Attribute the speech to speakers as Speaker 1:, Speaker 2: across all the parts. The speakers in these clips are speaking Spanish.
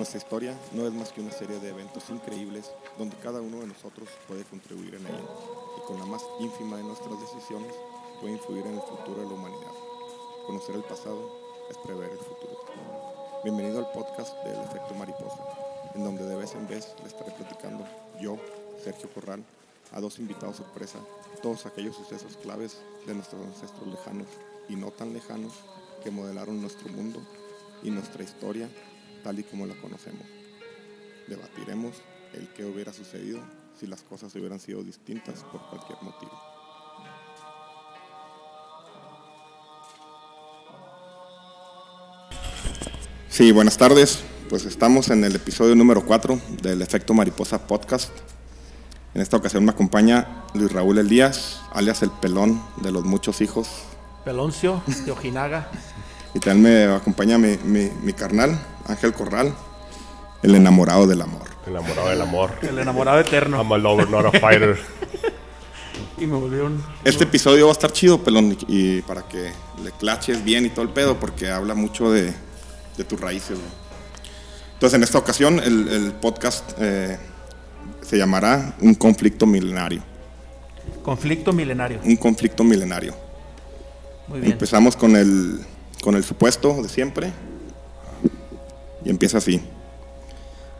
Speaker 1: Nuestra historia no es más que una serie de eventos increíbles donde cada uno de nosotros puede contribuir en ella y con la más ínfima de nuestras decisiones puede influir en el futuro de la humanidad. Conocer el pasado es prever el futuro. Bienvenido al podcast del efecto mariposa, en donde de vez en vez le estaré platicando yo, Sergio Corral, a dos invitados sorpresa, todos aquellos sucesos claves de nuestros ancestros lejanos y no tan lejanos que modelaron nuestro mundo y nuestra historia tal y como la conocemos. Debatiremos el qué hubiera sucedido si las cosas hubieran sido distintas por cualquier motivo. Sí, buenas tardes. Pues estamos en el episodio número 4 del Efecto Mariposa Podcast. En esta ocasión me acompaña Luis Raúl Elías, alias el pelón de los muchos hijos.
Speaker 2: Peloncio de Ojinaga.
Speaker 1: y también me acompaña mi, mi, mi carnal, Ángel Corral, el enamorado del amor.
Speaker 3: El enamorado del amor.
Speaker 2: El enamorado eterno.
Speaker 3: I'm a lover, not a fighter.
Speaker 2: Y me volvieron.
Speaker 1: Este episodio va a estar chido, pelón, y y para que le claches bien y todo el pedo, porque habla mucho de, de tus raíces. güey. Entonces, en esta ocasión, el, el podcast eh, se llamará Un conflicto milenario.
Speaker 2: Conflicto milenario.
Speaker 1: Un conflicto milenario.
Speaker 2: Muy bien.
Speaker 1: Empezamos con el, con el supuesto de siempre. Y empieza así.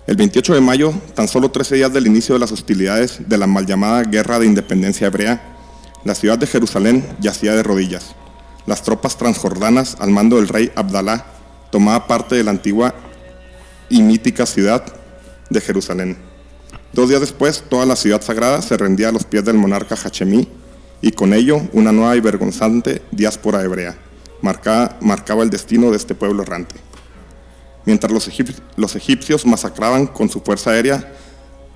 Speaker 1: El 28 de mayo, tan solo 13 días del inicio de las hostilidades de la mal llamada Guerra de Independencia Hebrea, la ciudad de Jerusalén yacía de rodillas. Las tropas transjordanas al mando del rey Abdalá tomaba parte de la antigua y mítica ciudad de Jerusalén. Dos días después, toda la ciudad sagrada se rendía a los pies del monarca Hachemí y con ello una nueva y vergonzante diáspora hebrea marcaba, marcaba el destino de este pueblo errante. Mientras los, egip- los egipcios masacraban con su fuerza aérea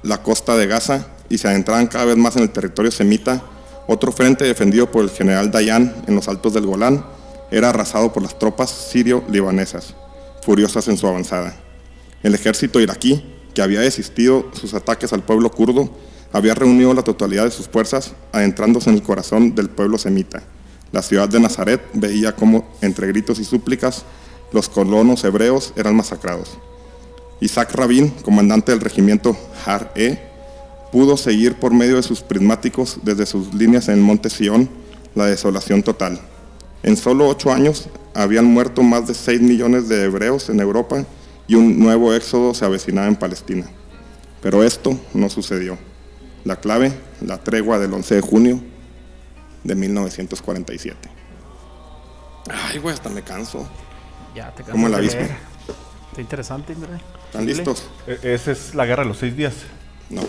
Speaker 1: la costa de Gaza y se adentraban cada vez más en el territorio semita, otro frente defendido por el general Dayan en los altos del Golán era arrasado por las tropas sirio-libanesas, furiosas en su avanzada. El ejército iraquí, que había desistido sus ataques al pueblo kurdo, había reunido la totalidad de sus fuerzas adentrándose en el corazón del pueblo semita. La ciudad de Nazaret veía cómo, entre gritos y súplicas, los colonos hebreos eran masacrados. Isaac Rabin, comandante del regimiento Har-E, pudo seguir por medio de sus prismáticos desde sus líneas en el monte Sión la desolación total. En solo ocho años habían muerto más de 6 millones de hebreos en Europa y un nuevo éxodo se avecinaba en Palestina. Pero esto no sucedió. La clave, la tregua del 11 de junio de 1947. Ay, güey, hasta me canso.
Speaker 2: Ya te
Speaker 1: ¿Cómo la
Speaker 2: leer. Está interesante.
Speaker 1: ¿Están listos?
Speaker 3: E- Esa es la guerra de los seis días.
Speaker 1: No.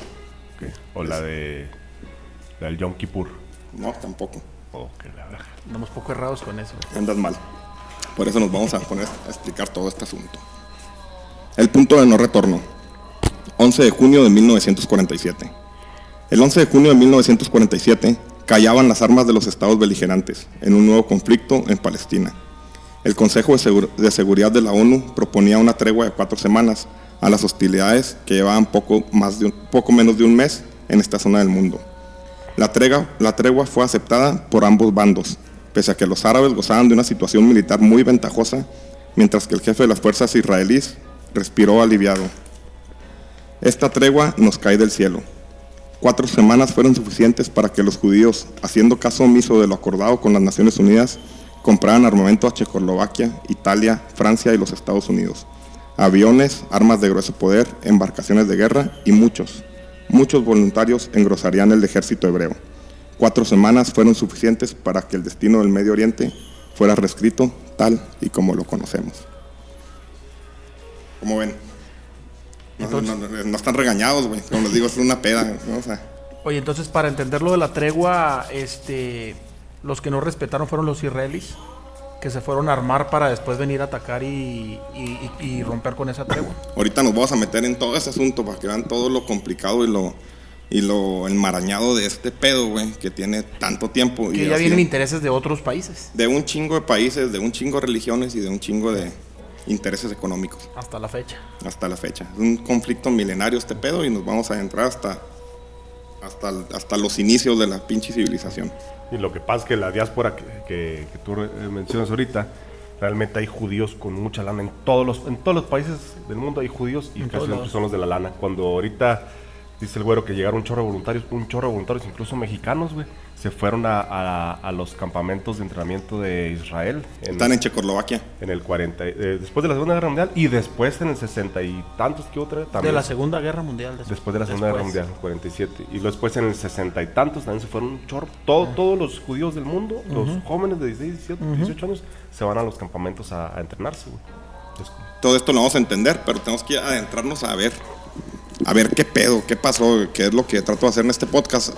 Speaker 3: O la de. La del Yom Kippur.
Speaker 1: no, tampoco.
Speaker 3: Oh, que la verga.
Speaker 2: Andamos poco errados con eso.
Speaker 1: Andas mal. Por eso nos vamos a poner a explicar todo este asunto. El punto de no retorno. 11 de junio de 1947. El 11 de junio de 1947 callaban las armas de los estados beligerantes en un nuevo conflicto en Palestina. El Consejo de, de Seguridad de la ONU proponía una tregua de cuatro semanas a las hostilidades que llevaban poco, más de un- poco menos de un mes en esta zona del mundo. La tregua, la tregua fue aceptada por ambos bandos, pese a que los árabes gozaban de una situación militar muy ventajosa, mientras que el jefe de las fuerzas israelíes respiró aliviado. Esta tregua nos cae del cielo. Cuatro semanas fueron suficientes para que los judíos, haciendo caso omiso de lo acordado con las Naciones Unidas, compraran armamento a Checoslovaquia, Italia, Francia y los Estados Unidos. Aviones, armas de grueso poder, embarcaciones de guerra y muchos, muchos voluntarios engrosarían el ejército hebreo. Cuatro semanas fueron suficientes para que el destino del Medio Oriente fuera reescrito tal y como lo conocemos. ¿Cómo ven? No,
Speaker 2: Entonces-
Speaker 1: no- no- no están regañados, güey. Como les digo, es una peda. ¿no? O sea,
Speaker 2: Oye, entonces para entender lo de la tregua, este, los que no respetaron fueron los israelíes, que se fueron a armar para después venir a atacar y, y- y- y romper con esa tregua.
Speaker 1: ahorita nos vamos a meter en todo ese asunto para que vean todo lo complicado y lo, y lo enmarañado de este pedo, güey, que tiene tanto tiempo. y
Speaker 2: Que ya
Speaker 1: así-
Speaker 2: vienen intereses de otros países,
Speaker 1: de un chingo de países, de un chingo de religiones y de un chingo de intereses económicos
Speaker 2: hasta la fecha.
Speaker 1: hasta la fecha. Es un conflicto milenario este pedo y nos vamos a adentrar hasta, hasta, hasta los inicios de la pinche civilización.
Speaker 3: Y lo que pasa es que la diáspora que, que- que tú re- mencionas ahorita Realmente hay judíos con mucha lana en todos los, en todos los países del mundo hay judíos y
Speaker 2: En
Speaker 3: casi siempre son los de la lana. Cuando ahorita dice el güero que llegaron un chorro de voluntarios, un chorro de voluntarios, incluso mexicanos, güey, se fueron a, a- a los campamentos de entrenamiento de Israel en,
Speaker 1: Están en Checoslovaquia.
Speaker 3: en el 40, eh, después de la Segunda Guerra Mundial y después en el 60 y tantos que otra
Speaker 2: De
Speaker 3: también.
Speaker 2: la Segunda Guerra Mundial. des-
Speaker 3: Después de la Segunda Guerra. Mundial, 47. Y después en el 60 y tantos también se fueron un chorro. Todo- Todos los judíos del mundo, los jóvenes de 16, 17, 18 años, se van a los campamentos a, a entrenarse,
Speaker 1: Todo esto lo vamos a entender, pero tenemos que adentrarnos a ver. A ver qué pedo, qué pasó, qué es lo que trato de hacer en este podcast.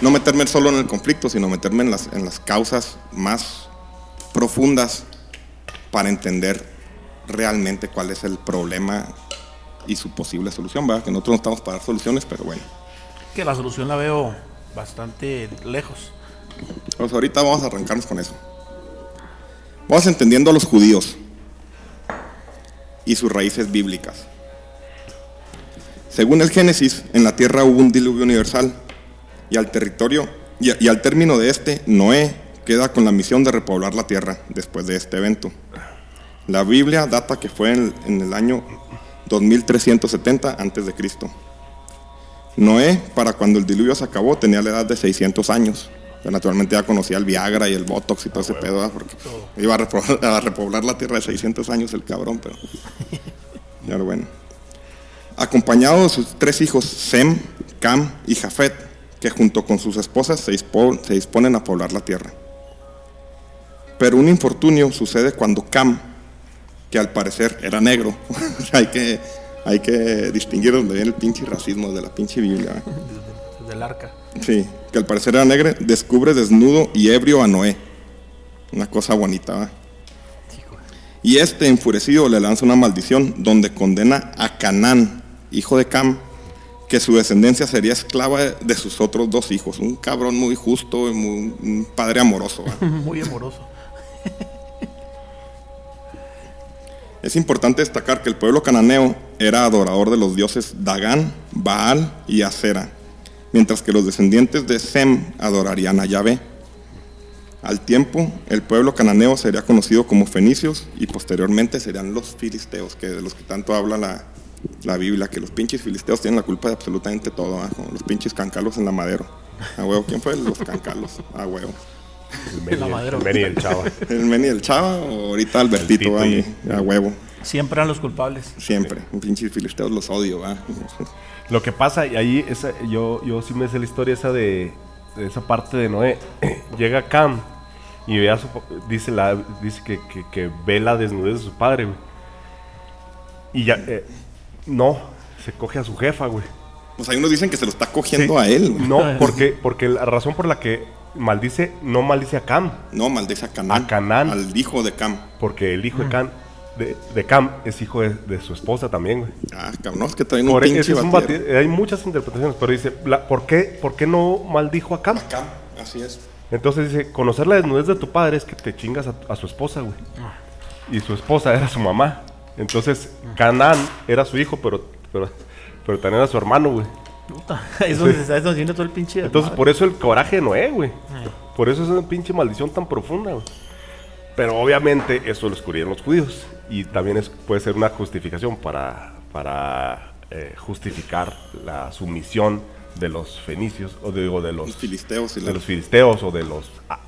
Speaker 1: No meterme solo en el conflicto, sino meterme en las, en las causas más profundas para entender realmente cuál es el problema y su posible solución, ¿verdad? Que nosotros no estamos para dar soluciones, pero bueno.
Speaker 2: Que la solución la veo bastante lejos.
Speaker 1: Pues ahorita vamos a arrancarnos con eso. Vamos entendiendo a los judíos y sus raíces bíblicas. Según el Génesis, en la tierra hubo un diluvio universal y al territorio y, y al término de este, Noé queda con la misión de repoblar la tierra después de este evento. La Biblia data que fue en, en el año 2370 antes de Cristo. Noé, para cuando el diluvio se acabó, tenía la edad de 600 años. Pero naturalmente ya conocía el Viagra y el Botox y todo ese pedo, ¿verdad? porque iba a repoblar, a repoblar la tierra de 600 años el cabrón, pero... Pero bueno. Acompañado de sus tres hijos, Sem, Cam y Jafet, que junto con sus esposas se, dispo- se disponen a poblar la tierra. Pero un infortunio sucede cuando Cam, que al parecer era negro, hay, que, hay que distinguir donde viene el pinche racismo de la pinche Biblia. ¿verdad?
Speaker 2: Desde, desde el arca.
Speaker 1: Sí, que al parecer era negro, descubre desnudo y ebrio a Noé. Una cosa bonita, ¿va? Y este, enfurecido, le lanza una maldición donde condena a Canaán, hijo de Cam, que su descendencia sería esclava de, sus otros dos hijos. Un cabrón muy justo, y muy- un padre amoroso.
Speaker 2: Muy amoroso.
Speaker 1: Es importante destacar que el pueblo cananeo era adorador de los dioses Dagán, Baal y Acera, mientras que los descendientes de Sem adorarían a Yahvé. Al tiempo, el pueblo cananeo sería conocido como fenicios y posteriormente serían los filisteos, que de los que tanto habla la, la Biblia, que los pinches filisteos tienen la culpa de absolutamente todo, ¿ah? como los pinches cancalos en la madero. A huevo, ¿quién fue? Los cancalos, a huevo.
Speaker 3: El Meni,
Speaker 2: La madera.
Speaker 3: el Meni y el Chava.
Speaker 1: ¿El Meni del Chava o ahorita Albertito?
Speaker 3: Tito
Speaker 1: ¿va?
Speaker 3: y-
Speaker 1: A huevo,
Speaker 2: Siempre eran los culpables.
Speaker 1: siempre. Pinches filisteos los odio, ¿va?
Speaker 3: Lo que pasa, y ahí esa, yo, yo sí me sé la historia esa de, de esa parte de Noé. Llega Cam y ve a su, dice, la, dice que, que, que ve la desnudez de su padre, güey. Y ya, eh, no, se coge a su jefa, güey.
Speaker 1: Pues hay unos dicen que se lo está cogiendo
Speaker 3: Sí.
Speaker 1: a él. güey.
Speaker 3: No, porque, porque la razón por la que maldice, no maldice a Cam,
Speaker 1: No, maldice a Canaán.
Speaker 3: A Canaán.
Speaker 1: Al hijo de Cam.
Speaker 3: porque el hijo de Cam, de, de Cam es hijo de, de su esposa también, güey.
Speaker 1: Ah, cabrón, no, es que traen un
Speaker 3: Por-
Speaker 1: pinche
Speaker 3: es un hay muchas interpretaciones, pero dice, la- ¿por, qué, ¿por qué no maldijo a Cam?
Speaker 1: Cam, así es.
Speaker 3: Entonces dice, conocer la desnudez de tu padre es que te chingas a, a su esposa, güey. Y su esposa era su mamá. Entonces, Canaán era su hijo, pero, pero, pero también era su hermano, güey.
Speaker 2: Puta. Es donde donde viene todo el pinche.
Speaker 3: Entonces, por eso el coraje de Noé, güey. Por eso es una pinche maldición tan profunda, güey. Pero obviamente eso lo escurrieron los judíos. Y también es, puede ser una justificación para, para eh, justificar la sumisión de los fenicios, o digo, de los,
Speaker 1: Los filisteos y
Speaker 3: de
Speaker 1: la-
Speaker 3: los filisteos o de los ah,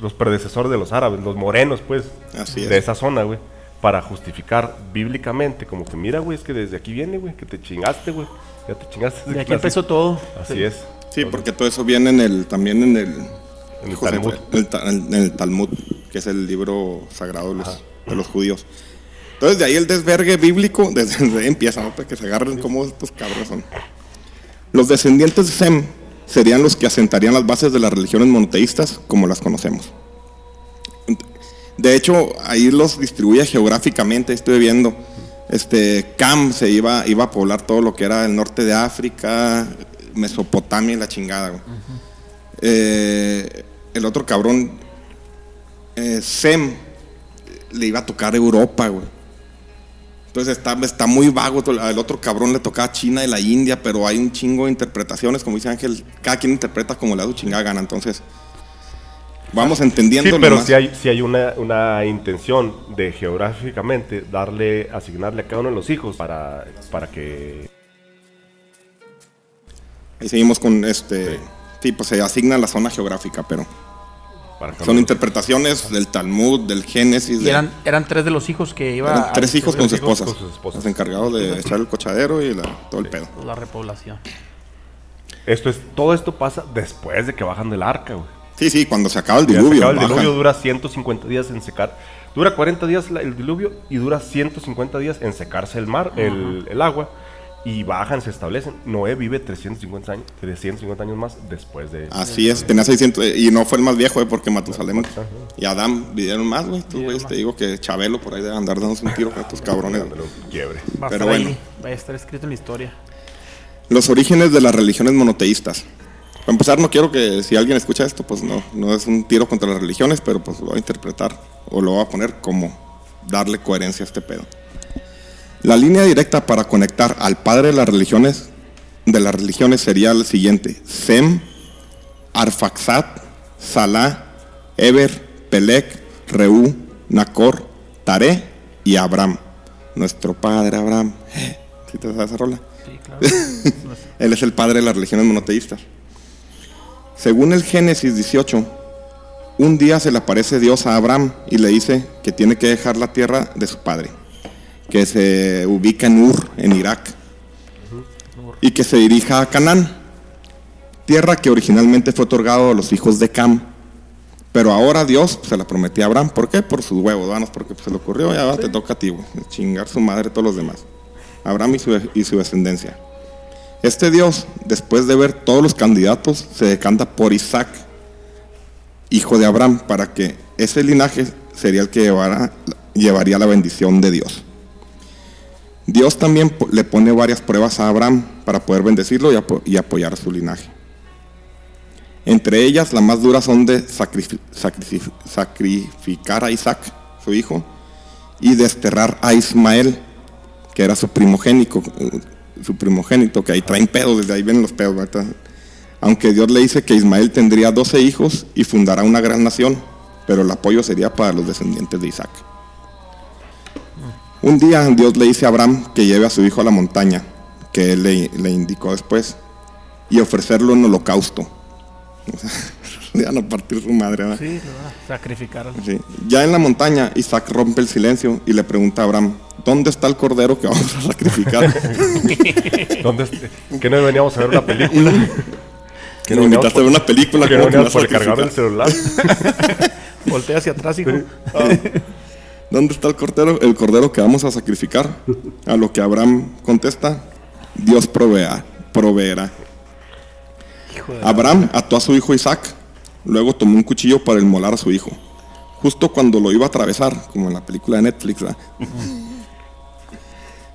Speaker 3: los predecesores de los árabes, los morenos, pues,
Speaker 1: Así
Speaker 3: de
Speaker 1: es.
Speaker 3: esa zona, güey, para justificar bíblicamente, como que mira, güey, es que desde aquí viene, güey, que te chingaste, güey, ya te chingaste.
Speaker 2: De aquí
Speaker 3: Así-
Speaker 2: empezó todo.
Speaker 3: Así
Speaker 2: Sí.
Speaker 3: es.
Speaker 1: Sí, porque todo eso viene en el, también en el,
Speaker 3: En el
Speaker 1: José,
Speaker 3: Talmud.
Speaker 1: el ta- en el Talmud, que es el libro sagrado de los, de los judíos. Entonces, de ahí el desvergue bíblico, desde, desde ahí empieza, ¿no? Para que se agarren como estos cabros son. Los descendientes de Sem serían los que asentarían las bases de las religiones monoteístas como las conocemos. De hecho, ahí los distribuye geográficamente, estoy viendo. Este, Cam se iba, iba a poblar todo lo que era el norte de África, Mesopotamia y la chingada. güey. Eh, el otro cabrón, eh, Sem, le iba a tocar Europa, güey. Entonces está, está muy vago. Al otro cabrón le tocaba China y la India, pero hay un chingo de interpretaciones. Como dice Ángel, cada quien interpreta como le da su chingada gana. Entonces, vamos
Speaker 3: Sí,
Speaker 1: entendiendo
Speaker 3: pero
Speaker 1: nomás.
Speaker 3: si hay, si hay una, una intención de geográficamente darle, asignarle a cada uno de los hijos para, para que...
Speaker 1: Ahí seguimos con este. Sí, pues se asigna la zona geográfica, pero son interpretaciones del Talmud, del Génesis.
Speaker 2: Y
Speaker 1: de-
Speaker 2: eran, eran tres de los hijos que iba
Speaker 1: eran
Speaker 2: a
Speaker 1: tres hijos con sus
Speaker 3: hijos
Speaker 1: esposas.
Speaker 3: con sus esposas.
Speaker 1: Los encargados de echar el cochadero y la- todo el pedo.
Speaker 2: la repoblación.
Speaker 3: Esto es, todo esto pasa después de que bajan del arca, güey.
Speaker 1: Sí, sí, cuando se acaba el
Speaker 3: Ya se
Speaker 1: diluvio.
Speaker 3: acaba el
Speaker 1: bajan.
Speaker 3: diluvio dura 150 días en secar. Dura 40 días el diluvio y dura 150 días en secarse el mar, el, el agua. Y bajan, se establecen. Noé vive 350 años, 350 años más después de...
Speaker 1: Así es, tenía 600. eh, Y no fue el más viejo, eh, porque Matusalem y Adán vivieron más, güey. Tú, güey, te digo que Chabelo por ahí debe andar dándose un tiro con estos cabrones.
Speaker 3: Quiebre.
Speaker 1: Pero bueno.
Speaker 2: va a estar escrito en la historia.
Speaker 1: Los orígenes de las religiones monoteístas. Para empezar, no quiero que si alguien escucha esto, pues no, no es un tiro contra las religiones, pero pues lo voy a interpretar o lo voy a poner como darle coherencia a este pedo. La línea directa para conectar al padre de las religiones, de las religiones sería la siguiente: Sem, Arfaxat, Salah, Eber, Pelec, Reú, Nacor, Taré y Abraham. Nuestro padre Abraham. ¿Sí te sabes esa rola?
Speaker 2: Sí, claro.
Speaker 1: Él es el padre de las religiones monoteístas. Según el Génesis 18, un día se le aparece Dios a Abraham y le dice que tiene que dejar la tierra de su padre, que se ubica en Ur, en Irak, y que se dirija a Canaán, tierra que originalmente fue otorgado a los hijos de Cam. Pero ahora Dios se la prometió a Abraham. ¿Por qué? Por sus huevos, vanos, porque se le ocurrió, ya va, te toca a ti, chingar su madre todos los demás. Abraham y su, y su descendencia. Este Dios, después de ver todos los candidatos, se decanta por Isaac, hijo de Abraham, para que ese linaje sería el que llevara- llevaría la bendición de Dios. Dios también le pone varias pruebas a Abraham para poder bendecirlo y, apo- y apoyar su linaje. Entre ellas, las más duras son de sacrifi- sacrifi- sacrificar a Isaac, su hijo, y desterrar a Ismael, que era su primogénito, su primogénito, que ahí traen pedos, desde ahí vienen los pedos. Aunque Dios le dice que Ismael tendría 12 hijos y fundará una gran nación, pero el apoyo sería para los descendientes de Isaac. Un día Dios le dice a Abraham que lleve a su hijo a la montaña, que él le, le indicó después, y ofrecerlo en holocausto. No partir su madre, ¿verdad?
Speaker 2: Sí, lo van a sacrificar. al-
Speaker 1: Sí. Ya en la montaña, Isaac rompe el silencio y le pregunta a Abraham, ¿dónde está el cordero que vamos a sacrificar?
Speaker 3: ¿Dónde ¿Que no veníamos a ver una película?
Speaker 1: que nos invitaste a ver una película.
Speaker 3: ¿Que
Speaker 1: ¿cómo
Speaker 3: no veníamos por el del
Speaker 1: sacrificar?
Speaker 3: celular?
Speaker 2: Voltea hacia atrás, hijo.
Speaker 1: ¿Dónde está el cordero, el cordero que vamos a sacrificar? A lo que Abraham contesta, Dios provea, proveerá. Abraham ató a su hijo Isaac, luego tomó un cuchillo para inmolar a su hijo. Justo cuando lo iba a atravesar, como en la película de Netflix, ¿verdad?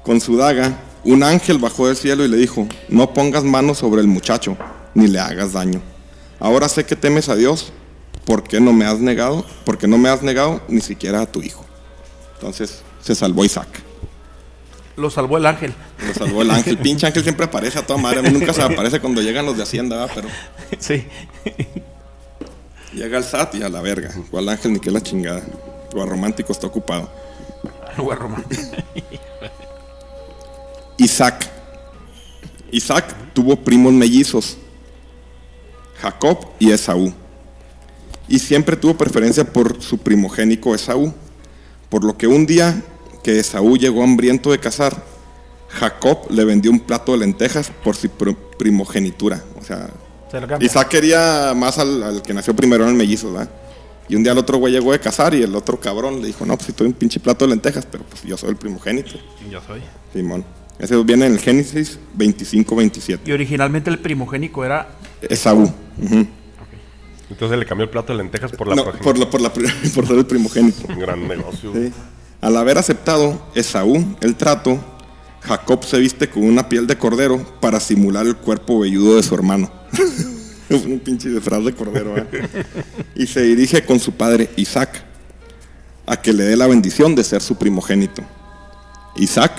Speaker 1: con su daga, un ángel bajó del cielo y le dijo, no pongas manos sobre el muchacho, ni le hagas daño. Ahora sé que temes a Dios, ¿por qué no me has negado? Porque no me has negado ni siquiera a tu hijo. Entonces se salvó Isaac.
Speaker 2: Lo salvó el ángel.
Speaker 1: Lo salvó el ángel. Pinche ángel siempre aparece a toda madre. A mí nunca se aparece cuando llegan los de Hacienda, ¿verdad? pero
Speaker 2: Sí.
Speaker 1: Llega el SAT y a la verga. ¿Cuál ángel ni qué la chingada? O a romántico está ocupado.
Speaker 2: Lugar romántico.
Speaker 1: Isaac. Isaac tuvo primos mellizos, Jacob y Esaú. Y siempre tuvo preferencia por su primogénico Esaú. Por lo que un día que Esaú llegó hambriento de cazar, Jacob le vendió un plato de lentejas por su pr- primogenitura. O sea,
Speaker 2: Se lo.
Speaker 1: Isaac quería más al, al que nació primero en el mellizo, ¿verdad? Y un día el otro güey llegó de cazar y el otro cabrón le dijo, no, pues si tuve un pinche plato de lentejas, pero pues yo soy el primogénito.
Speaker 2: Yo soy.
Speaker 1: Simón. Ese viene en el Génesis 25-27.
Speaker 2: Y originalmente el primogénico era.
Speaker 1: Esaú.
Speaker 3: Entonces le cambió el plato de lentejas por la
Speaker 1: No, por, la- por, la por ser el primogénito.
Speaker 3: Un gran negocio.
Speaker 1: Sí. Al haber aceptado Esaú el trato, Jacob se viste con una piel de cordero para simular el cuerpo velludo de su hermano. Un pinche disfraz de cordero. ¿eh? Y se dirige con su padre Isaac a que le dé la bendición de ser su primogénito. Isaac,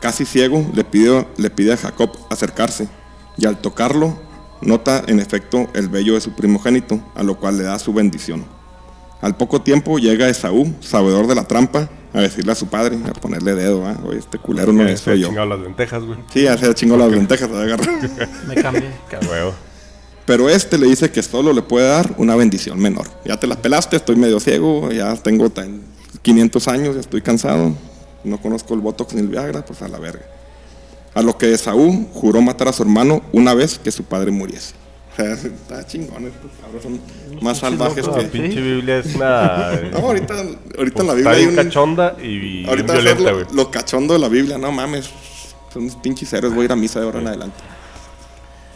Speaker 1: casi ciego, le pide, le pide a Jacob acercarse y al tocarlo nota en efecto el vello de su primogénito, a lo cual le da su bendición. Al poco tiempo llega Esaú, sabedor de la trampa, a decirle a su padre, a ponerle dedo, ¿ah? Oye, este culero no es
Speaker 3: se
Speaker 1: yo.
Speaker 3: chingado las lentejas, güey.
Speaker 1: Sí, ya se chingó las lentejas, agarra.
Speaker 2: Me cambié.
Speaker 3: Qué huevo.
Speaker 1: Pero este le dice que solo le puede dar una bendición menor. Ya te la pelaste, estoy medio ciego, ya tengo tan- 500 años, ya estoy cansado, no conozco el Botox ni el Viagra, pues a la verga. A lo que Esaú juró matar a su hermano una vez que su padre muriese. O sea, está chingón, estos cabros son más salvajes
Speaker 3: La
Speaker 1: que...
Speaker 3: pinche Biblia es una.
Speaker 1: No, ahorita, ahorita en la
Speaker 3: pues,
Speaker 1: Biblia
Speaker 3: está
Speaker 1: hay
Speaker 3: bien
Speaker 1: un...
Speaker 3: cachonda y bien
Speaker 1: Ahorita ser
Speaker 3: violenta,
Speaker 1: lo,
Speaker 3: güey.
Speaker 1: lo cachondo de la Biblia, no mames. Son unos pinches héroes, voy a ir a misa de ahora en adelante.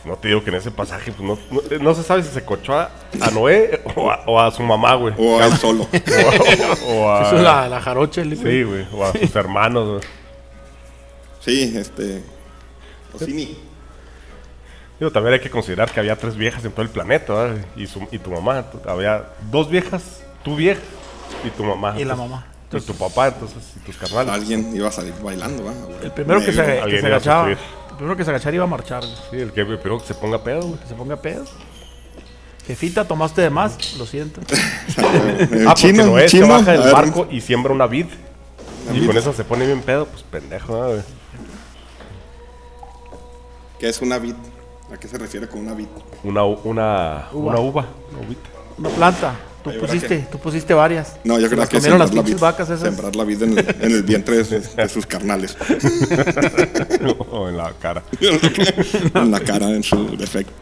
Speaker 3: No te digo que en ese pasaje, pues no, no, no se sabe si se cochó a, a Noé o a, o a su mamá, güey.
Speaker 1: O a él solo.
Speaker 3: O, o a.
Speaker 2: Eso es la, la jarocha. el-
Speaker 3: Sí, güey. O a sus hermanos, güey.
Speaker 1: Sí, este... Osini.
Speaker 3: Digo, también hay que considerar que había tres viejas en todo el planeta, ¿verdad? Y, su, y tu mamá. Había dos viejas, tu vieja y tu mamá.
Speaker 2: Y la
Speaker 3: Entonces,
Speaker 2: mamá.
Speaker 3: Y tu papá, entonces, y tus carnales.
Speaker 1: Alguien iba a salir bailando, ¿va?
Speaker 2: El primero que se, que agachaba.
Speaker 3: sufrir.
Speaker 2: El primero que se agachara iba a marchar. güey.
Speaker 3: Sí, el que primero que se ponga pedo, güey.
Speaker 2: Que se ponga pedo. Jefita, tomaste de más, lo siento.
Speaker 1: El
Speaker 3: Ah, porque
Speaker 1: chino, chino,
Speaker 3: se baja del barco y siembra una vid. Y
Speaker 1: vid.
Speaker 3: con eso se pone bien pedo, pues pendejo, ¿no, güey?
Speaker 1: ¿Qué es una vid? ¿A qué se refiere con una vid?
Speaker 3: Una, una,
Speaker 2: Uva.
Speaker 3: una uva. Una uvita.
Speaker 2: Una planta. Tú
Speaker 1: Ay, ¿verdad
Speaker 2: pusiste, tú pusiste varias.
Speaker 1: No, yo creo
Speaker 2: las
Speaker 1: que
Speaker 2: comieron las
Speaker 1: sembrar la vid.
Speaker 2: vacas esas.
Speaker 1: Sembrar la vid en el, en el vientre de sus, de sus carnales.
Speaker 3: o en la cara.
Speaker 1: en la cara, en su defecto.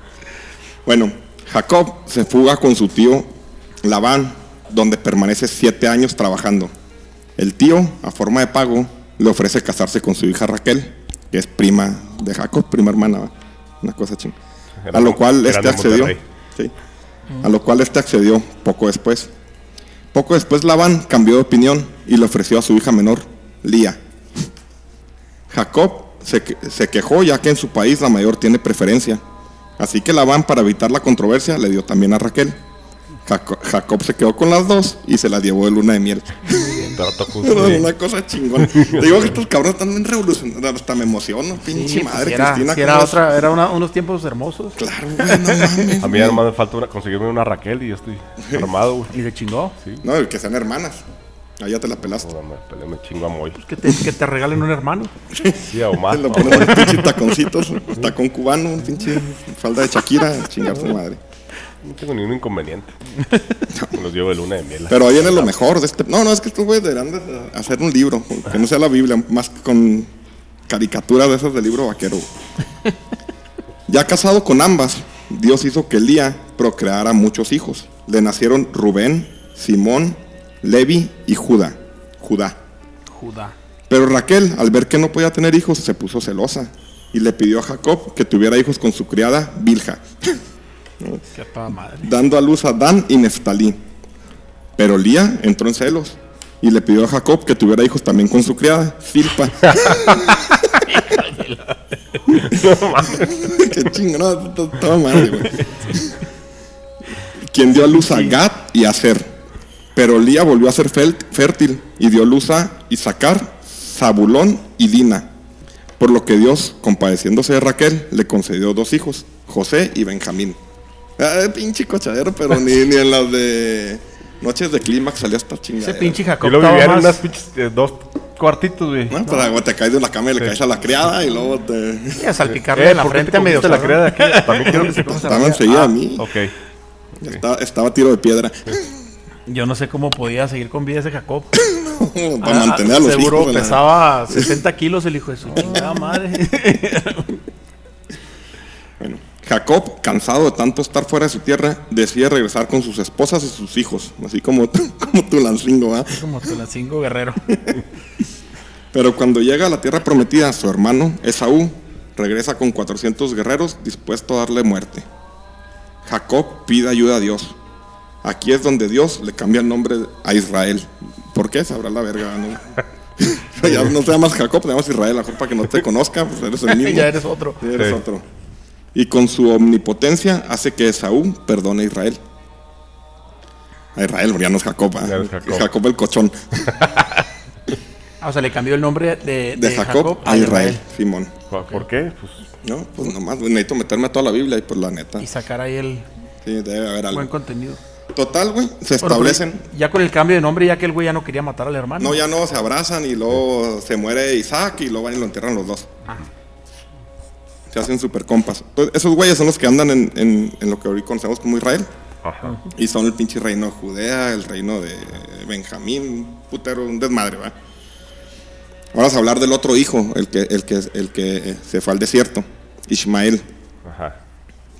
Speaker 1: Bueno, Jacob se fuga con su tío Labán, donde permanece siete años trabajando. El tío, a forma de pago, le ofrece casarse con su hija Raquel, que es prima de Jacob, prima hermana. Una cosa chingada. A lo cual este accedió. Sí. A lo cual este accedió poco después. Poco después Labán cambió de opinión y le ofreció a su hija menor, Lía. Jacob se, se quejó ya que en su país la mayor tiene preferencia. Así que Labán, para evitar la controversia, le dio también a Raquel. Jaco- Jacob se quedó con las dos y se las llevó de luna de miel.
Speaker 3: Trato justo.
Speaker 1: Una cosa chingona. Te digo que estos cabrones están bien revolucionarios. Hasta me emociono, pinche
Speaker 2: Sí, pues,
Speaker 1: madre.
Speaker 2: si era,
Speaker 1: Cristina,
Speaker 2: si era otra, era una- unos tiempos hermosos.
Speaker 1: Claro, güey, no mames.
Speaker 3: A mí más me falta una- conseguirme una Raquel y yo estoy armado, güey.
Speaker 2: Y le chingó.
Speaker 1: No, el que sean hermanas. Allá te la pelaste.
Speaker 3: Joder, me, peleé, me chingo a Moy.
Speaker 2: Que te, que te regalen un hermano.
Speaker 3: Sí, a Omar.
Speaker 1: Te lo ponen unos pinches taconcitos, tacón cubano, un pinche falda de Shakira, chingar su madre.
Speaker 3: No tengo ningún inconveniente. Los llevo de luna de miel.
Speaker 1: Pero ahí viene lo mejor de este. No, no, es que estos güeyes deberían de hacer un libro, que no sea la Biblia, más con caricaturas de esas del libro vaquero. Ya casado con ambas, Dios hizo que Elía procreara muchos hijos. Le nacieron Rubén, Simón, Levi y Judá. Judá.
Speaker 2: Judá.
Speaker 1: Pero Raquel, al ver que no podía tener hijos, se puso celosa y le pidió a Jacob que tuviera hijos con su criada
Speaker 2: Toda madre.
Speaker 1: dando a luz a Dan y Neftalí. Pero Lía entró en celos y le pidió a Jacob que tuviera hijos también con su criada Silpa. Qué chingo, no, güey. Quien dio a luz a Gad y a Ser. Pero Lía volvió a ser fértil y dio luz a Isaacar, Zabulón y Dina. Por lo que Dios, compadeciéndose de Raquel, le concedió dos hijos, José y Benjamín. Ah, pinche cochadero, pero ni, ni en las de Noches de Clímax salía esta chingada.
Speaker 2: Ese pinche
Speaker 3: Y
Speaker 2: Jacob
Speaker 3: luego
Speaker 2: estaba
Speaker 3: vivían en unas pinches eh, dos cuartitos, güey.
Speaker 1: ¿No? Para cuando te caes de la cama y le caes a la criada y luego te...
Speaker 2: Y a salpicarle en la
Speaker 3: ¿por qué
Speaker 2: frente
Speaker 3: te
Speaker 2: a medio
Speaker 3: cogiste la criada de aquí? También quiero que se
Speaker 2: ¿Cómo se
Speaker 1: Estaba enseguida a mí.
Speaker 3: Ok.
Speaker 1: Estaba, estaba a tiro de piedra.
Speaker 2: Yo no sé cómo podía seguir con vida ese Jacob.
Speaker 1: para
Speaker 2: Ah,
Speaker 1: mantener a los
Speaker 2: Seguro
Speaker 1: hijos. en la-
Speaker 2: pesaba 60 kilos el hijo de su chingada madre.
Speaker 1: Jacob, cansado de tanto estar fuera de su tierra, decide regresar con sus esposas y sus hijos, así como como tu lancingo, ¿va?
Speaker 2: Como Tulancingo Guerrero.
Speaker 1: Pero cuando llega a la tierra prometida, su hermano, Esaú, regresa con 400 guerreros dispuesto a darle muerte. Jacob pide ayuda a Dios. Aquí es donde Dios le cambia el nombre a Israel. ¿Por qué? Sabrá la verga, ¿no? ya no te llamas Jacob, te llamas Israel, a lo mejor para que no te conozca, pues eres el mismo.
Speaker 2: ya eres otro.
Speaker 1: Sí, eres
Speaker 3: Sí.
Speaker 1: otro. Y con su omnipotencia hace que Esaú perdone a Israel. A Israel, ya no es Jacob,
Speaker 3: es Jacob.
Speaker 1: Jacob el cochón.
Speaker 2: Ah, o sea, le cambió el nombre de,
Speaker 1: De, Jacob, a Israel, Simón.
Speaker 3: ¿Por, qué? Pues
Speaker 1: No, pues nomás necesito meterme a toda la Biblia y pues la neta.
Speaker 2: Y sacar ahí el
Speaker 1: Sí, debe haber algo.
Speaker 2: buen contenido.
Speaker 1: Total, güey, se
Speaker 2: Bueno,
Speaker 1: establecen.
Speaker 2: pero Ya con el cambio de nombre, ya que el güey ya no quería matar al hermano.
Speaker 1: No, ya no, se abrazan y luego se muere Isaac y luego van y lo entierran los dos. Se hacen super compas. Esos güeyes son los que andan en, en- en lo que hoy conocemos como Israel.
Speaker 3: Ajá.
Speaker 1: Y son el pinche reino de Judea, el reino de Benjamín, un putero, un desmadre, ¿va? Vamos a hablar del otro hijo, el que, el que, el que eh, se fue al desierto, Ismael,
Speaker 3: Ajá.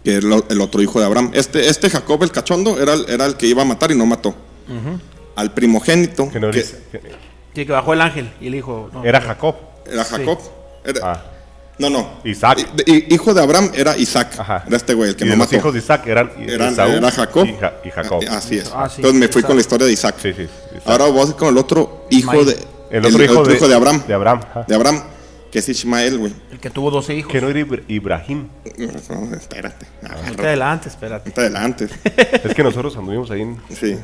Speaker 1: que es lo- el otro hijo de Abraham. Este, este Jacob, el cachondo, era, el- era el que iba a matar y no mató. Al primogénito,
Speaker 3: Que no
Speaker 1: que
Speaker 3: dice- que-
Speaker 2: Sí, que bajó el ángel y dijo. no,
Speaker 3: Era Jacob.
Speaker 1: era Jacob. Era-
Speaker 3: Ah.
Speaker 1: No, no.
Speaker 3: Isaac.
Speaker 1: I- de- hi- hijo de Abraham era Isaac.
Speaker 3: Ajá.
Speaker 1: Era este güey, el que
Speaker 3: y
Speaker 1: no
Speaker 3: de los
Speaker 1: mató.
Speaker 3: hijos de Isaac eran,
Speaker 1: Eran- era Jacob.
Speaker 3: Y, Ja- y Jacob.
Speaker 1: Ah, Así es.
Speaker 2: Ah, sí,
Speaker 1: Entonces me fui
Speaker 2: Isaac.
Speaker 1: con la historia de Isaac.
Speaker 3: Sí, sí. Isaac.
Speaker 1: Ahora voy con el otro hijo
Speaker 2: Ismael.
Speaker 1: de.
Speaker 3: el otro hijo, de,
Speaker 1: Abraham.
Speaker 3: De Abraham. ajá.
Speaker 1: De Abraham, que es Ismael, güey.
Speaker 2: El que tuvo 12 hijos.
Speaker 3: Que no era Ibra- Ibrahim.
Speaker 1: No, espérate. agarra.
Speaker 2: Vete adelante, espérate.
Speaker 1: Está adelante.
Speaker 3: es que nosotros anduvimos ahí en...
Speaker 1: Sí.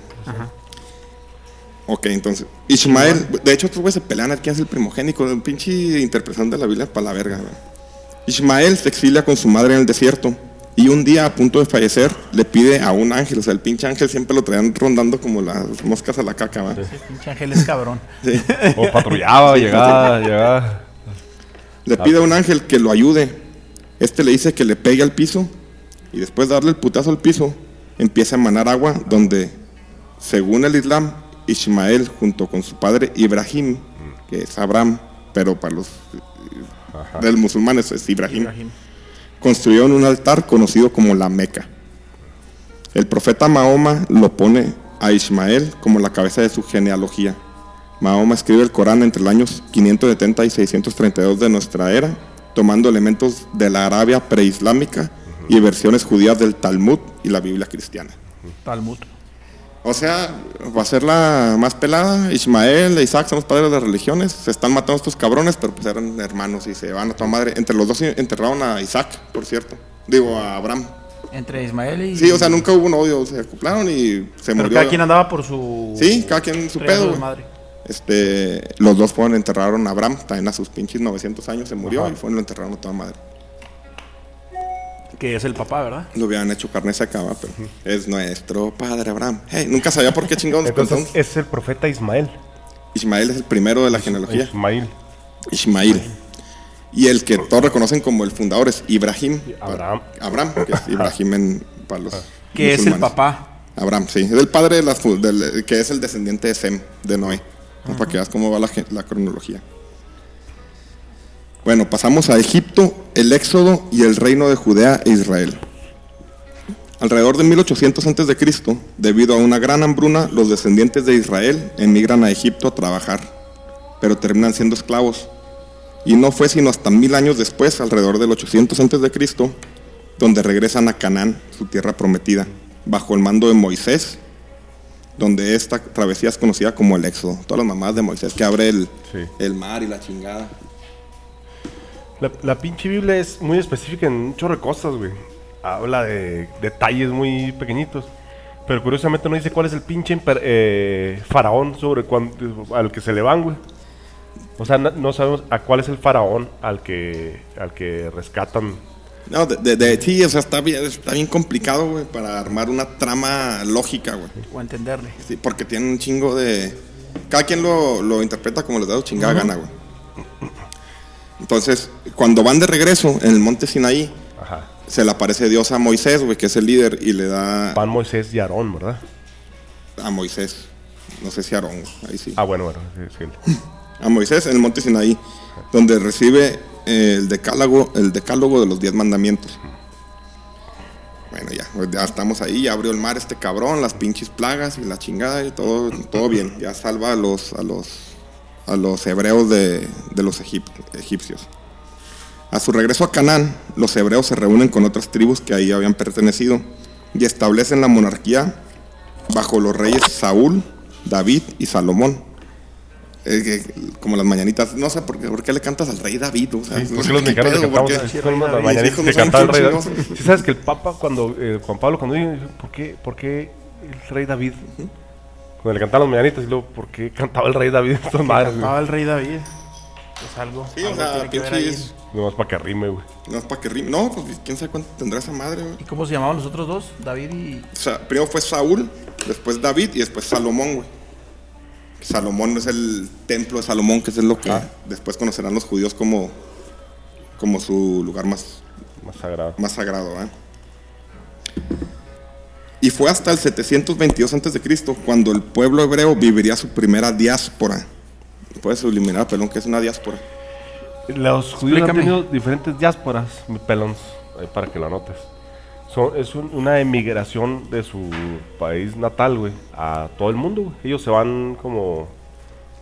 Speaker 1: Ok, entonces. Ismael, de hecho, otros güeyes se pelean a ver quién es el primogénico. Un pinche interpretación de la Biblia para la verga, güey. Ismael se exilia con su madre en el desierto. Y un día, a punto de fallecer, le pide a un ángel. O sea, el pinche ángel siempre lo traían rondando como las moscas a la caca, ¿va?
Speaker 2: Ese pinche ángel es cabrón.
Speaker 3: O patrullaba, llegaba, llegaba.
Speaker 1: Le pide a un ángel que lo ayude. Este le dice que le pegue al piso y después de darle el putazo al piso, empieza a emanar agua donde, según el Islam, Ismael junto con su padre Ibrahim, que es Abraham, pero para los del musulmanes es Ibrahim,
Speaker 2: Ibrahim.
Speaker 1: construyeron un altar conocido como la Meca. El profeta Mahoma lo pone a Ismael como la cabeza de su genealogía. Mahoma escribe el Corán entre los años 570 y 632 de nuestra era, tomando elementos de la Arabia preislámica y versiones judías del Talmud y la Biblia cristiana.
Speaker 2: Talmud.
Speaker 1: O sea, va a ser la más pelada. Ismael e Isaac son los padres de las religiones. Se están matando estos cabrones, pero pues eran hermanos y se van a toda madre. Entre los dos enterraron a Isaac, por cierto. Digo, a Abraham.
Speaker 2: Entre Ismael y.
Speaker 1: Sí, o sea, nunca hubo un odio. Se acoplaron y se
Speaker 2: Pero
Speaker 1: murió.
Speaker 2: cada quien andaba por su.
Speaker 1: Sí, cada quien su pedo,
Speaker 2: madre.
Speaker 1: Este, los dos fueron enterraron a Abraham, también a sus pinches 900 años se murió
Speaker 3: Ajá.
Speaker 1: y fueron lo enterraron a toda madre.
Speaker 2: Que es el papá, ¿verdad?
Speaker 1: Lo hubieran hecho carne seca, va, pero es nuestro padre Abraham. Hey, nunca sabía por qué chingados
Speaker 3: Entonces
Speaker 1: contamos.
Speaker 3: es el profeta Ismael.
Speaker 1: Ismael es el primero de la genealogía.
Speaker 3: Ismael.
Speaker 1: Ismael. Y el que todos reconocen como el fundador es Ibrahim.
Speaker 3: Abraham.
Speaker 1: Abraham, que es Ibrahim en, para los
Speaker 2: Que es el papá.
Speaker 1: Abraham, sí. Es el padre de las del- que es el descendiente de Sem, de Noé. Para que veas cómo va la cronología. Bueno, pasamos a Egipto, el Éxodo y el reino de Judea e Israel. Alrededor de 1800 a.C., debido a una gran hambruna, los descendientes de Israel emigran a Egipto a trabajar, pero terminan siendo esclavos. Y no fue sino hasta mil años después, alrededor del 800 a.C., donde regresan a Canaán, su tierra prometida, bajo el mando de Moisés, donde esta travesía es conocida como el Éxodo. Todas las mamás de Moisés que abre el,
Speaker 3: Sí.
Speaker 1: el mar y la chingada.
Speaker 3: La, la pinche Biblia es muy específica en un chorro de cosas, güey. Habla de detalles muy pequeñitos. Pero curiosamente no dice cuál es el pinche eh, faraón sobre cuán- al que se le van, güey. O sea, no, no sabemos a cuál es el faraón al que, al que rescatan.
Speaker 1: No, de, de- de- sí, o sea, está bien, está bien complicado, güey, para armar una trama lógica, güey.
Speaker 2: O entenderle.
Speaker 1: Sí, porque tiene un chingo de... Cada quien lo, lo interpreta como les da su chingada gana, güey. Entonces, cuando van de regreso en el monte Sinaí,
Speaker 3: Ajá.
Speaker 1: se le aparece Dios a Moisés, güey, que es el líder, y le da
Speaker 3: Van Moisés y Aarón, ¿verdad?
Speaker 1: a Moisés, no sé si Aarón, ahí sí.
Speaker 3: Ah, bueno, bueno. sí, sí.
Speaker 1: a Moisés en el monte Sinaí, donde recibe eh, el decálogo, el decálogo de los diez mandamientos. Bueno, ya, pues ya estamos ahí, ya abrió el mar este cabrón, las pinches plagas y la chingada y todo, todo bien. Ya salva a los, a los, a los hebreos de, de los egip- egipcios. A su regreso a Canaán, los hebreos se reúnen con otras tribus que ahí habían pertenecido y establecen la monarquía bajo los reyes Saúl, David y Salomón. Eh, que- como las mañanitas, no sé por qué, por qué le cantas al rey David. O sea,
Speaker 3: Sí,
Speaker 1: no
Speaker 3: ¿Por
Speaker 1: sé
Speaker 3: qué los mexicanos cantamos las mañanitas que cantaba el rey David. Sí, sabes que el Papa, cuando eh, Juan Pablo, cuando dijo, ¿por qué, ¿por qué el rey David? Cuando le cantaban las mañanitas, y luego, ¿por qué cantaba el rey David estas madres? güey?
Speaker 2: Cantaba el rey David. Es algo.
Speaker 1: Sí, o sea,
Speaker 2: ahí.
Speaker 1: pinches.
Speaker 3: Nomás para que rime, güey.
Speaker 1: No es para que rime. No, pues quién sabe cuánto tendrá esa madre, güey.
Speaker 2: ¿Y cómo se llamaban los otros dos? David y.
Speaker 1: O sea, primero fue Saúl, después David y después Salomón, güey. Salomón es el templo de Salomón, que es lo que
Speaker 3: Ah.
Speaker 1: después conocerán los judíos como, como su lugar más,
Speaker 3: Más sagrado.
Speaker 1: más sagrado. ¿eh? Y fue hasta el 722 a.C. cuando el pueblo hebreo viviría su primera diáspora. Puedes subliminar, pelón, que es una diáspora.
Speaker 3: Los judíos han
Speaker 2: Explícame.
Speaker 3: tenido diferentes diásporas, ahí para que lo anotes. Son, es un- una emigración de su país natal, güey, a todo el mundo, güey. Ellos se van como,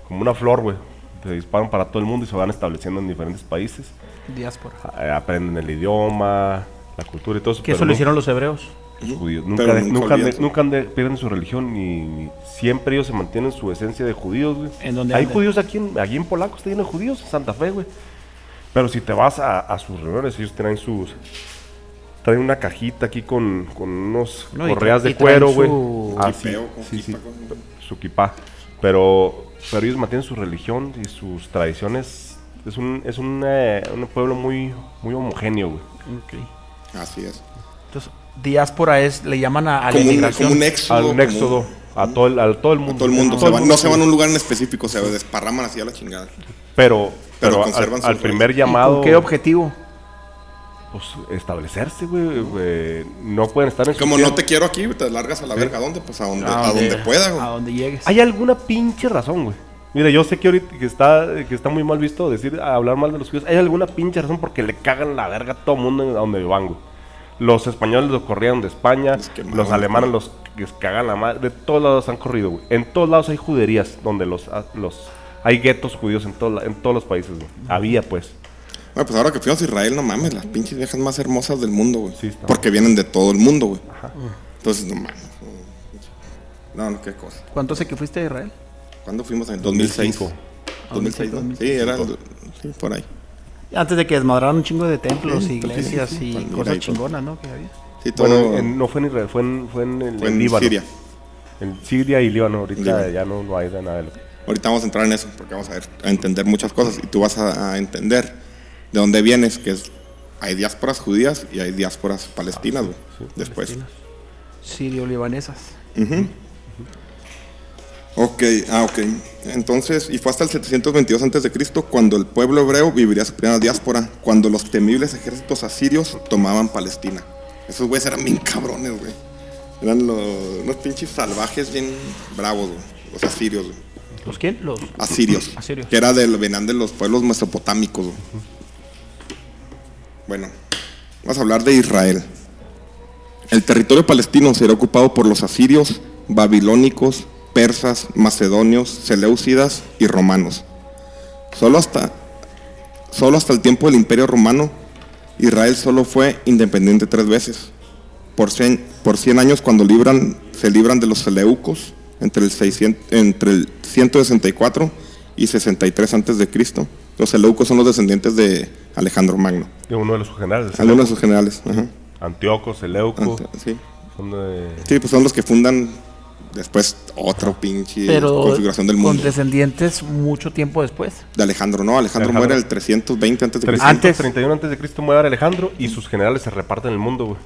Speaker 3: como una flor, güey. Se disparan para todo el mundo y se van estableciendo en diferentes países.
Speaker 2: Diáspora.
Speaker 3: Eh, aprenden el idioma, la cultura y todo eso.
Speaker 2: Que eso lo hicieron los hebreos.
Speaker 3: Judíos.
Speaker 1: Pero
Speaker 3: Nunca, de-
Speaker 1: nunca
Speaker 3: nunca, de-
Speaker 1: olvidan su-
Speaker 3: nunca de- pierden su religión ni, ni- siempre ellos se mantienen su esencia de judíos, güey.
Speaker 2: ¿En dónde
Speaker 3: Hay judíos aquí en, aquí en Polaco, está lleno de judíos, en Santa Fe, güey. Pero si te vas a, a sus reuniones, ellos traen sus... Traen una cajita aquí con, con unos
Speaker 2: No,
Speaker 3: correas de cuero, güey.
Speaker 2: su
Speaker 3: Ah, sí,
Speaker 1: Kipeo con
Speaker 3: sí, sí,
Speaker 1: kipa, con-
Speaker 3: su kipá. Pero, pero ellos mantienen su religión y sus tradiciones. Es un, es un, eh, un pueblo muy, muy homogéneo, güey.
Speaker 1: Así es.
Speaker 2: Diáspora es, le llaman a, a la
Speaker 1: Como un,
Speaker 2: inmigración.
Speaker 1: como un éxodo.
Speaker 3: Al éxodo,
Speaker 1: un-
Speaker 3: a todo el, a todo el mundo.
Speaker 1: todo el mundo.
Speaker 3: A
Speaker 1: se
Speaker 3: todo el
Speaker 1: van-
Speaker 3: mundo,
Speaker 1: no se van a un lugar en específico, se desparraman así a la chingada.
Speaker 3: Pero,
Speaker 1: Pero
Speaker 3: pero,
Speaker 1: conservan
Speaker 3: al, primer
Speaker 2: ¿Y
Speaker 3: llamado,
Speaker 2: ¿Con qué objetivo?
Speaker 3: pues establecerse, güey. No pueden estar en su
Speaker 1: Como no te quiero aquí, te largas a la verga. ¿A dónde? Pues a donde,
Speaker 2: A
Speaker 1: a donde
Speaker 2: donde-
Speaker 1: pueda, güey.
Speaker 2: A donde llegues.
Speaker 3: Hay alguna pinche razón, güey. Mira, yo sé que ahorita que está, que está muy mal visto decir, hablar mal de los judíos. Hay alguna pinche razón porque le cagan la verga a todo mundo a donde van, güey. Los españoles los corrían de España,
Speaker 1: Los quemaban,
Speaker 3: los alemanes los cagan la madre. De todos lados han corrido, güey. En todos lados hay juderías donde los, ah, los hay guetos judíos en, todo en todos los países, güey. Había, pues.
Speaker 1: Bueno, pues ahora que fuimos a Israel, no mames, las pinches viejas más hermosas del mundo, güey.
Speaker 3: Sí,
Speaker 1: Porque vienen de todo el mundo, güey. Entonces, no mames. No, no, qué cosa.
Speaker 2: ¿Cuánto hace que fuiste a Israel?
Speaker 1: ¿Cuándo fuimos? En 2006.
Speaker 3: 2005.
Speaker 1: 2006, ¿no? Sí, era el- sí, por ahí.
Speaker 2: Antes de que desmadraran un chingo de templos,
Speaker 1: Sí,
Speaker 2: iglesias
Speaker 1: sí, sí,
Speaker 2: y cosas chingonas, ¿no? Que había.
Speaker 1: Sí, todo
Speaker 3: Bueno, en- no fue en Israel, fue en, fue en, el-
Speaker 1: fue
Speaker 3: en
Speaker 1: en
Speaker 3: Líbano.
Speaker 1: Siria.
Speaker 3: En Siria y Líbano. Ahorita
Speaker 1: Líbano.
Speaker 3: ya no, no hay de nada de lo
Speaker 1: Ahorita vamos a entrar en eso, porque vamos a, ver, a entender muchas cosas. Y tú vas a, a entender de dónde vienes, que es... Hay diásporas judías y hay diásporas palestinas, después.
Speaker 2: Sirio-libanesas.
Speaker 1: Ok, ah, ok. Entonces, y fue hasta el 722 a.C. cuando el pueblo hebreo viviría su primera diáspora, cuando los temibles ejércitos asirios tomaban Palestina. Esos güeyes eran bien cabrones, güey. Eran los, unos pinches salvajes bien bravos, güey. Los asirios, güey.
Speaker 2: ¿Los quién? Los
Speaker 1: Asirios.
Speaker 2: Asirios.
Speaker 1: Que era del, venían de los pueblos mesopotámicos, güey. Bueno, vamos a hablar de Israel. El territorio palestino será ocupado por los asirios, babilónicos, persas, macedonios, seleucidas y romanos. Solo hasta, solo hasta el tiempo del Imperio Romano, Israel solo fue independiente tres veces. Por 100, por 100 años cuando libran, se libran de los seleucos entre el, 600, entre el 164 y 63 antes de Cristo. Los seleucos son los descendientes de Alejandro Magno.
Speaker 3: De uno de los generales.
Speaker 1: Algunos de sus generales. ajá.
Speaker 3: Antíoco, Seleuco.
Speaker 1: Sí.
Speaker 3: Son de...
Speaker 1: Sí, pues son los que fundan después otro pinche
Speaker 2: Pero
Speaker 1: configuración del
Speaker 2: con
Speaker 1: mundo.
Speaker 2: descendientes mucho tiempo después.
Speaker 1: De Alejandro, no, Alejandro,
Speaker 3: Alejandro.
Speaker 1: muere el 320 antes de Cristo.
Speaker 2: Antes.
Speaker 3: 331 antes de Cristo muere Alejandro y sus generales se reparten el mundo, güey.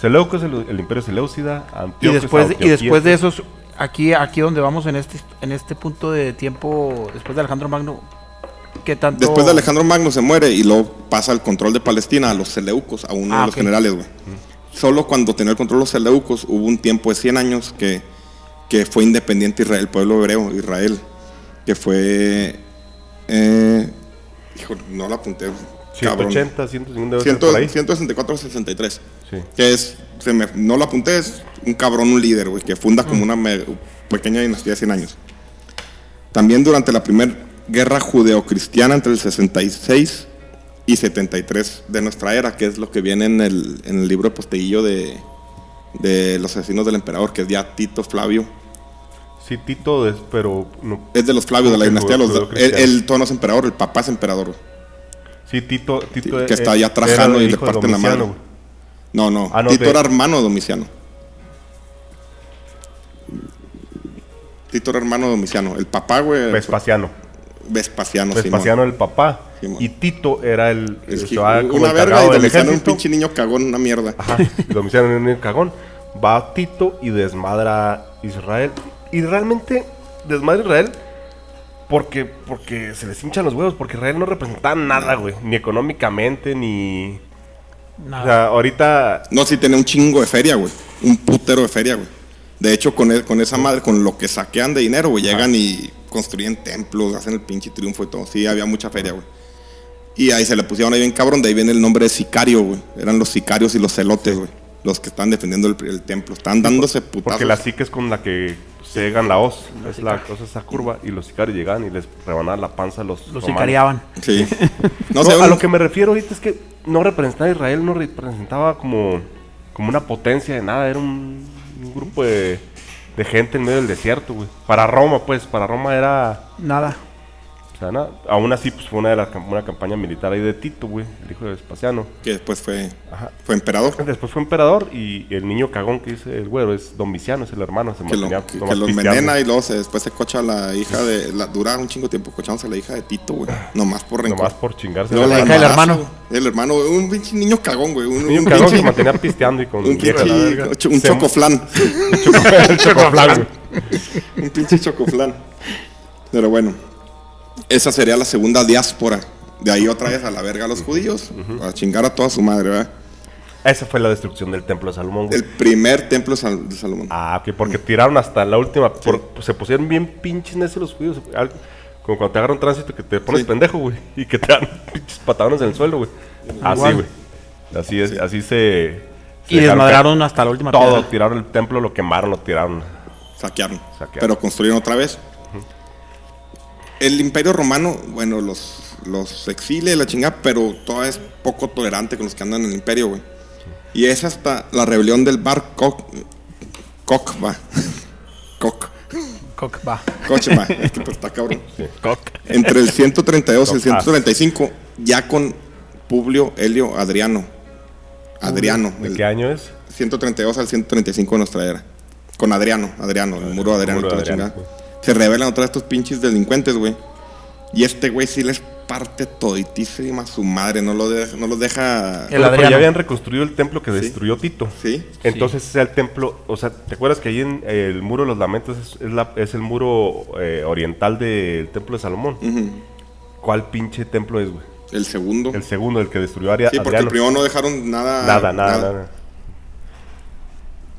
Speaker 3: Seleuco es el, el imperio Seleucida,
Speaker 2: Y después, de, y después de esos, aquí, aquí donde vamos en este, en este punto de tiempo, después de Alejandro Magno, ¿qué tanto?
Speaker 1: Después de Alejandro Magno se muere y luego pasa el control de Palestina a los seleucos, a uno
Speaker 2: Ah,
Speaker 1: de los generales, güey. Solo cuando tenía el control los seleucos hubo un tiempo de 100 años que, que fue independiente Israel, el pueblo hebreo, Israel, que fue... Eh, hijo, no lo apunté. cabrón.
Speaker 3: 180, 150 debe ser
Speaker 1: 100,
Speaker 3: por ahí.
Speaker 1: 164 63.
Speaker 3: Sí.
Speaker 1: Que es, se me- no lo apunté, es un cabrón, un líder, güey, que funda como una me- pequeña dinastía de 100 años. También durante la primera guerra judeocristiana entre el 66 y 73 de nuestra era, que es lo que viene en el, en el libro de posteguillo de, de los asesinos del emperador, que es ya Tito Flavio.
Speaker 3: Sí, Tito, es- pero no-
Speaker 1: Es de los Flavios, de la dinastía de los... Él, él no es emperador, el papá es emperador.
Speaker 3: sí, Tito, Tito
Speaker 1: que está allá
Speaker 3: el
Speaker 1: y le parten la mano. No, no,
Speaker 3: Ah, no,
Speaker 1: Tito
Speaker 3: de-
Speaker 1: era hermano de Domiciano. Tito era hermano de Domiciano. El papá, güey.
Speaker 3: Vespasiano.
Speaker 1: Vespasiano, Simón.
Speaker 3: Vespasiano el papá.
Speaker 1: Simón.
Speaker 3: Y Tito era el,
Speaker 1: El que-
Speaker 3: como
Speaker 1: una verga y Domiciano un pinche niño cagón, una mierda.
Speaker 3: Ajá, y Domiciano en el cagón. Va Tito y desmadra a Israel. Y realmente desmadra a Israel porque, porque se les hinchan los huevos. Porque Israel no representaba nada, güey. Ni económicamente, ni...
Speaker 2: Nada.
Speaker 3: O sea, ahorita...
Speaker 1: No, sí tenía un chingo de feria, güey. Un putero de feria, güey. De hecho, con, e- con esa madre, con lo que saquean de dinero, güey, llegan y construyen templos, hacen el pinche triunfo y todo. Sí, había mucha feria, güey. Y ahí se le pusieron ahí bien cabrón, de ahí viene el nombre de sicario, güey. Eran los sicarios y los celotes, güey. Los que están defendiendo el, el templo. Están dándose putazos.
Speaker 3: Porque la psique es con la que cegan la hoz. Es la cosa, esa curva. Y los sicarios llegan y les rebanaban la panza a los
Speaker 2: Los
Speaker 3: romanos.
Speaker 2: sicariaban.
Speaker 1: Sí.
Speaker 3: No,
Speaker 1: No
Speaker 3: a lo que me refiero ahorita es que no representaba a Israel, no representaba como, como una potencia de nada, era un, un grupo de, de gente en medio del desierto, güey. Para Roma, pues, para Roma era,
Speaker 2: Nada.
Speaker 3: Sea, nada. Aún así, pues, fue una de las una campaña militar ahí de Tito, güey, el hijo de Vespasiano.
Speaker 1: que después fue,
Speaker 3: Ajá.
Speaker 1: fue emperador.
Speaker 3: Después fue emperador y el niño cagón que dice el güero es Domiciano, es el hermano, se
Speaker 1: Que, lo, que, que
Speaker 3: pisteando.
Speaker 1: envenena y luego se, después se cocha a la hija de. La, dura un chingo tiempo cochándose a la hija de Tito, güey. Nomás por rencor.
Speaker 3: Nomás por chingarse.
Speaker 1: Luego
Speaker 3: la
Speaker 2: la hija del hermano.
Speaker 1: El hermano, un pinche niño cagón, güey. Un,
Speaker 3: niño
Speaker 1: un
Speaker 3: cagón
Speaker 1: pinche-
Speaker 3: se mantenía pisteando y con
Speaker 1: un pinche un chocoflán.
Speaker 3: chocoflan, güey.
Speaker 1: un pinche chocoflán. Pero bueno, esa sería la segunda diáspora. De ahí otra vez a la verga a los judíos. A chingar a toda su madre, ¿verdad?
Speaker 3: Esa fue la destrucción del templo de Salomón, güey.
Speaker 1: El primer templo de Sal- de Salomón.
Speaker 3: Ah, que porque tiraron hasta la última. por- pues, se pusieron bien pinches necios los judíos. Como cuando te agarran tránsito que te pones
Speaker 1: Sí.
Speaker 3: pendejo, güey. Y que te dan pinches patadones en el suelo, güey. Así,
Speaker 2: Igual.
Speaker 3: güey. Así es, así se. se
Speaker 2: Y desmadraron hasta la última
Speaker 3: Todo,
Speaker 2: piedra.
Speaker 3: tiraron el templo, lo quemaron, lo tiraron.
Speaker 1: Saquearon.
Speaker 3: Saquearon.
Speaker 1: Pero construyeron otra vez. El imperio romano, bueno, los, los exilia y la chingada, pero todavía es poco tolerante con los que andan en el imperio, güey. Y es hasta la rebelión del Bar Koc- Kokba. Koc.
Speaker 2: Cock, va.
Speaker 1: Es que pues, está cabrón.
Speaker 3: Sí.
Speaker 1: Entre el 132 y el
Speaker 3: Koc.
Speaker 1: 135, ya con Publio Helio Adriano. Adriano.
Speaker 3: ¿De
Speaker 1: el
Speaker 3: qué año es?
Speaker 1: 132 al 135 de nuestra era. Con Adriano, Adriano, el muro de Adriano.
Speaker 3: muro
Speaker 1: toda la
Speaker 3: Adriano,
Speaker 1: chingada. Se revelan otra vez estos pinches delincuentes, güey. Y este güey sí les parte toditísima su madre, no lo, de- no los deja...
Speaker 2: El
Speaker 3: Pero
Speaker 2: Adriano.
Speaker 3: ya habían reconstruido el templo que destruyó Tito.
Speaker 1: Sí,
Speaker 3: Entonces ese es el templo, o sea, ¿te acuerdas que ahí en eh, el muro de los lamentos es, es la- es el muro eh, oriental del templo de Salomón? ¿Cuál pinche templo es, güey?
Speaker 1: el segundo.
Speaker 3: El segundo, el que destruyó Aria-
Speaker 1: sí, porque el primero no dejaron nada...
Speaker 3: Nada, nada, nada.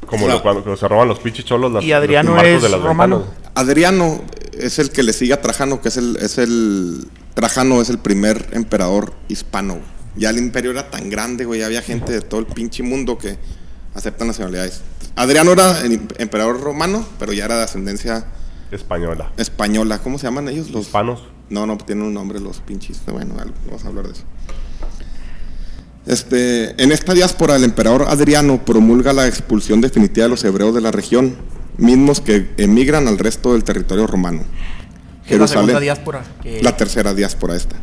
Speaker 3: Como
Speaker 1: O sea,
Speaker 3: lo- cuando, cuando se roban los pinches cholos las,
Speaker 2: Y Adriano
Speaker 3: los marcos
Speaker 2: es
Speaker 3: de las
Speaker 2: romano.
Speaker 3: ventanas.
Speaker 1: Adriano es el que le sigue a Trajano, que es el... Es el Trajano es el primer emperador hispano, güey. Ya el imperio era tan grande, güey, ya había gente de todo el pinche mundo que aceptan nacionalidades. Adriano era el emperador romano, pero ya era de ascendencia
Speaker 3: Española.
Speaker 1: española. ¿Cómo se llaman ellos? Los
Speaker 3: Hispanos.
Speaker 1: No, no, tienen un nombre los pinches. Bueno, vamos a hablar de eso. Este, en esta diáspora, el emperador Adriano promulga la expulsión definitiva de los hebreos de la región, mismos que emigran al resto del territorio romano.
Speaker 2: Es la segunda
Speaker 1: Jerusalén,
Speaker 2: diáspora. que-
Speaker 1: la tercera diáspora esta.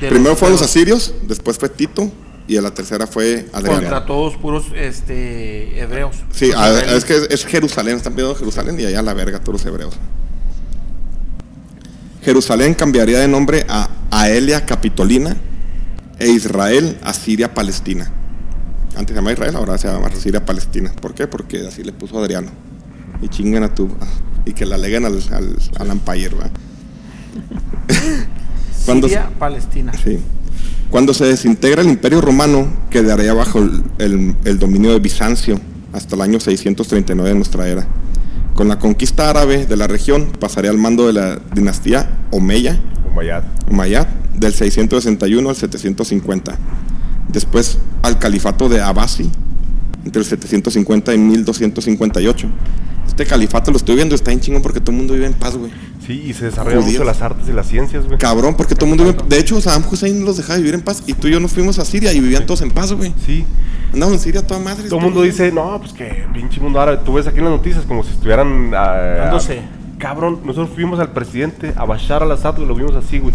Speaker 2: de
Speaker 1: Primero
Speaker 2: los-
Speaker 1: fueron los asirios, después fue Tito y en la tercera fue
Speaker 2: Contra
Speaker 1: Adriano.
Speaker 2: todos puros este, hebreos.
Speaker 1: Sí, a- es que es Jerusalén, están pidiendo Jerusalén y allá a la verga todos los hebreos. Jerusalén cambiaría de nombre a Aelia Capitolina e Israel a Siria Palestina. Antes se llamaba Israel, ahora se llama Siria Palestina. ¿Por qué? Porque así le puso Adriano. Y chinguen a tu. Y que la aleguen al, al, al Empire, ¿va? Cuando-
Speaker 2: Siria, Palestina.
Speaker 1: Sí. Cuando se desintegra el Imperio Romano, quedaría bajo el, el- el dominio de Bizancio hasta el año 639 de nuestra era. Con la conquista árabe de la región, pasaría al mando de la dinastía Omeya,
Speaker 3: Umayyad.
Speaker 1: Umayyad, del 661 al 750. Después al califato de Abbasi, entre el 750 y 1258. Este califato lo estoy viendo, está en chingón porque todo el mundo vive en paz, güey.
Speaker 3: Sí, y se desarrollan mucho las artes y las ciencias, güey.
Speaker 1: Cabrón, porque todo el mundo vive... De hecho, Saddam Hussein los dejaba vivir en paz y tú y yo nos fuimos a Siria y vivían todos en paz, güey.
Speaker 3: Sí.
Speaker 1: Andamos en Siria toda madre.
Speaker 3: Todo el mundo dice, no, pues que pinche mundo árabe. Tú ves aquí en las noticias como si estuvieran. ah,
Speaker 2: Dándose.
Speaker 3: Cabrón, nosotros fuimos al presidente, a Bashar al-Assad, lo vimos así, güey.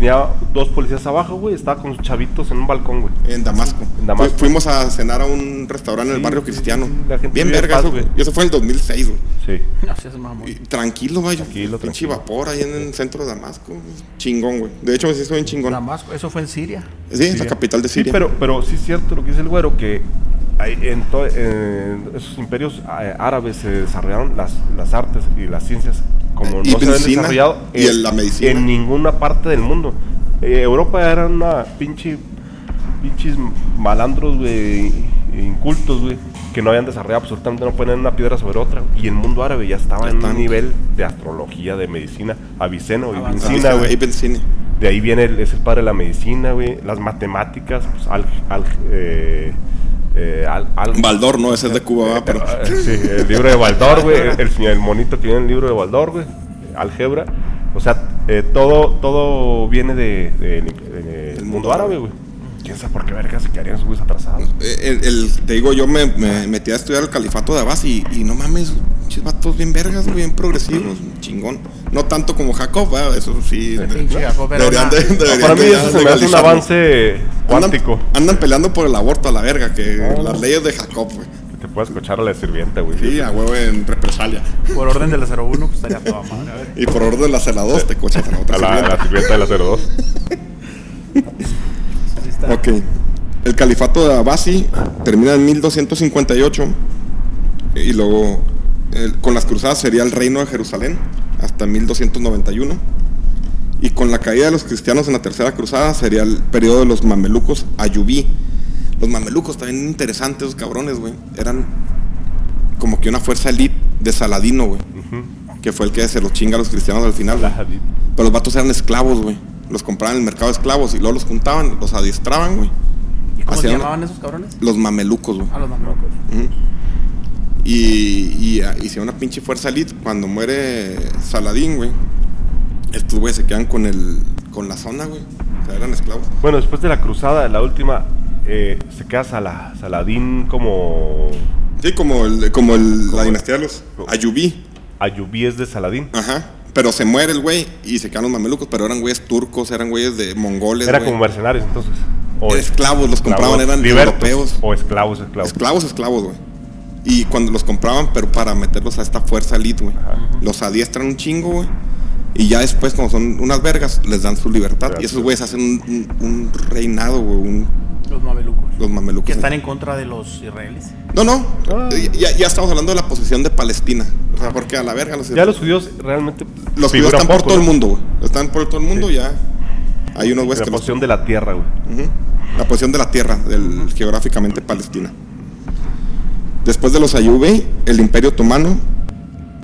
Speaker 3: Tenía dos policías abajo, güey. Estaba con sus chavitos en un balcón, güey.
Speaker 1: En Damasco.
Speaker 3: En Damasco.
Speaker 1: Fu- fuimos a cenar a un restaurante en el
Speaker 3: Sí,
Speaker 1: barrio
Speaker 3: sí,
Speaker 1: cristiano.
Speaker 3: sí, la gente
Speaker 1: Bien verga
Speaker 3: paz,
Speaker 1: eso,
Speaker 3: güey.
Speaker 1: güey. Y eso fue en el 2006, güey.
Speaker 3: Sí.
Speaker 2: No seas mamón.
Speaker 1: Y Tranquilo, vaya.
Speaker 3: Tranquilo,
Speaker 1: Pinche
Speaker 3: tranquilo.
Speaker 1: vapor ahí en el centro de Damasco. Chingón, güey. De hecho, sí estoy bien chingón.
Speaker 2: Damasco, eso fue en Siria.
Speaker 1: Sí, es la
Speaker 3: Siria.
Speaker 1: capital de
Speaker 3: Sí,
Speaker 1: Siria.
Speaker 3: pero, pero sí es cierto lo que dice el güero, que hay- en, en esos imperios eh, árabes se desarrollaron las, las artes y las ciencias como
Speaker 1: Y
Speaker 3: no se habían
Speaker 1: medicina,
Speaker 3: desarrollado
Speaker 1: y en la medicina.
Speaker 3: en ninguna parte del mundo. Eh, Europa era una pinche pinches malandros, güey, incultos, güey, que no habían desarrollado absolutamente, no ponían una piedra sobre otra. Y el mundo árabe ya estaba
Speaker 1: Ya
Speaker 3: en un nivel de astrología, de medicina,
Speaker 2: Avanzado.
Speaker 3: medicina,
Speaker 1: Ahí
Speaker 3: güey. De ahí viene, el- es el padre de la medicina, güey. Las matemáticas, pues, al, al, eh, eh, al- al-
Speaker 1: Baldor, no, ese es de Cuba, va, pero.
Speaker 3: eh, sí, el libro de Baldor, güey. El, el, el monito que viene en el libro de Baldor, güey. Álgebra. O sea, eh, todo, todo viene de, de- de- del mundo árabe, güey. ¿Quién sabe por qué verga se quedarían esos güeyes atrasados?
Speaker 1: Eh, El, el- te digo, yo me, me metí a estudiar el califato de Abbas y, y no mames, pinches vatos bien vergas, güey, bien progresivos, chingón. No tanto como Jacob, ¿verdad? eso sí. de-
Speaker 2: Pinche Jacob era
Speaker 1: deberían de- deberían
Speaker 3: Para mí
Speaker 1: de
Speaker 3: eso se me hace un avance
Speaker 1: Andan,
Speaker 3: cuántico.
Speaker 1: andan peleando por el aborto a la verga, que
Speaker 3: No.
Speaker 1: las leyes de Jacob, güey.
Speaker 3: Te puedes escuchar a la sirvienta, güey.
Speaker 1: Sí, a huevo en represalia.
Speaker 2: Por orden de la 01, pues estaría toda madre. A ver.
Speaker 1: Y por orden de la cela 2 te cochas a la otra
Speaker 3: A la,
Speaker 1: sirvienta.
Speaker 3: la sirvienta de la 02.
Speaker 2: Así está.
Speaker 1: Ok. El califato de Abbasi termina en 1258 y luego el- con las cruzadas sería el reino de Jerusalén hasta 1291 y con la caída de los cristianos en la tercera cruzada sería el periodo de los mamelucos ayubí. Los mamelucos también interesantes, esos cabrones, güey. Eran como que una fuerza elite de Saladino, güey. Que fue el que se los chinga a los cristianos al final. güey. Pero los vatos eran esclavos, güey. Los compraban en el mercado de esclavos y luego los juntaban, los adiestraban, güey.
Speaker 2: ¿Y cómo se llamaban esos cabrones?
Speaker 1: Los mamelucos, güey.
Speaker 2: A los mamelucos.
Speaker 1: Ujú. Y, y ah, hicieron una pinche fuerza elite. Cuando muere Saladín, güey, estos güeyes se quedan con el con la zona, güey. O sea, eran esclavos.
Speaker 3: Bueno, después de la cruzada, la última, eh, se queda Sala- Saladín como
Speaker 1: Sí, como el, como el, la dinastía de los Ayubí.
Speaker 3: Ayubíes de Saladín.
Speaker 1: Ajá. Pero se muere el güey y se quedan los mamelucos, pero eran güeyes turcos, eran güeyes de mongoles.
Speaker 3: Era
Speaker 1: güey.
Speaker 3: como mercenarios entonces.
Speaker 1: Esclavos, los compraban, eran
Speaker 3: libertos,
Speaker 1: europeos.
Speaker 3: O esclavos, esclavos.
Speaker 1: Esclavos, esclavos, güey. Y cuando los compraban, pero para meterlos a esta fuerza elite, güey. Los adiestran un chingo, güey. Y ya después, como son unas vergas, les dan su libertad. Y esos güeyes hacen un, un- un reinado, güey. un-
Speaker 2: Los mamelucos.
Speaker 1: los mamelucos.
Speaker 2: Que están en contra de los israelíes.
Speaker 1: No, no.
Speaker 3: Ah.
Speaker 1: Ya, ya estamos hablando de la posesión de Palestina. O sea, porque a la verga los,
Speaker 3: Ya los judíos realmente
Speaker 1: los judíos están por todo el mundo, güey. Están por todo el mundo, ya. Hay unos güeyes
Speaker 3: La
Speaker 1: que los
Speaker 3: posición de la tierra, güey.
Speaker 1: La posición de la tierra, del, geográficamente Palestina. Después de los Ayube, el Imperio Otomano,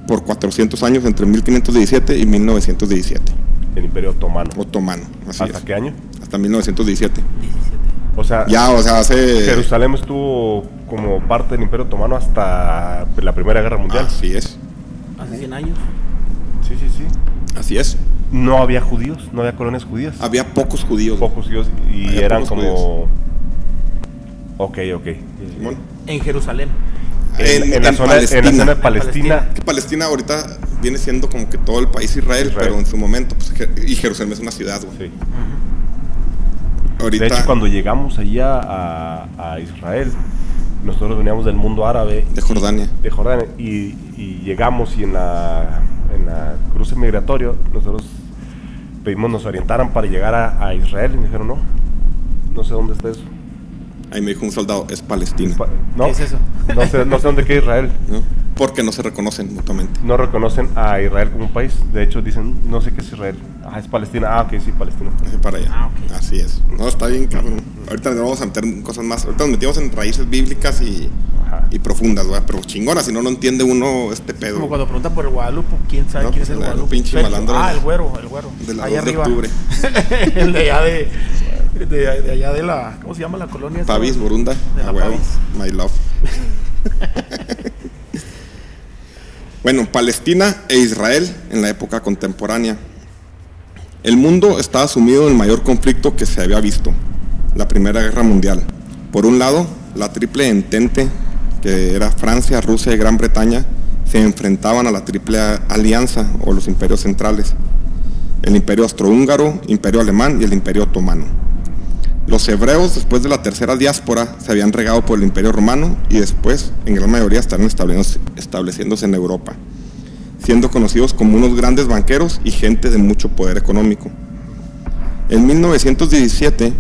Speaker 1: por 400 años, entre 1517 y 1917.
Speaker 3: El Imperio Otomano.
Speaker 1: Otomano, así
Speaker 3: ¿Hasta
Speaker 1: es.
Speaker 3: qué año?
Speaker 1: Hasta 1917.
Speaker 2: 17.
Speaker 3: O sea,
Speaker 1: Ya, o sea, hace...
Speaker 3: Jerusalén estuvo como parte del Imperio Otomano hasta la Primera Guerra Mundial.
Speaker 1: Así es,
Speaker 2: Hace 100 años.
Speaker 3: Sí, sí, sí.
Speaker 1: así es.
Speaker 3: No había judíos, no había colonias judías.
Speaker 1: Había pocos judíos.
Speaker 3: Pocos judíos y
Speaker 1: Había
Speaker 3: eran como... Ok, ok.
Speaker 1: Simón.
Speaker 2: En Jerusalén.
Speaker 3: En,
Speaker 1: En-
Speaker 3: en la
Speaker 1: en
Speaker 3: zona, en la
Speaker 1: Palestina.
Speaker 3: zona de Palestina.
Speaker 1: Que Palestina ahorita viene siendo como que todo el país Israel,
Speaker 3: Israel.
Speaker 1: pero en su momento, pues, y Jerusalén es una ciudad, güey.
Speaker 3: Sí.
Speaker 1: Ahorita,
Speaker 3: De hecho, cuando llegamos allá a, a Israel, nosotros veníamos del mundo árabe,
Speaker 1: de Jordania.
Speaker 3: de Jordania, y, y llegamos y en la, en la cruce migratorio, nosotros pedimos nos orientaran para llegar a, a Israel y me dijeron, no, no sé dónde está eso.
Speaker 1: Ahí me dijo un soldado, es Palestina.
Speaker 3: Pa- No,
Speaker 2: ¿Qué es eso?
Speaker 3: No sé, no sé dónde queda Israel.
Speaker 1: ¿no? Porque no se reconocen mutuamente.
Speaker 3: No reconocen a Israel como un país. De hecho, dicen, no sé qué es Israel. Ah, es Palestina. Ah, ok, sí, Palestina.
Speaker 1: Así para allá.
Speaker 2: Ah.
Speaker 1: Así es. No, está bien, cabrón. Ahorita nos vamos a meter en cosas más. Ahorita nos metimos en raíces bíblicas y, profundas, ¿verdad? Pero chingonas, si no, no entiende uno este pedo.
Speaker 2: Como cuando preguntan por el Guadalupe, ¿quién sabe
Speaker 1: No,
Speaker 2: quién
Speaker 1: pues,
Speaker 2: es el
Speaker 1: el
Speaker 2: Guadalupe?
Speaker 1: pinche malandro
Speaker 2: Ah, el güero, el güero.
Speaker 1: de la
Speaker 2: allá
Speaker 1: 2 de
Speaker 2: arriba.
Speaker 1: octubre.
Speaker 2: el de allá de, de, de allá de la, ¿cómo se llama la colonia?
Speaker 1: Pavis, Burunda,
Speaker 2: De
Speaker 1: a
Speaker 2: la
Speaker 1: huevo.
Speaker 2: Pavis.
Speaker 1: My love. bueno, Palestina e Israel en la época contemporánea. El mundo estaba sumido en el mayor conflicto que se había visto, la Primera Guerra Mundial. Por un lado, la triple entente, que era Francia, Rusia y Gran Bretaña, se enfrentaban a la triple alianza o los imperios centrales. el imperio austrohúngaro, imperio alemán y el imperio otomano. Los hebreos, después de la tercera diáspora, se habían regado por el imperio romano y después, en gran mayoría, estaban estableciéndose- en Europa, siendo conocidos como unos grandes banqueros y gente de mucho poder económico. En 1917,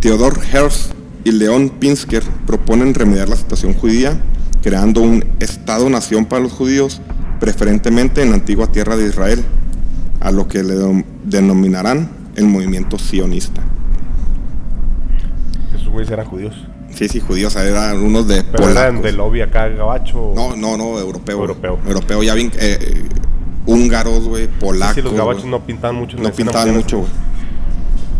Speaker 1: Theodor Herzl y León Pinsker proponen remediar la situación judía, creando un Estado-nación para los judíos, preferentemente en la antigua tierra de Israel, a lo que le denominarán el movimiento sionista.
Speaker 3: Esos güeyes eran judíos.
Speaker 1: Sí, sí, judíos, eran unos de
Speaker 3: Pero eran de lobby acá, gabacho.
Speaker 1: No, no, no, europeo.
Speaker 3: Europeo.
Speaker 1: Europeo, ya bien, eh, húngaros, güey, polacos.
Speaker 3: Sí, los gabachos no pintaban mucho. en
Speaker 1: No pintaban mucho, güey.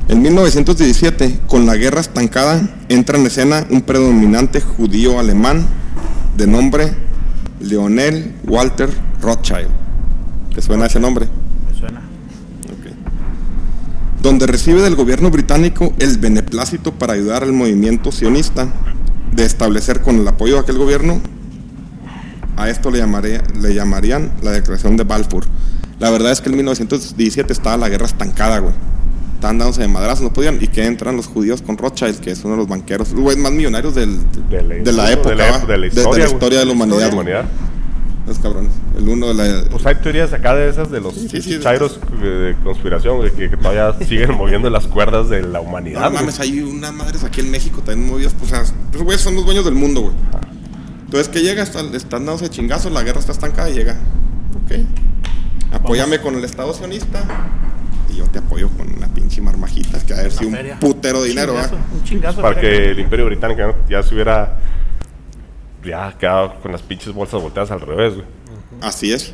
Speaker 1: En 1917, con la guerra estancada, entra en escena un predominante judío alemán de nombre Leonel Walter Rothschild. ¿Te suena ese nombre?
Speaker 2: Me suena.
Speaker 1: Donde recibe del gobierno británico el beneplácito para ayudar al movimiento sionista de establecer con el apoyo de aquel gobierno, a esto le, llamaré- le llamarían la declaración de Balfour. La verdad es que en 1917 estaba la guerra estancada, güey. Estaban dándose de madrazos, no podían. Y que entran los judíos con Rothschild, que es uno de los banqueros, los más millonarios del-
Speaker 3: De la,
Speaker 1: de la época,
Speaker 3: de la,
Speaker 1: ¿va?
Speaker 3: de la
Speaker 1: De- de
Speaker 3: historia,
Speaker 1: la
Speaker 3: güey.
Speaker 1: historia de la humanidad. Los cabrones. El uno de la.
Speaker 3: Pues hay teorías acá de esas de los
Speaker 1: Sí,
Speaker 3: chairos eh, de conspiración que, que todavía siguen moviendo las cuerdas de la humanidad.
Speaker 1: No
Speaker 3: güey.
Speaker 1: mames, hay una madres aquí en México también movidas. Pues, o sea, esos güeyes son los dueños del mundo, güey. Entonces, que llega, está- están dándose chingazos, la guerra está estancada y llega. Ok. Apóyame con el Estado sionista y yo te apoyo con una pinche marmajita, que a ver si un putero de dinero,
Speaker 2: Chingazo,
Speaker 1: ¿verdad?
Speaker 2: Un chingazo.
Speaker 3: Para que el imperio británico ya, ya se hubiera ya quedado con las pinches bolsas volteadas al revés, güey.
Speaker 1: Así es.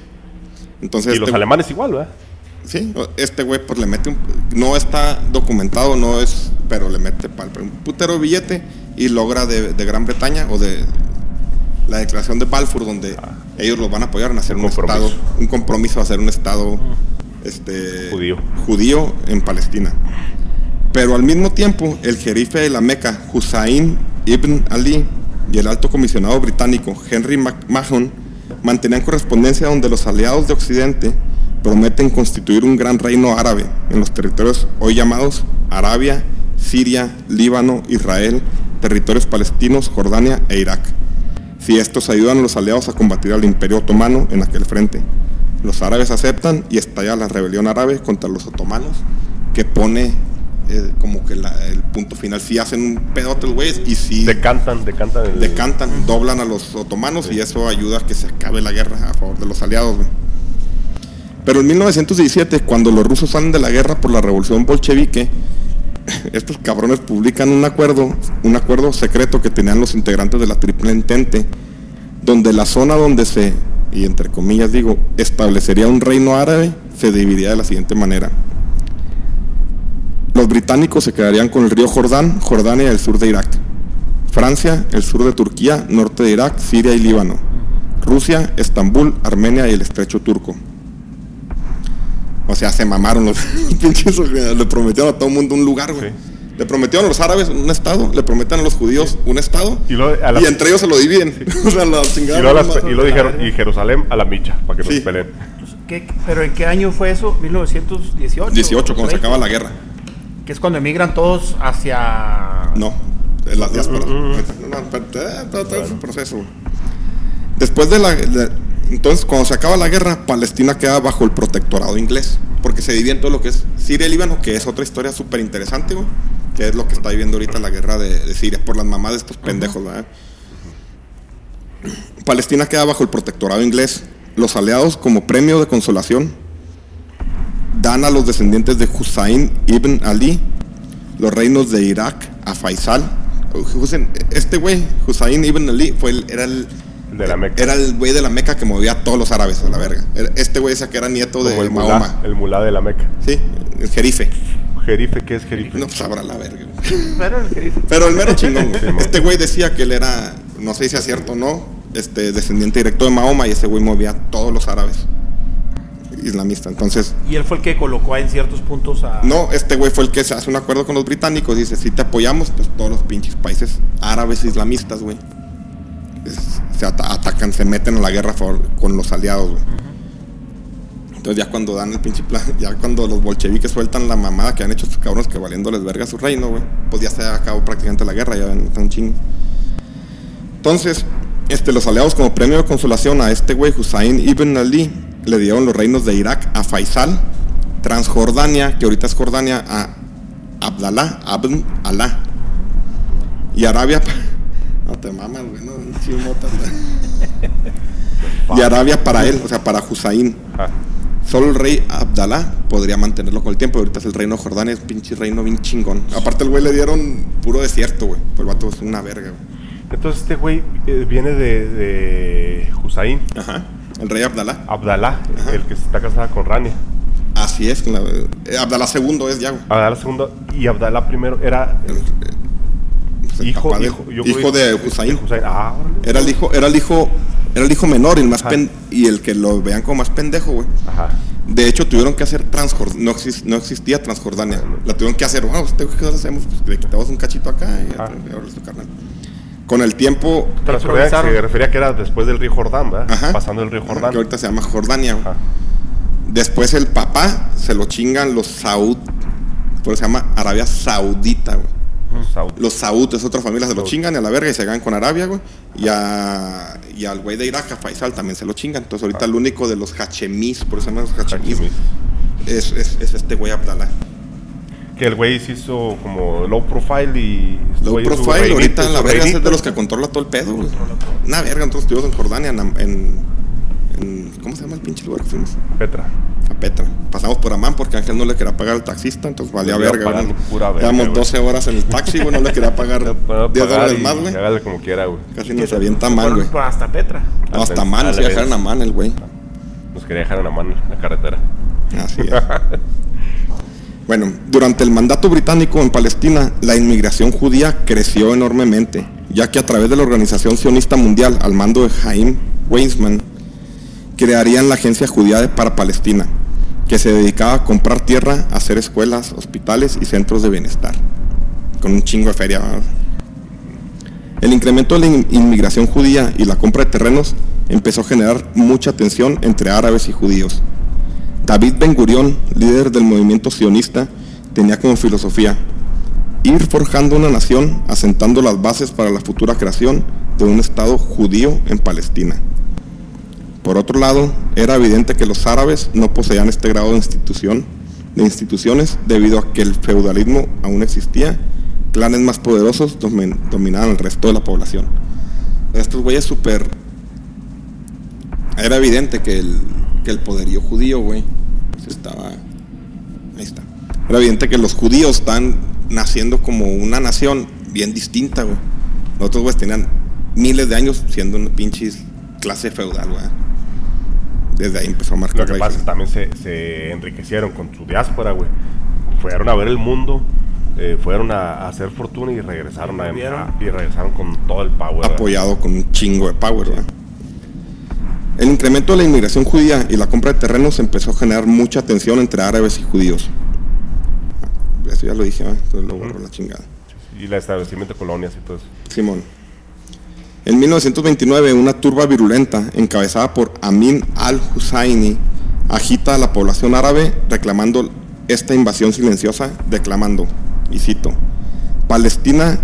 Speaker 1: Entonces,
Speaker 3: Y los
Speaker 1: este-
Speaker 3: alemanes igual, ¿verdad?
Speaker 1: Sí, este güey pues le mete un... No está documentado, no es... Pero le mete pal, un putero billete y logra de, de Gran Bretaña o de la declaración de Balfour donde ellos los van a apoyar en hacer un,
Speaker 3: Un
Speaker 1: estado, un compromiso a hacer un estado este,
Speaker 3: Judío.
Speaker 1: judío en Palestina. Pero al mismo tiempo, el jerife de la Meca, Hussein ibn Ali, y el alto comisionado británico, Henry McMahon, mantenían correspondencia donde los aliados de Occidente prometen constituir un gran reino árabe en los territorios hoy llamados Arabia, Siria, Líbano, Israel, territorios palestinos, Jordania e Irak. Si estos ayudan a los aliados a combatir al imperio otomano en aquel frente. Los árabes aceptan y estalla la rebelión árabe contra los otomanos, que pone eh, como que la- el punto final. Si hacen un pedote los güeyes y si
Speaker 3: Decantan, decantan el...
Speaker 1: decantan, doblan a los otomanos y eso ayuda a que se acabe la guerra a favor de los aliados. güey. Pero en 1917, cuando los rusos salen de la guerra por la revolución bolchevique, estos cabrones publican un acuerdo, un acuerdo secreto que tenían los integrantes de la Triple Entente, donde la zona donde se, y entre comillas digo, establecería un reino árabe, se dividiría de la siguiente manera. Los británicos se quedarían con el río Jordán, Jordania y el sur de Irak. Francia, el sur de Turquía, norte de Irak, Siria y Líbano. Rusia, Estambul, Armenia y el estrecho turco. O sea, se mamaron los pinches. Le prometieron a todo el mundo un lugar, güey.
Speaker 3: Sí.
Speaker 1: Le prometieron a los árabes un estado, le prometen a los judíos un estado.
Speaker 3: Y la-
Speaker 1: entre ellos se lo dividen. o sea, la chingada.
Speaker 3: Y las- luego dijeron, y Jerusalén a la micha, para que no
Speaker 1: Sí.
Speaker 3: se peleen.
Speaker 2: ¿Qué- ¿Pero en qué año fue eso? 1918.
Speaker 1: 18, cuando se acaba la guerra.
Speaker 2: Que es cuando emigran todos hacia.
Speaker 1: No, de las diásporas. Eh, es un proceso. Después de la, de- entonces cuando se acaba la guerra, Palestina queda bajo el protectorado inglés, porque se divide en todo lo que es Siria y Líbano, que es otra historia súper interesante, güey, que es lo que está viviendo ahorita la guerra de, de Siria por las mamás de estos pendejos, ¿verdad? Palestina queda bajo el protectorado inglés. Los aliados, como premio de consolación, dan a los descendientes de Hussein ibn Ali los reinos de Irak a Faisal. Hussein- Este güey, Hussein ibn Ali, fue el- era el
Speaker 3: de la Meca.
Speaker 1: era el güey de la Meca que movía a todos los árabes a la verga. Este güey decía que era nieto
Speaker 3: Como
Speaker 1: de
Speaker 3: el
Speaker 1: Mahoma.
Speaker 3: mulá, el mulá de la Meca.
Speaker 1: Sí, el jerife.
Speaker 3: Jerife, ¿qué es jerife?
Speaker 1: No, pues sabrá la verga.
Speaker 2: Pero el que-
Speaker 1: Pero el mero chingón, güey.
Speaker 3: Sí, mo.
Speaker 1: Este güey decía que él era, no sé si es cierto o no, este descendiente directo de Mahoma y ese güey movía a todos los árabes islamistas. Entonces,
Speaker 2: Y él fue el que colocó en ciertos puntos a.
Speaker 1: no, este güey fue el que se hace un acuerdo con los británicos. Dice, si te apoyamos, pues todos los pinches países árabes islamistas, güey, se ata- atacan, se meten a la guerra con los aliados, güey. Entonces ya cuando dan el pinche plan, ya cuando los bolcheviques sueltan la mamada que han hecho estos cabrones que valiéndoles verga su reino, güey, pues ya se acabó prácticamente la guerra, ya están un chingo. Entonces, este, los aliados como premio de consolación a este güey, Hussein Ibn Ali, le dieron los reinos de Irak a Faisal, Transjordania, que ahorita es Jordania, a Abdallah, Abn Alá. Y Arabia, no te mamas, güey, no, chimota, y Arabia para él, o sea, para Hussein.
Speaker 3: Ah,
Speaker 1: Solo el rey Abdalá podría mantenerlo con el tiempo. Ahorita es el reino Jordania, es pinche reino bien chingón. Aparte, el güey le dieron puro desierto, güey. Pues el vato es una verga, güey.
Speaker 3: Entonces este güey eh, viene de, de Hussein,
Speaker 1: Ajá. El rey Abdalá.
Speaker 3: Abdalá, el que está casada con Rania.
Speaker 1: Así es. la- eh, Abdalá II es ya, güey.
Speaker 3: Abdalá segundo y Abdalá primero era
Speaker 1: El- el
Speaker 3: hijo,
Speaker 1: papá de-
Speaker 3: hijo, yo
Speaker 1: hijo de Hussein.
Speaker 3: Ah.
Speaker 1: Era el hijo, era el hijo, era el hijo menor y el más pen- y el que lo vean como más pendejo, güey.
Speaker 3: Ajá.
Speaker 1: De hecho, tuvieron que hacer Transjordania. No, exis- no existía Transjordania. La tuvieron que hacer. Bueno, ¿qué qué hacemos? Pues le quitamos un cachito acá
Speaker 3: Ah.
Speaker 1: y ahora es tu carnal. Con el tiempo,
Speaker 3: se refería que era después del río Jordán, ¿verdad?
Speaker 1: Ajá.
Speaker 3: Pasando el río
Speaker 1: Ajá,
Speaker 3: Jordán.
Speaker 1: que ahorita se llama Jordania. güey.
Speaker 3: Ajá.
Speaker 1: Después el papá se lo chingan los Saud. Por eso se llama Arabia Saudita, güey.
Speaker 3: Los Saud.
Speaker 1: Los Saud es otra familia, se lo chingan y a la verga y se ganan con Arabia, güey. Y, a- y al güey de Irak, a Faisal, también se lo chingan. Entonces ahorita el único de los Hachemis, por eso se llaman los Hachemis,
Speaker 3: Hachemis.
Speaker 1: es, es, es este güey Abdalá.
Speaker 3: Que el güey se hizo como low profile y... estuvo
Speaker 1: Low profile,
Speaker 3: reinito,
Speaker 1: ahorita la verga es de los que controla todo el pedo, güey. Una verga, nosotros estuvimos en Jordania, en, en- en- ¿Cómo se llama el pinche lugar que fuimos?
Speaker 3: Petra.
Speaker 1: A Petra. Pasamos por Amán porque Ángel no le quería pagar al taxista, entonces valía verga, güey. Llevamos
Speaker 3: güey.
Speaker 1: 12 horas en el taxi, güey, no le quería pagar
Speaker 3: Le puedo
Speaker 1: 10
Speaker 3: pagar
Speaker 1: dólares más, güey.
Speaker 3: Hágale como quiera, güey.
Speaker 1: Casi nos avienta mal, güey.
Speaker 2: hasta Petra.
Speaker 1: No, hasta Amán, nos iba a dejar
Speaker 3: revés.
Speaker 1: en Amán el güey.
Speaker 3: Nos quería dejar en en la carretera.
Speaker 1: Así es. Bueno, durante el mandato británico en Palestina, la inmigración judía creció enormemente, ya que a través de la Organización Sionista Mundial, al mando de Jaim Weizmann, crearían la Agencia Judía para Palestina, que se dedicaba a comprar tierra, hacer escuelas, hospitales y centros de bienestar, con un chingo de feria. El incremento de la in- inmigración judía y la compra de terrenos empezó a generar mucha tensión entre árabes y judíos. David Ben Gurión, líder del movimiento sionista, tenía como filosofía ir forjando una nación asentando las bases para la futura creación de un Estado judío en Palestina. Por otro lado, era evidente que los árabes no poseían este grado de institución, de instituciones debido a que el feudalismo aún existía, clanes más poderosos domin- dominaban el resto de la población. Estos güeyes súper... Era evidente que el, que el poderío judío, güey, se estaba... Ahí está. Era evidente que los judíos están naciendo como una nación bien distinta, güey. Los otros güeyes tenían miles de años siendo una pinche clase feudal, güey. Desde ahí empezó a marcar
Speaker 3: Lo que
Speaker 1: la
Speaker 3: pasa es que también se, se enriquecieron con su diáspora, güey. Fueron a ver el mundo, eh, fueron a, a hacer fortuna y regresaron a, a- y regresaron con todo el power. ¿verdad?
Speaker 1: apoyado con un chingo de power. ¿verdad? El incremento de la inmigración judía y la compra de terrenos empezó a generar mucha tensión entre árabes y judíos. Eso ya lo dije, ¿verdad? entonces lo borro la chingada.
Speaker 3: Y el establecimiento de colonias y todo eso.
Speaker 1: Simón. En 1929, una turba virulenta, encabezada por Amin al-Husseini, agita a la población árabe reclamando esta invasión silenciosa, declamando, y cito, Palestina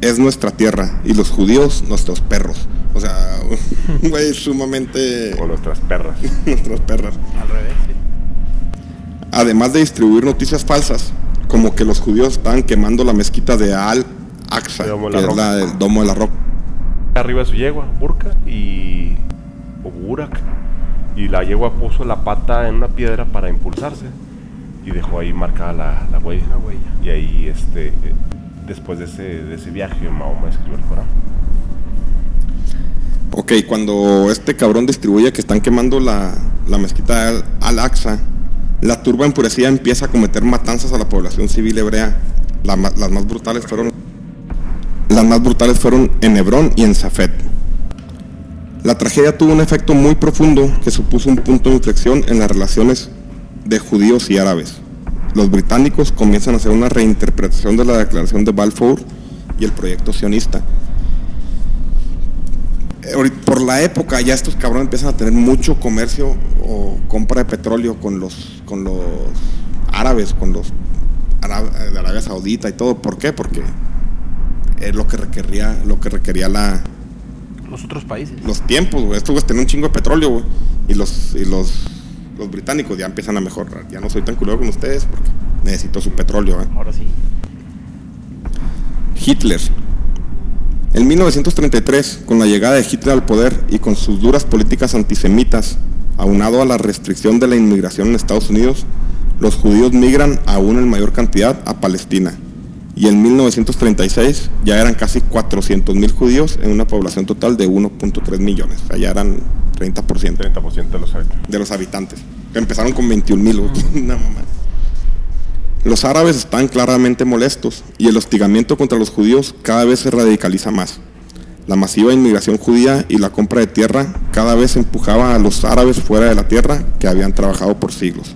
Speaker 1: es nuestra tierra y los judíos nuestros perros. O sea, un güey sumamente
Speaker 3: Con nuestras perras.
Speaker 1: nuestras perras.
Speaker 2: Al revés, sí.
Speaker 1: Además de distribuir noticias falsas, como que los judíos estaban quemando la mezquita de Al-Aqsa, que
Speaker 3: la
Speaker 1: es
Speaker 3: Roca.
Speaker 1: la del Domo de la Roca.
Speaker 3: Arriba de su yegua, Burka y. o Burak. Y la yegua puso la pata en una piedra para impulsarse. Y dejó ahí marcada la, la huella.
Speaker 2: La huella.
Speaker 3: Y ahí, este. Después de ese, de ese viaje, Mahoma escribió el Corán.
Speaker 1: Ok, cuando este cabrón distribuye que están quemando la, la mezquita de Al-Aqsa, la turba enfurecida empieza a cometer matanzas a la población civil hebrea. La las más brutales fueron las más brutales fueron en Hebrón y en Safed. La tragedia tuvo un efecto muy profundo que supuso un punto de inflexión en las relaciones de judíos y árabes. Los británicos comienzan a hacer una reinterpretación de la declaración de Balfour y el proyecto sionista. eh, por la época ya estos cabrones empiezan a tener mucho comercio o compra de petróleo con los con los árabes, con los ara- de Arabia Saudita y todo. ¿Por qué? Porque es lo que requería, lo que requería la,
Speaker 2: Los otros países.
Speaker 1: los tiempos, güey. Estos güeyes tenían un chingo de petróleo, güey. Y los, y los, los británicos ya empiezan a mejorar. Ya no soy tan culero con ustedes porque necesito su petróleo, güey.
Speaker 2: Ahora sí.
Speaker 1: Hitler. En 1933, con la llegada de Hitler al poder y con sus duras políticas antisemitas, aunado a la restricción de la inmigración en Estados Unidos, los judíos migran aún en mayor cantidad a Palestina. Y en 1936 ya eran casi 400.000 judíos en una población total de 1.3 millones. O sea, ya eran 30%
Speaker 3: 30% de los habitantes.
Speaker 1: de los habitantes. Que empezaron con 21.000. Una mamá. Los árabes están claramente molestos y el hostigamiento contra los judíos cada vez se radicaliza más. La masiva inmigración judía y la compra de tierra cada vez empujaba a los árabes fuera de la tierra que habían trabajado por siglos.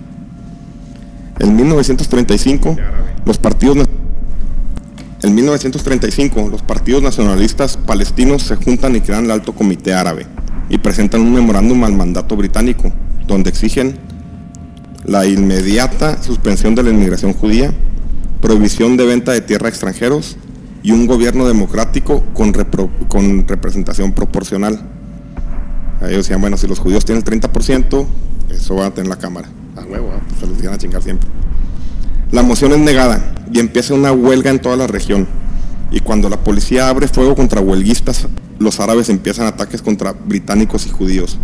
Speaker 1: En 1935, los partidos en 1935, los partidos nacionalistas palestinos se juntan y crean el Alto Comité Árabe y presentan un memorándum al mandato británico, donde exigen la inmediata suspensión de la inmigración judía, prohibición de venta de tierra a extranjeros y un gobierno democrático con, con representación proporcional. Ellos decían, bueno, si los judíos tienen el 30%, eso va a tener la Cámara. A huevo, ah, pues se los iban a chingar siempre. La moción es negada y empieza una huelga en toda la región. Y cuando la policía abre fuego contra huelguistas, los árabes empiezan ataques contra británicos y judíos.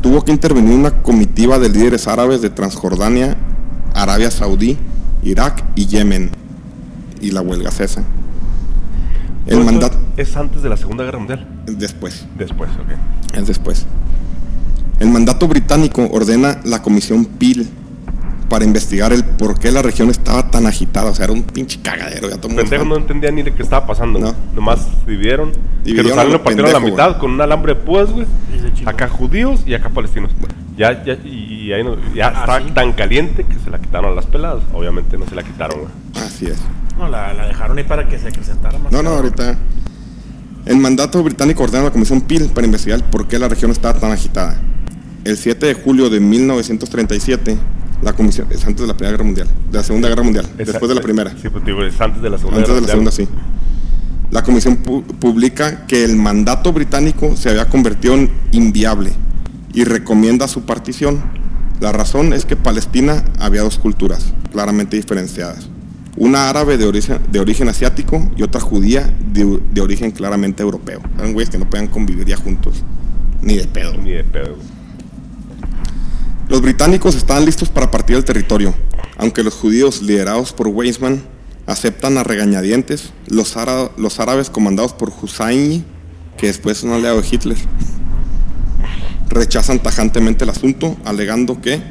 Speaker 1: Tuvo que intervenir una comitiva de líderes árabes de Transjordania, Arabia Saudí, Irak y Yemen. Y la huelga cesa. El mandato
Speaker 3: Es antes de la Segunda Guerra Mundial.
Speaker 1: después.
Speaker 3: Después, ok.
Speaker 1: Es después. El mandato británico ordena la comisión Peel para investigar el por qué la región estaba tan agitada. O sea, era un pinche cagadero. Ya todo
Speaker 3: Pendejos no
Speaker 1: estaba-
Speaker 3: entendían ni de qué estaba pasando.
Speaker 1: No.
Speaker 3: Nomás dividieron.
Speaker 1: Dividieron
Speaker 3: Jerusalén lo partieron a la
Speaker 1: pendejo,
Speaker 3: mitad con un alambre de púas, güey. Acá judíos y acá palestinos. Ya, ya, y, y ahí no- ya
Speaker 2: Ah,
Speaker 3: está
Speaker 2: sí.
Speaker 3: tan caliente que se la quitaron a las peladas. Obviamente no se la quitaron, güey.
Speaker 1: Así es.
Speaker 2: No, la, la dejaron ahí para que se acrecentara más.
Speaker 1: No, no, ahorita. El mandato británico ordena a la comisión Peel para investigar por qué la región estaba tan agitada. El 7 de julio de 1937, la comisión. Es antes de la Primera Guerra Mundial. De la Segunda Guerra Mundial.
Speaker 3: Es-
Speaker 1: después de la Primera.
Speaker 3: Sí, pues digo, es antes de la Segunda
Speaker 1: Antes de la segunda, sí. La comisión pu- publica que el mandato británico se había convertido en inviable y recomienda su partición. La razón es que Palestina había dos culturas claramente diferenciadas. Una árabe de origen, de origen asiático y otra judía de, de origen claramente europeo. Eran güeyes que no podían convivir ya juntos. Ni de pedo.
Speaker 3: Ni de pedo, güey.
Speaker 1: Los británicos estaban listos para partir el territorio, aunque los judíos liderados por Weizmann aceptan a regañadientes, los, ára- los árabes comandados por Hussein, que después es un aliado de Hitler, rechazan tajantemente el asunto, alegando que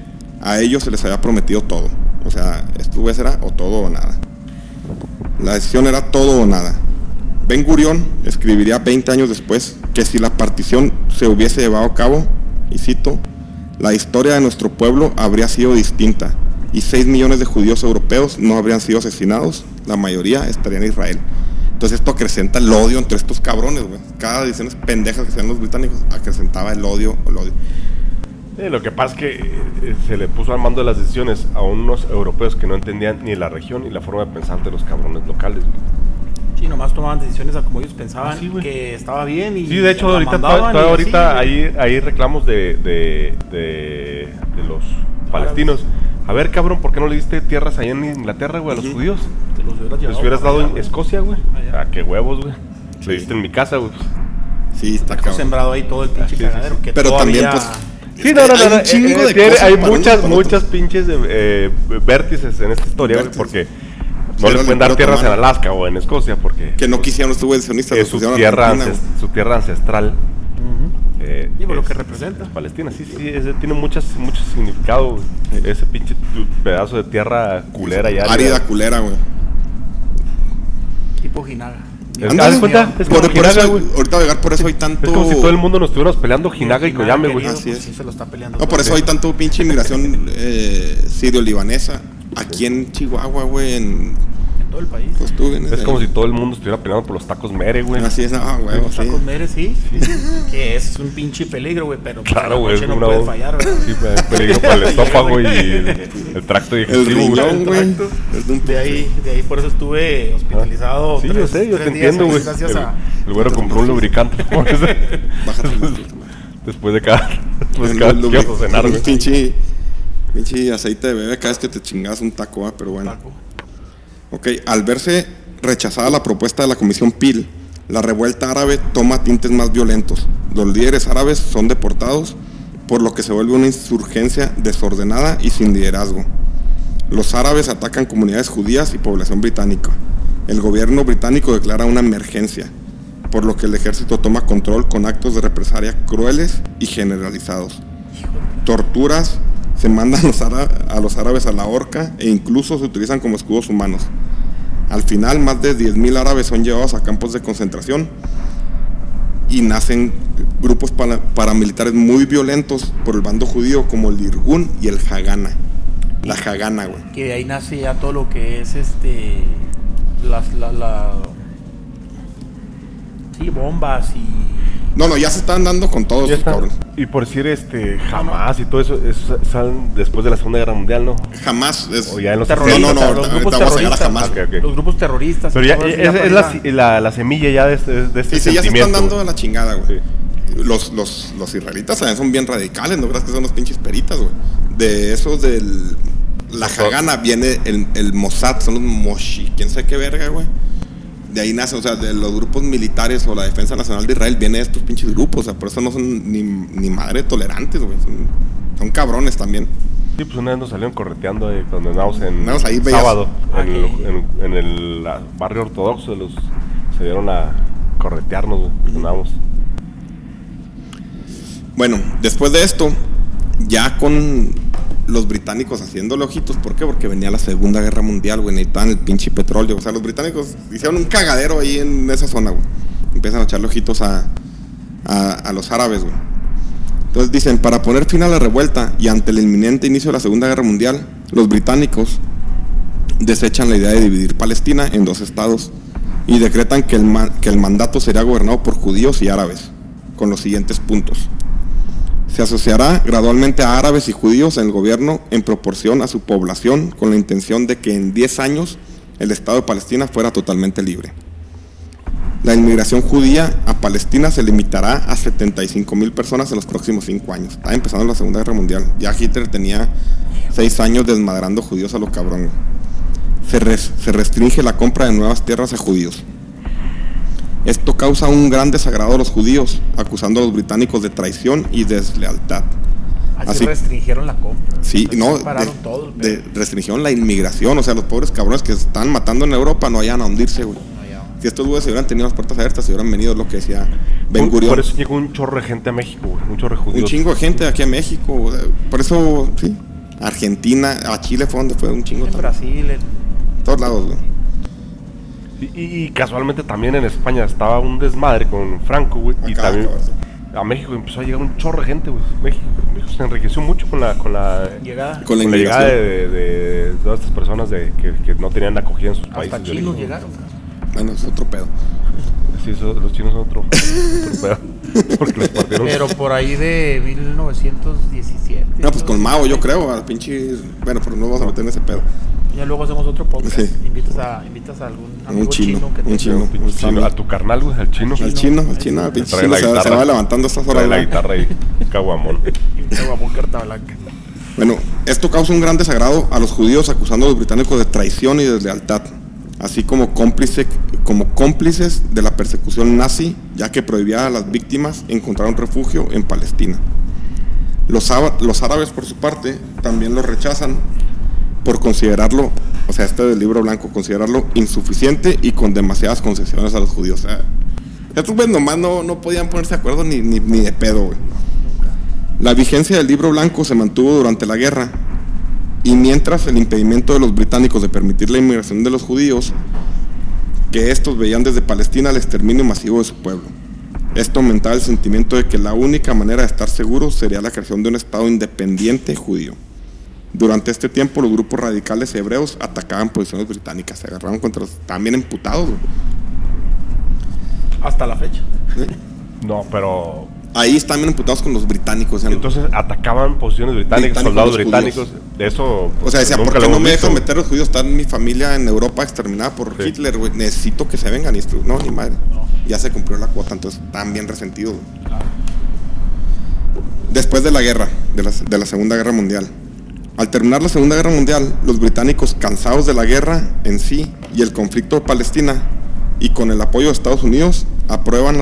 Speaker 1: a ellos se les había prometido todo. O sea, esto era o todo o nada. La decisión era todo o nada. Ben Gurión escribiría 20 años después que si la partición se hubiese llevado a cabo, y cito, la historia de nuestro pueblo habría sido distinta y 6 millones de judíos europeos no habrían sido asesinados, la mayoría estarían en Israel. Entonces esto acrecenta el odio entre estos cabrones, güey. Cada decisiones pendejas que hacían los británicos acrecentaba el odio, el odio.
Speaker 3: Lo que pasa es que eh, se le puso al mando de las decisiones a unos europeos que no entendían ni la región ni la forma de pensar de los cabrones locales.
Speaker 2: Sí, nomás tomaban decisiones a como ellos pensaban
Speaker 3: Ah, sí,
Speaker 2: que estaba bien. Y
Speaker 3: Sí, de hecho, ahorita, toda-
Speaker 2: y
Speaker 3: toda ahorita hay, hay reclamos de, de, de, de los palestinos. A ver, cabrón, ¿por qué no le diste tierras allá en Inglaterra, güey, a los judíos?
Speaker 2: Te los hubieras,
Speaker 3: Les dado
Speaker 2: allá,
Speaker 3: en. Escocia, güey.
Speaker 2: Allá.
Speaker 3: Ah, qué huevos, güey.
Speaker 1: Sí.
Speaker 3: Le diste en mi casa, güey.
Speaker 1: Sí, está cabrón.
Speaker 2: sembrado ahí todo el pinche cagadero.
Speaker 3: sí.
Speaker 2: que
Speaker 1: Pero también,
Speaker 2: todavía-
Speaker 1: pues,
Speaker 3: Sí, no, no, no.
Speaker 1: Hay un
Speaker 3: no,
Speaker 1: chingo
Speaker 3: eh,
Speaker 1: de
Speaker 3: tiene-
Speaker 1: cosas
Speaker 3: hay muchas,
Speaker 1: y
Speaker 3: muchas pinches eh, vértices en esta historia, güey, porque
Speaker 1: Sí,
Speaker 3: no
Speaker 1: era
Speaker 3: les pueden dar tierras en. Alaska o en Escocia, porque
Speaker 1: Que no quisieron los subvencionistas,
Speaker 3: es su tierra,
Speaker 1: Argentina,
Speaker 3: ances- su tierra ancestral. eh,
Speaker 2: Sí, por lo
Speaker 3: es-
Speaker 2: que representa.
Speaker 3: es Palestina, sí, sí, ese tiene muchas, mucho significado, ese pinche pedazo de tierra culera y
Speaker 1: güey.
Speaker 3: árida.
Speaker 1: Árida, culera, güey.
Speaker 2: Tipo Jinaga.
Speaker 3: ¿haz cuenta? Es
Speaker 1: Por, por eso, ahorita llegar, por eso hay tanto...
Speaker 3: Es como si todo el mundo nos estuviéramos peleando Jinaga y Koyame, güey.
Speaker 1: Así
Speaker 2: pues,
Speaker 1: es.
Speaker 2: sí se lo está peleando.
Speaker 1: No, por eso hay tanto pinche inmigración eh, sirio-libanesa. Aquí en Chihuahua, güey, en,
Speaker 2: todo el país.
Speaker 1: Pues tú vienes
Speaker 3: Es como
Speaker 1: ahí.
Speaker 3: si todo el mundo estuviera peleando por los tacos mere, güey.
Speaker 1: Así es, ah, huevo,
Speaker 2: Los
Speaker 1: sí.
Speaker 2: tacos Mere, sí. Que es un pinche peligro, güey, pero pues,
Speaker 3: Claro, güey.
Speaker 2: no
Speaker 3: una-
Speaker 2: puede fallar, güey.
Speaker 3: Sí, pe- peligro para el estófago y el, el tracto
Speaker 1: El
Speaker 3: digestivo, güey.
Speaker 1: riñón, güey. de
Speaker 2: ahí, de ahí por eso estuve hospitalizado.
Speaker 3: Sí, yo
Speaker 2: tres-
Speaker 3: sé, yo
Speaker 2: tres
Speaker 3: te
Speaker 2: días,
Speaker 3: entiendo, güey.
Speaker 2: Gracias
Speaker 3: El,
Speaker 2: a.
Speaker 3: el güero compró un lubricante.
Speaker 1: Bájate el
Speaker 3: después de cada, después de
Speaker 1: El
Speaker 3: cada cenar,
Speaker 1: un
Speaker 3: güey.
Speaker 1: Pinche, pinche aceite de bebé cada vez que te chingas un taco, ah, pero bueno.
Speaker 2: Taco.
Speaker 1: Ok, al verse rechazada la propuesta de la Comisión PIL, la revuelta árabe toma tintes más violentos. Los líderes árabes son deportados, por lo que se vuelve una insurgencia desordenada y sin liderazgo. Los árabes atacan comunidades judías y población británica. El gobierno británico declara una emergencia, por lo que el ejército toma control con actos de represalia crueles y generalizados. Torturas, se mandan los ára- a los árabes a la horca e incluso se utilizan como escudos humanos. Al final, más de 10.000 árabes son llevados a campos de concentración y nacen grupos para- paramilitares muy violentos por el bando judío como el Irgun y el Hagana. La Hagana, güey.
Speaker 2: Que ahí nace ya todo lo que es este. Las. La, la- sí, bombas y.
Speaker 1: No, no, ya se están dando con todos
Speaker 3: Ya
Speaker 1: los cabrones.
Speaker 3: Y por decir este jamás y todo eso, eso salen después de la Segunda Guerra Mundial, ¿no?
Speaker 1: Jamás es.
Speaker 3: O ya en los
Speaker 1: No, no,
Speaker 2: terroristas,
Speaker 1: no,
Speaker 2: los grupos terroristas,
Speaker 1: jamás.
Speaker 3: Ok, ok.
Speaker 2: Los grupos terroristas.
Speaker 3: Pero
Speaker 2: y
Speaker 3: ya es,
Speaker 2: para
Speaker 3: es la, la, la semilla ya de este, de este
Speaker 1: Sí, sí, ya se están dando a la chingada, güey. Los, los, los israelitas también son bien radicales, no creas que son los pinches peritas, güey. De esos del. La Hagana viene el, el Mossad, son los Moshi, quién sabe qué verga, güey. De ahí nace, o sea, de los grupos militares o la Defensa Nacional de Israel viene de estos pinches grupos, o sea, por eso no son ni, ni madre tolerantes, güey. Son, son cabrones también.
Speaker 3: Sí, pues una vez nos salieron correteando eh, cuando andábamos en
Speaker 1: ahí,
Speaker 3: sábado, en, el, en- en el barrio ortodoxo, los, se dieron a corretearnos, güey, andábamos.
Speaker 1: Bueno, después de esto, ya con los británicos haciéndole ojitos, ¿por qué? Porque venía la Segunda Guerra Mundial, güey, necesitaban el pinche petróleo. O sea, los británicos hicieron un cagadero ahí en esa zona, güey. Empiezan a echarle ojitos a, a, los árabes, güey. Entonces dicen, para poner fin a la revuelta y ante el inminente inicio de la Segunda Guerra Mundial, los británicos desechan la idea de dividir Palestina en dos estados y decretan que el, que el mandato será gobernado por judíos y árabes, con los siguientes puntos. Se asociará gradualmente a árabes y judíos en el gobierno en proporción a su población con la intención de que en 10 años el Estado de Palestina fuera totalmente libre. La inmigración judía a Palestina se limitará a 75 mil personas en los próximos 5 años. Está empezando la Segunda Guerra Mundial. Ya Hitler tenía 6 años desmadrando judíos a lo cabrón. güey. Se, res- se restringe la compra de nuevas tierras a judíos. Esto causa un gran desagrado a los judíos, acusando a los británicos de traición y deslealtad.
Speaker 2: Así,
Speaker 1: Así-
Speaker 2: restringieron la compra.
Speaker 1: Sí, no,
Speaker 2: Pararon
Speaker 1: de,
Speaker 2: todo
Speaker 1: de restricción la inmigración, o sea, los pobres cabrones que se están matando en Europa no hayan a hundirse, güey.
Speaker 2: No.
Speaker 1: Si estos güeyes se hubieran tenido las puertas abiertas, se hubieran venido, es lo que decía Ben
Speaker 3: Por-
Speaker 1: Gurion.
Speaker 3: Por eso llegó un chorro de gente a México, güey, un chorro de judíos.
Speaker 1: Un chingo de gente aquí a México, güey. por eso, sí. Argentina, a Chile fue donde fue un chingo.
Speaker 2: En
Speaker 1: también.
Speaker 2: Brasil, en-
Speaker 1: todos lados, güey.
Speaker 3: Y, y- y casualmente también en España estaba un desmadre con Franco, güey. Y
Speaker 1: Acá,
Speaker 3: también
Speaker 1: cabrón,
Speaker 3: a México empezó a llegar un chorro de gente, güey. México, México se enriqueció mucho con la, con la,
Speaker 2: llegada.
Speaker 1: Con la
Speaker 3: con la llegada de, de- de todas estas personas de, que, que no tenían acogida en sus países.
Speaker 2: Hasta
Speaker 3: de
Speaker 2: chinos llegaron.
Speaker 1: Bueno, es otro pedo.
Speaker 3: Sí, eso- los chinos son otro, otro pedo. Porque los partieron.
Speaker 2: Pero por ahí de 1917.
Speaker 1: No, pues con. Mao, yo creo, al pinche. Bueno, pero no vamos a meter en ese pedo.
Speaker 2: Ya luego hacemos otro podcast.
Speaker 1: Sí.
Speaker 2: Invitas, a, invitas a algún amigo
Speaker 1: Un chino,
Speaker 2: chino, que
Speaker 1: un
Speaker 2: te-
Speaker 1: chino.
Speaker 3: Un pinche chino. A tu carnal, güey, al chino.
Speaker 1: Al chino, al chino, al chino
Speaker 3: la
Speaker 1: se, va- se
Speaker 3: guitarra.
Speaker 1: va levantando a estas horas.
Speaker 3: La guitarra y caguamón.
Speaker 2: y poner carta blanca.
Speaker 1: Bueno, esto causa un gran desagrado a los judíos acusando a los británicos de traición y deslealtad, así como, cómplice, como cómplices de la persecución nazi, ya que prohibía a las víctimas encontrar un refugio en Palestina. Los, los árabes, por su parte, también lo rechazan por considerarlo, o sea, este del libro blanco, considerarlo insuficiente y con demasiadas concesiones a los judíos. O sea, estos güeyes nomás no, no podían ponerse de acuerdo ni, ni, ni de pedo, güey. La vigencia del libro blanco se mantuvo durante la guerra y mientras el impedimento de los británicos de permitir la inmigración de los judíos, que estos veían desde Palestina el exterminio masivo de su pueblo. Esto aumentaba el sentimiento de que la única manera de estar seguros sería la creación de un Estado independiente judío. Durante este tiempo, los grupos radicales hebreos atacaban posiciones británicas, se agarraron contra los. También emputados, güey.
Speaker 2: Hasta la fecha.
Speaker 3: No, pero.
Speaker 1: Ahí están bien emputados con los británicos. o sea,
Speaker 3: Entonces atacaban posiciones británicas,
Speaker 1: Británicos,
Speaker 3: soldados británicos. De eso.
Speaker 1: O sea, decía,
Speaker 3: nunca
Speaker 1: ¿por qué no me dejan meter los judíos? Está mi familia en Europa exterminada por
Speaker 3: Sí.
Speaker 1: Hitler, güey. Necesito que se vengan. Y esto, no, ni madre. Ya se cumplió la cuota, entonces están bien resentidos. güey. Después de la guerra, de la, de la Segunda Guerra Mundial. Al terminar la Segunda Guerra Mundial, los británicos, cansados de la guerra en sí y el conflicto de Palestina, y con el apoyo de Estados Unidos, aprueban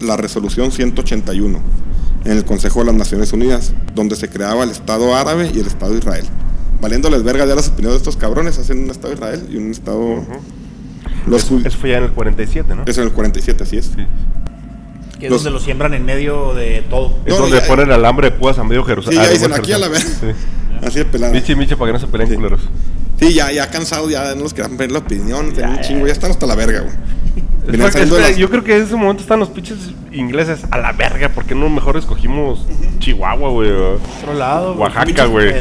Speaker 1: la, resolución 181 en el Consejo de las Naciones Unidas, donde se creaba el Estado árabe y el Estado de Israel. Valiéndoles verga ya las opiniones de estos cabrones, hacen un Estado de Israel y un Estado... Los
Speaker 3: Eso, fue ya en el 47, ¿no?
Speaker 1: Eso en el 47, así es.
Speaker 3: Sí.
Speaker 2: Que es
Speaker 1: Los-
Speaker 2: donde lo siembran en medio de todo.
Speaker 3: Es
Speaker 1: No,
Speaker 3: donde
Speaker 1: ya-
Speaker 3: ponen alambre de púas a medio
Speaker 1: Sí,
Speaker 3: Jerusalén.
Speaker 1: ya dicen aquí a la verga. Así de pelada.
Speaker 3: Michi, michi, para que no se peleen
Speaker 1: Sí.
Speaker 3: culeros.
Speaker 1: Sí, ya, ya cansados, ya no nos querían ver la opinión,
Speaker 2: Ya,
Speaker 1: un
Speaker 2: ya.
Speaker 1: chingo, ya están hasta la verga, güey.
Speaker 3: Es que-
Speaker 1: las-
Speaker 3: Yo creo que en ese momento están los pinches ingleses a la verga. ¿Por qué no mejor escogimos Chihuahua, güey?
Speaker 2: Otro lado. güey.
Speaker 3: Oaxaca, güey.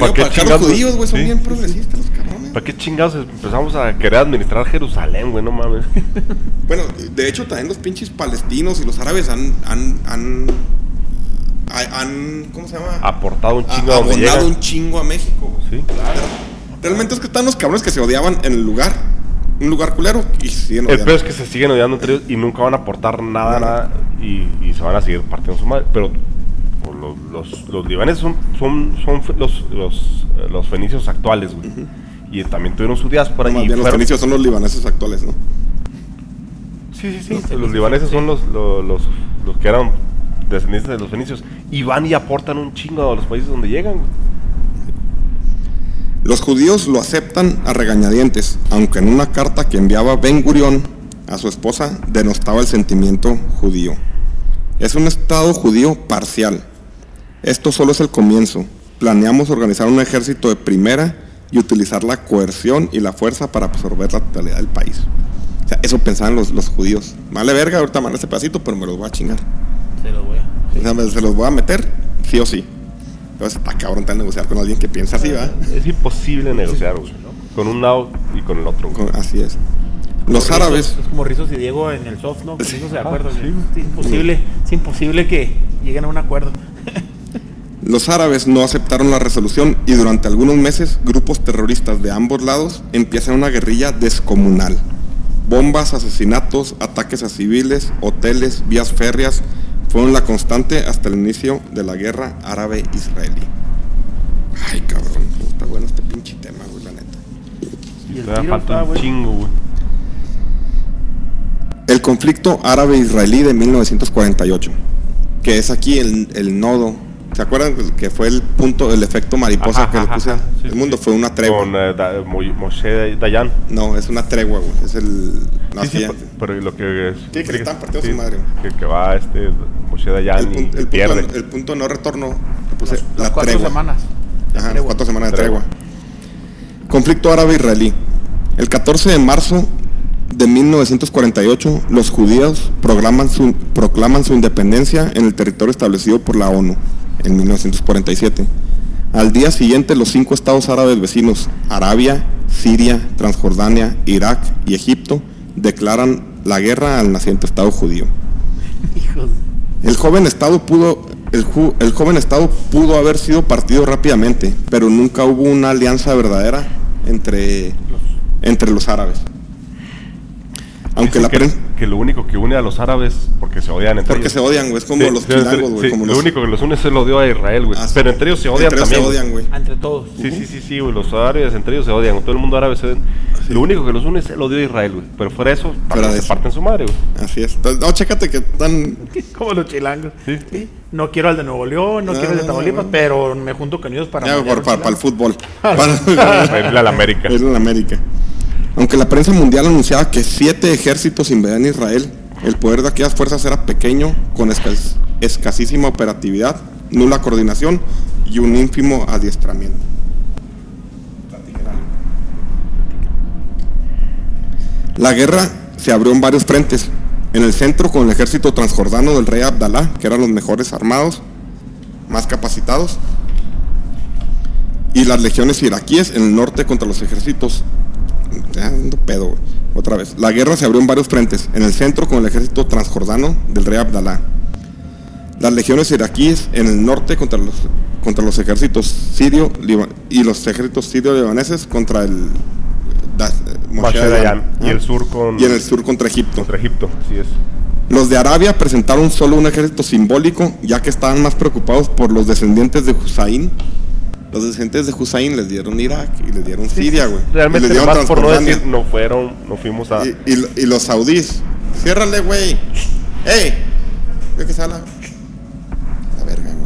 Speaker 3: ¿Para qué
Speaker 1: los
Speaker 3: chingados?
Speaker 1: judíos, güey, son
Speaker 3: Sí,
Speaker 1: bien progresistas los cabrones.
Speaker 3: ¿Para qué chingados empezamos a querer administrar Jerusalén, güey? No mames.
Speaker 1: Bueno, de hecho también los pinches palestinos y los árabes han, han, han, ha- han ¿cómo se llama?
Speaker 3: Aportado un chingo a donde
Speaker 1: abonado un chingo a México.
Speaker 3: Sí.
Speaker 1: Realmente es que están los cabrones que se odiaban en el lugar, un lugar culero, y siguen
Speaker 3: El
Speaker 1: odiando.
Speaker 3: peor es que se siguen odiando entre ellos y nunca van a aportar nada, nada. Y, y se van a seguir partiendo su madre. Pero pues, los, los, los libaneses son, son, son los, los, eh, los fenicios actuales, güey. Y también tuvieron su diáspora.
Speaker 1: No, más
Speaker 3: y
Speaker 1: bien los
Speaker 3: fueron-
Speaker 1: fenicios son los libaneses actuales, ¿no?
Speaker 3: Sí, sí, sí. Los, libaneses son los, los, los, los que eran descendientes de los fenicios. Y van y aportan un chingo a los países donde llegan.
Speaker 1: Los judíos lo aceptan a regañadientes, aunque en una carta que enviaba Ben Gurión a su esposa denostaba el sentimiento judío. Es un Estado judío parcial. Esto solo es el comienzo. Planeamos organizar un ejército de primera y utilizar la coerción y la fuerza para absorber la totalidad del país. O sea, eso pensaban los, judíos. Vale verga, ahorita manda este pedacito, pero me los voy a chingar.
Speaker 2: Se los voy a.
Speaker 1: Se los voy a meter, sí o sí. Entonces está cabrón tan negociar con alguien que piensa así, ¿va?
Speaker 3: Es imposible negociar, güey. Con un lado y con el otro. güey.
Speaker 1: Así es. Los
Speaker 2: Rizos-
Speaker 1: árabes,
Speaker 2: Es como Rizos y Diego en el soft, ¿no?
Speaker 1: Sí.
Speaker 2: Sí. de
Speaker 3: Ah,
Speaker 2: acuerdo.
Speaker 3: sí.
Speaker 2: güey. Es imposible, es imposible que lleguen a un acuerdo.
Speaker 1: los árabes no aceptaron la resolución y durante algunos meses grupos terroristas de ambos lados empiezan una guerrilla descomunal. Bombas, asesinatos, ataques a civiles, hoteles, vías férreas fueron la constante hasta el inicio de la guerra árabe-israelí. Ay, cabrón, está bueno este pinche tema, güey, la neta.
Speaker 2: Y el
Speaker 3: Todavía falta
Speaker 2: está,
Speaker 3: un
Speaker 2: güey.
Speaker 3: chingo, güey.
Speaker 1: El conflicto árabe-israelí de 1948, que es aquí el, el nodo. ¿Se acuerdan que fue el punto, el efecto mariposa
Speaker 3: Ajá,
Speaker 1: que le puse?
Speaker 3: ajá. Sí,
Speaker 1: el mundo
Speaker 3: sí.
Speaker 1: fue una tregua.
Speaker 3: Con eh, Da- Moshe Dayan.
Speaker 1: No, es una tregua, güey. Es el. No,
Speaker 3: sí, sí,
Speaker 1: sí,
Speaker 3: pe- pero lo que es.
Speaker 1: Sí, que le están partiendo su madre,
Speaker 3: Que, que va este Moshe Dayan
Speaker 1: el, punto, el,
Speaker 3: pierde.
Speaker 1: punto, el punto no retorno. puse
Speaker 2: Las-
Speaker 1: la
Speaker 2: las cuatro
Speaker 1: tregua.
Speaker 2: semanas.
Speaker 1: Ajá, las
Speaker 2: tregua.
Speaker 1: cuatro semanas de
Speaker 3: Tregua.
Speaker 1: tregua. Conflicto árabe-israelí. El 14 de marzo de 1948, los judíos proclaman su, proclaman su independencia en el territorio establecido por la ONU en 1947. Al día siguiente, los cinco estados árabes vecinos, Arabia, Siria, Transjordania, Irak y Egipto, declaran la guerra al naciente Estado judío. El joven Estado pudo, el, ju- el joven Estado pudo haber sido partido rápidamente, pero nunca hubo una alianza verdadera entre, entre los árabes. Aunque la
Speaker 3: que,
Speaker 1: prensa,
Speaker 3: que lo único que une a los árabes, porque se odian entre
Speaker 1: porque
Speaker 3: ellos.
Speaker 1: se odian, güey, es como
Speaker 3: Sí,
Speaker 1: los chilangos, güey,
Speaker 3: sí,
Speaker 1: como
Speaker 3: Lo
Speaker 1: los-
Speaker 3: único que los une es el odio a Israel, güey.
Speaker 1: Ah.
Speaker 3: Pero entre ellos se odian
Speaker 1: entre
Speaker 3: también.
Speaker 1: se
Speaker 3: güey.
Speaker 1: odian, güey.
Speaker 2: Entre todos.
Speaker 3: Sí, sí, sí, sí, güey. Los árabes entre ellos se odian. Todo el mundo árabe se odian. Lo único que los une es el odio a Israel, güey. Pero fuera de eso,
Speaker 1: Fuera de
Speaker 3: se
Speaker 1: eso.
Speaker 3: parten su madre, güey.
Speaker 1: Así es. No, chécate que están
Speaker 2: Como los chilangos.
Speaker 3: Sí.
Speaker 2: Sí. No quiero al de Nuevo León, no,
Speaker 1: No,
Speaker 2: quiero al de Tamaulipas,
Speaker 1: no.
Speaker 2: pero me junto con ellos para.
Speaker 1: ya, por- para, para el fútbol.
Speaker 3: Para irle a la América.
Speaker 1: Es en América. Aunque la prensa mundial anunciaba que siete ejércitos invadían Israel, el poder de aquellas fuerzas era pequeño, con escas- escasísima operatividad, nula coordinación y un ínfimo adiestramiento. La guerra se abrió en varios frentes. En el centro con el ejército transjordano del rey Abdalá, que eran los mejores armados, más capacitados. y las legiones iraquíes en el norte contra los ejércitos. Ya, ando pedo, güey. Otra vez. La guerra se abrió en varios frentes. En el centro con el ejército transjordano del rey Abdalá. Las legiones iraquíes en el norte contra los, contra los ejércitos sirio y los ejércitos sirio-libaneses contra el da- Moshe
Speaker 3: Moshe
Speaker 1: Dayan.
Speaker 3: Dayan. Y el sur con,
Speaker 1: Y en el sur contra Egipto.
Speaker 3: contra Egipto, así es.
Speaker 1: Los de Arabia presentaron solo un ejército simbólico, ya que estaban más preocupados por los descendientes de Hussein. Los descendientes de Hussein les dieron Irak y les dieron Siria, güey.
Speaker 3: Realmente,
Speaker 1: les dieron
Speaker 3: más por no decir, no fueron, no fuimos a...
Speaker 1: Y, y- y los saudíes. Ciérrale, güey. ¡Ey! ¿De qué sala? La verga, güey.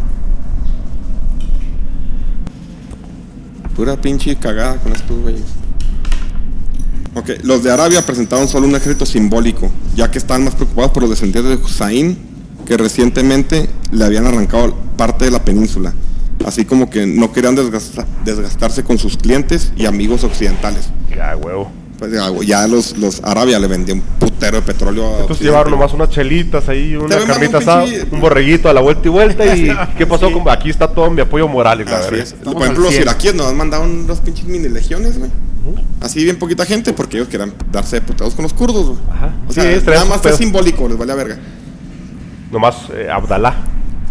Speaker 1: Pura pinche cagada con estos güeyes. Ok, los de Arabia presentaron solo un ejército simbólico, ya que estaban más preocupados por los descendientes de Hussein, que recientemente le habían arrancado parte de la península, así como que no querían desgasta- desgastarse con sus clientes y amigos occidentales.
Speaker 3: Ya, huevo.
Speaker 1: Pues ya, los, los Arabia le vendían un putero de petróleo a
Speaker 3: Entonces llevaron nomás unas chelitas ahí, una carnita
Speaker 1: un
Speaker 3: asada,
Speaker 1: pinche-
Speaker 3: un borreguito a la vuelta y vuelta y ¿qué pasó? con- Aquí está todo mi apoyo moral.
Speaker 1: Por ejemplo, los
Speaker 2: 100.
Speaker 1: iraquíes nos mandaron unas pinches mini legiones, güey. Así bien poquita gente porque ellos querían darse putados con los kurdos, güey.
Speaker 3: Ajá.
Speaker 1: O
Speaker 3: Sí,
Speaker 1: sea, nada más es simbólico, les vale a verga.
Speaker 3: Nomás eh, Abdalá.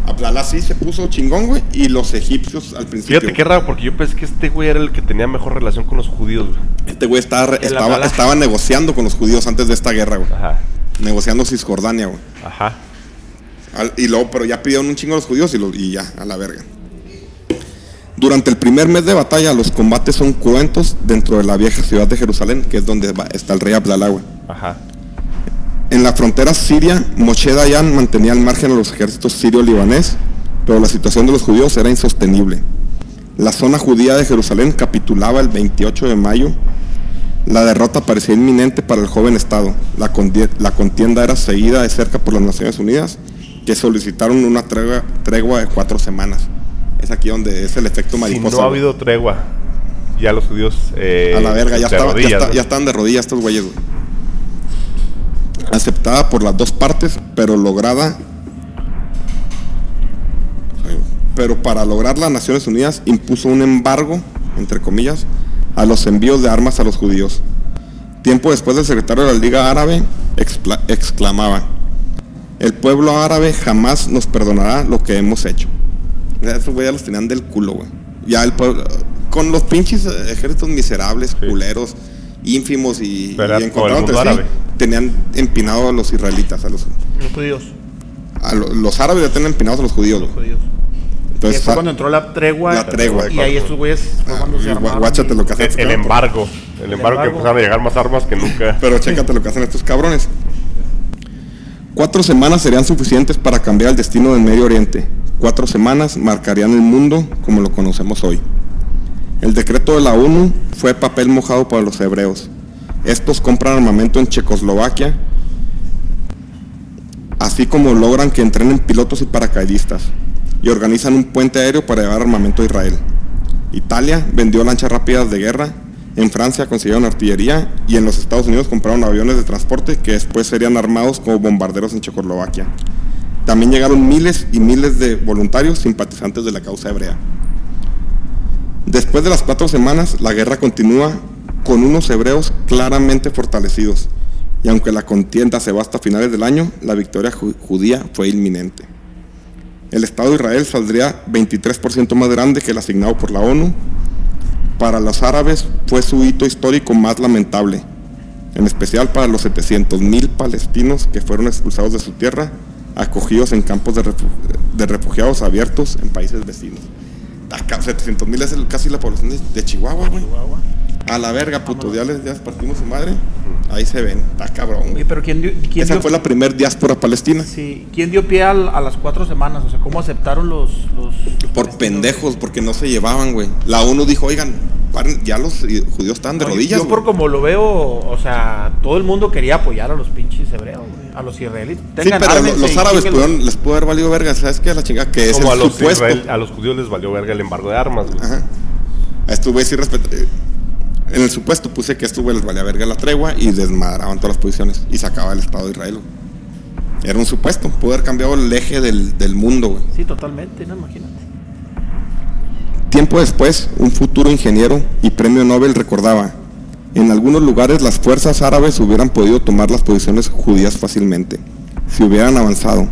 Speaker 1: Abdalá sí se puso chingón, güey, y los egipcios al principio.
Speaker 3: Fíjate qué raro, porque yo pensé que este güey era el que tenía mejor relación con los judíos. güey.
Speaker 1: Este güey estaba, estaba, negociando con los judíos antes de esta guerra, güey.
Speaker 3: Ajá.
Speaker 1: Negociando Cisjordania, güey.
Speaker 3: Ajá.
Speaker 1: Al- y luego, pero ya pidieron un chingo a los judíos y, lo- y ya, a la verga. Durante el primer mes de batalla, los combates son cruentos dentro de la vieja ciudad de Jerusalén, que es donde va- está el rey Abdalá, güey.
Speaker 3: Ajá.
Speaker 1: En la frontera siria, Moshe Dayan mantenía al margen a los ejércitos sirio-libanés, pero la situación de los judíos era insostenible. La zona judía de Jerusalén capitulaba el 28 de mayo. La derrota parecía inminente para el joven Estado. La, contienda era seguida de cerca por las Naciones Unidas, que solicitaron una tregua, tregua de cuatro semanas. Es aquí donde es el efecto
Speaker 3: Si
Speaker 1: mariposa.
Speaker 3: no ha habido tregua, ya los judíos. eh,
Speaker 1: A la verga, ya, estaba- ya
Speaker 3: rodillas,
Speaker 1: está-
Speaker 3: ¿no?
Speaker 1: ya estaban de rodillas estos güeyes, güey. Aceptada por las dos partes, pero lograda. Pero para lograrla, Naciones Unidas impuso un embargo, entre comillas, a los envíos de armas a los judíos. Tiempo después, el secretario de la Liga Árabe exclamaba: El pueblo árabe jamás nos perdonará lo que hemos hecho. Esos güeyes ya los tenían del culo, güey. Ya el pueblo. Con los pinches ejércitos miserables, culeros, ínfimos y, y
Speaker 3: mundo
Speaker 1: entre sí. Tenían empinado a los israelitas, a los,
Speaker 2: Los judíos.
Speaker 1: a lo- los árabes ya tenían empinados a los judíos,
Speaker 2: Los
Speaker 1: güey.
Speaker 2: judíos. Y
Speaker 1: Entonces,
Speaker 2: fue
Speaker 1: fa-
Speaker 2: cuando entró la tregua.
Speaker 1: La tregua.
Speaker 2: Y ahí estos güeyes
Speaker 1: ah, y guáchate lo que hacen
Speaker 3: El, embargo. El, embargo que empezaron a llegar más armas que nunca.
Speaker 1: Pero chécate lo que hacen estos cabrones. Cuatro semanas serían suficientes para cambiar el destino del Medio Oriente. Cuatro semanas marcarían el mundo como lo conocemos hoy. El decreto de la ONU fue papel mojado para los hebreos. Estos compran armamento en Checoslovaquia, así como logran que entrenen pilotos y paracaidistas, y organizan un puente aéreo para llevar armamento a Israel. Italia vendió lanchas rápidas de guerra, en Francia consiguieron artillería y en los Estados Unidos compraron aviones de transporte que después serían armados como bombarderos en Checoslovaquia. También llegaron miles y miles de voluntarios simpatizantes de la causa hebrea. Después de las cuatro semanas, la guerra continúa con unos hebreos claramente fortalecidos. Y aunque la contienda se va hasta finales del año, la victoria ju- judía fue inminente. El Estado de Israel saldría 23% más grande que el asignado por la ONU. Para los árabes fue su hito histórico más lamentable, en especial para los 700.000 palestinos que fueron expulsados de su tierra, acogidos en campos de, refu- de refugiados abiertos en países vecinos. Acá, 700.000 es casi la población de Chihuahua, güey. A la verga, puto, ya les, ya les partimos su madre. Ahí se ven, está cabrón, güey.
Speaker 2: pero ¿quién dio, quién
Speaker 1: Esa
Speaker 2: dio-
Speaker 1: fue la primer diáspora palestina.
Speaker 2: sí, ¿quién dio pie al- a las cuatro semanas? O sea, ¿cómo aceptaron los. los
Speaker 1: Por
Speaker 2: palestinos?
Speaker 1: pendejos, porque no se llevaban, güey. La ONU dijo, oigan, ya los eh, judíos estaban de
Speaker 2: No, yo-
Speaker 1: rodillas.
Speaker 2: Yo, por
Speaker 1: güey".
Speaker 2: como lo veo, o sea, todo el mundo quería apoyar a los pinches hebreos, güey, a los israelíes.
Speaker 1: Sí, pero los árabes pudieron- les pudo haber valido verga, ¿sabes qué? La chinga, que es
Speaker 3: Como a
Speaker 1: el
Speaker 3: los,
Speaker 1: supuesto.
Speaker 3: Israel- a los judíos les valió verga el embargo de armas. güey.
Speaker 1: Ajá. A estos güeyes sí respet- eh, En el supuesto puse que güeyes les valía verga la tregua y desmadraban todas las posiciones y sacaba el Estado de Israel. güey. Era un supuesto, pudo haber cambiado el eje del, del mundo, güey.
Speaker 2: Sí, totalmente, no imagínate.
Speaker 1: Tiempo después, un futuro ingeniero y premio Nobel recordaba, en algunos lugares las fuerzas árabes hubieran podido tomar las posiciones judías fácilmente, si hubieran avanzado.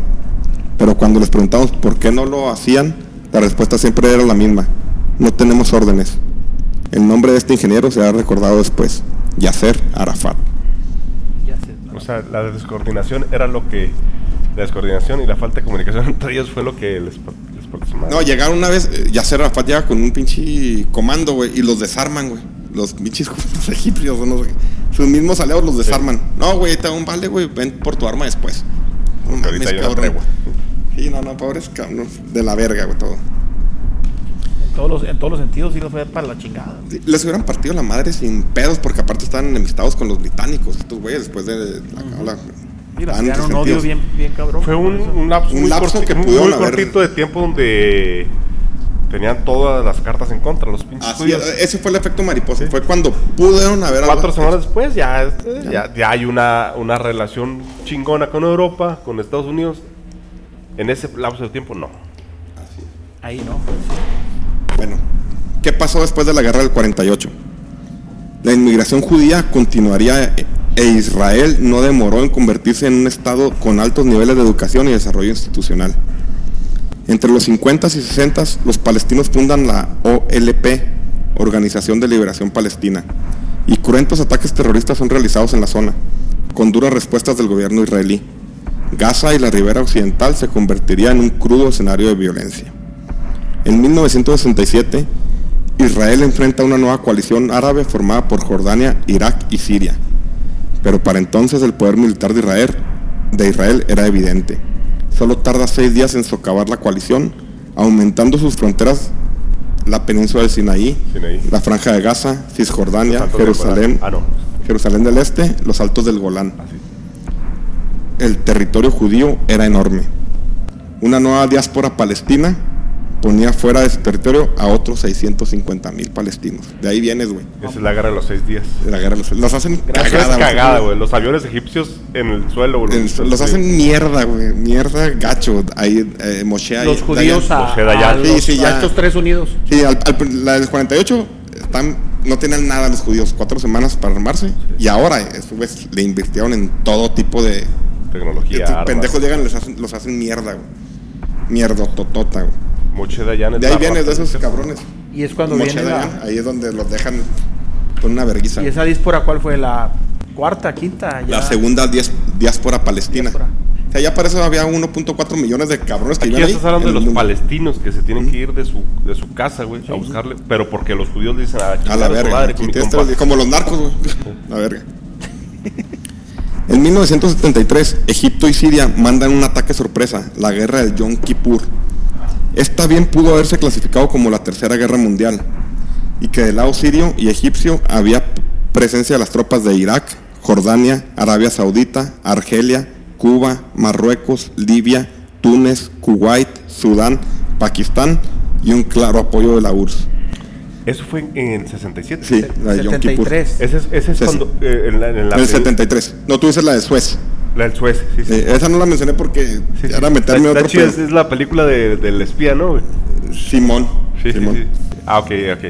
Speaker 1: Pero cuando les preguntamos por qué no lo hacían, la respuesta siempre era la misma, no tenemos órdenes. El nombre de este ingeniero se ha recordado después, Yasser Arafat.
Speaker 3: O sea, la descoordinación era lo que. La descoordinación y la falta de comunicación entre ellos fue lo que les, les.
Speaker 1: No, llegaron una vez, eh, Yasser Arafat llega con un pinche comando, güey, y los desarman, güey. Los pinches los egipcios, o no sé. Sus mismos aliados los desarman. No, güey, te da un vale, güey, ven por tu arma después. No
Speaker 3: una tregua.
Speaker 1: Sí, no, no, pobres cabrones. De la verga, güey, todo.
Speaker 2: En todos los, en todos los sentidos sí lo fue para la chingada.
Speaker 1: Sí, Les hubieran partido la madre sin pedos, porque aparte estaban enemistados con los británicos, estos güeyes, después de la, la-
Speaker 2: Mira, un odio bien, bien cabrón.
Speaker 3: Fue un, un lapso,
Speaker 1: Un
Speaker 3: muy,
Speaker 1: lapso que
Speaker 3: muy- cortito de tiempo donde tenían todas las cartas en contra, los pinches
Speaker 1: Así, ese fue el efecto mariposa. Fue cuando pudieron haber
Speaker 3: Cuatro semanas después ya, este, ya, ya hay una, una relación chingona con Europa, con Estados Unidos. En ese lapso de tiempo no.
Speaker 2: Ahí no.
Speaker 1: Bueno, ¿qué pasó después de la guerra del 48? La inmigración judía continuaría e Israel no demoró en convertirse en un estado con altos niveles de educación y desarrollo institucional. Entre los 50 y 60 los palestinos fundan la OLP, Organización de Liberación Palestina, y cruentos ataques terroristas son realizados en la zona, con duras respuestas del gobierno israelí. Gaza y la ribera occidental se convertiría en un crudo escenario de violencia. En 1967, Israel enfrenta una nueva coalición árabe formada por Jordania, Irak y Siria. Pero para entonces el poder militar de Israel, de Israel era evidente. Solo tarda seis días en socavar la coalición, aumentando sus fronteras la península del Sinaí,
Speaker 3: Sinaí.
Speaker 1: la franja de Gaza, Cisjordania, Jerusalén.
Speaker 3: Ah, no.
Speaker 1: Jerusalén del Este, los altos del Golán.
Speaker 3: Así.
Speaker 1: El territorio judío era enorme. Una nueva diáspora palestina ponía fuera de su territorio a otros 650 mil palestinos. De ahí vienes, güey.
Speaker 3: Esa es la guerra de los seis días.
Speaker 1: De la guerra. Los, los hacen
Speaker 3: Eso es
Speaker 1: cagada,
Speaker 3: cagada, güey. Los aviones egipcios en el suelo, güey.
Speaker 1: Los hacen mierda, güey. Mierda gacho. Ahí, eh, Moshe ahí-
Speaker 2: Los judíos
Speaker 1: Dayan.
Speaker 2: a,
Speaker 3: Los
Speaker 2: a
Speaker 1: Sí,
Speaker 2: los-
Speaker 1: sí,
Speaker 2: a
Speaker 1: ya.
Speaker 2: estos tres unidos.
Speaker 1: Sí, al, al- la del 48 están, no tenían nada los judíos. Cuatro semanas para armarse. Y ahora, eh, su vez, le invirtieron en todo tipo de...
Speaker 3: Tecnología,
Speaker 1: estos
Speaker 3: armas.
Speaker 1: pendejos llegan y les hacen, los hacen mierda, güey. Mierda totota, güey.
Speaker 3: Moche Dayan es
Speaker 1: De ahí
Speaker 3: la
Speaker 1: vienes de esos cabrones.
Speaker 2: Y es cuando viene
Speaker 1: Dayan,
Speaker 2: la...
Speaker 1: ahí es donde los dejan con una vergüenza.
Speaker 2: ¿Y esa diáspora cuál fue? ¿La cuarta, quinta? Ya-
Speaker 1: La segunda diáspora palestina.
Speaker 2: Diáspora.
Speaker 1: O sea, ya para eso había 1.4 millones de cabrones que
Speaker 3: Aquí ya
Speaker 1: ahí.
Speaker 3: estás hablando de los
Speaker 1: mundo.
Speaker 3: palestinos que se tienen que ir de su, de su casa, güey, a buscarle. Pero porque los judíos dicen a,
Speaker 1: A la verga.
Speaker 3: madre
Speaker 1: aquí
Speaker 3: con mi
Speaker 1: tienes
Speaker 3: compa".
Speaker 1: tres- como los narcos, güey. La verga. En 1973, Egipto y Siria mandan un ataque sorpresa, la guerra del Yom Kippur. Esta bien pudo haberse clasificado como la Tercera Guerra Mundial, y que del lado sirio y egipcio había presencia de las tropas de Irak, Jordania, Arabia Saudita, Argelia, Cuba, Marruecos, Libia, Túnez, Kuwait, Sudán, Pakistán y un claro apoyo de la URSS.
Speaker 3: Eso fue en, el 67.
Speaker 1: Sí, la de Yom Kippur.
Speaker 2: 73.
Speaker 3: Ese es, ese es cuando. eh, en la, en la
Speaker 1: En el
Speaker 3: peli-
Speaker 1: 73. No, tú dices la de Suez.
Speaker 3: La del Suez, sí, sí.
Speaker 1: Eh, esa no la mencioné porque
Speaker 3: Sí,
Speaker 1: era meterme
Speaker 3: Está-
Speaker 1: otro
Speaker 3: está chida, es, es la película de- del espía, ¿no?
Speaker 1: Simón. Simón.
Speaker 3: Ah, ok, ok.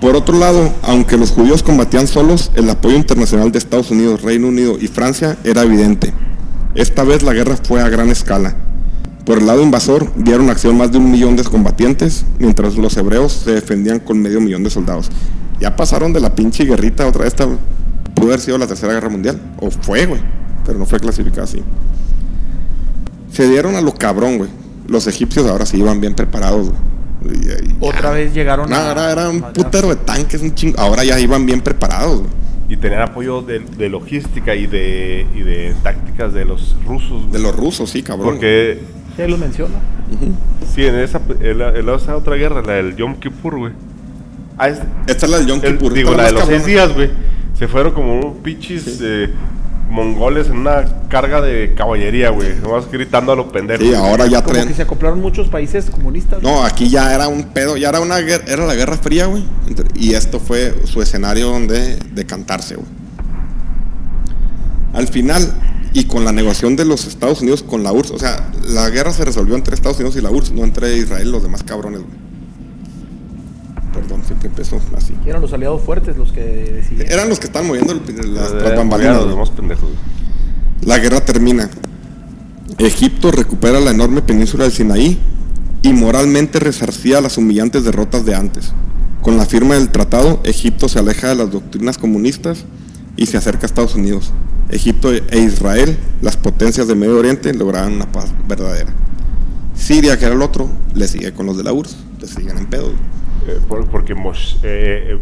Speaker 1: Por otro lado, aunque los judíos combatían solos, el apoyo internacional de Estados Unidos, Reino Unido y Francia era evidente. Esta vez la guerra fue a gran escala. Por el lado invasor dieron acción más de un millón de combatientes, mientras los hebreos se defendían con medio millón de soldados. Ya pasaron de la pinche guerrita otra vez. esta- Pudo haber sido la tercera guerra mundial. O fue, güey. Pero no fue clasificada así. Se dieron a lo cabrón, güey. Los egipcios ahora sí iban bien preparados, güey.
Speaker 2: Otra vez llegaron
Speaker 1: no,
Speaker 2: a-
Speaker 1: era, era un putero de tanques, un chingo. Ahora ya iban bien preparados. güey.
Speaker 3: Y tenían apoyo de, de logística y de, y de tácticas de los rusos. güey.
Speaker 1: De los rusos, sí, cabrón.
Speaker 3: Porque,
Speaker 2: Sí, lo menciona.
Speaker 3: sí, en esa, en la, en esa otra guerra, la del Yom Kippur, güey. Ah, es-
Speaker 1: Esta es la del Yom
Speaker 3: el-
Speaker 1: Kippur.
Speaker 3: digo,
Speaker 1: esta
Speaker 3: la de los seis días, güey. Se fueron como pinches eh, mongoles en una carga de caballería, güey. Nomás gritando a los pendejos.
Speaker 1: Sí, ahora ya
Speaker 2: Como
Speaker 1: traen.
Speaker 2: que se acoplaron muchos países comunistas.
Speaker 1: No, aquí ya era un pedo, ya era una guerra, era la Guerra Fría, güey. Y esto fue su escenario donde decantarse, güey. Al final, y con la negociación de los Estados Unidos con la URSS, o sea, la guerra se resolvió entre Estados Unidos y la URSS, no entre Israel y los demás cabrones, güey. Fue que empezó así.
Speaker 2: Y eran los aliados fuertes los que decidieron.
Speaker 1: Eran los que estaban moviendo el- las
Speaker 3: Eh,
Speaker 1: tras bambalinas,
Speaker 3: los pendejos.
Speaker 1: La guerra termina. Egipto recupera la enorme península del Sinaí y moralmente resarcía las humillantes derrotas de antes. Con la firma del tratado, Egipto se aleja de las doctrinas comunistas y se acerca a Estados Unidos. Egipto e Israel, las potencias de Medio Oriente, lograron una paz verdadera. Siria, que era el otro, le sigue con los de la URSS, le siguen en pedo.
Speaker 3: Eh, por- porque Mosh, eh, eh,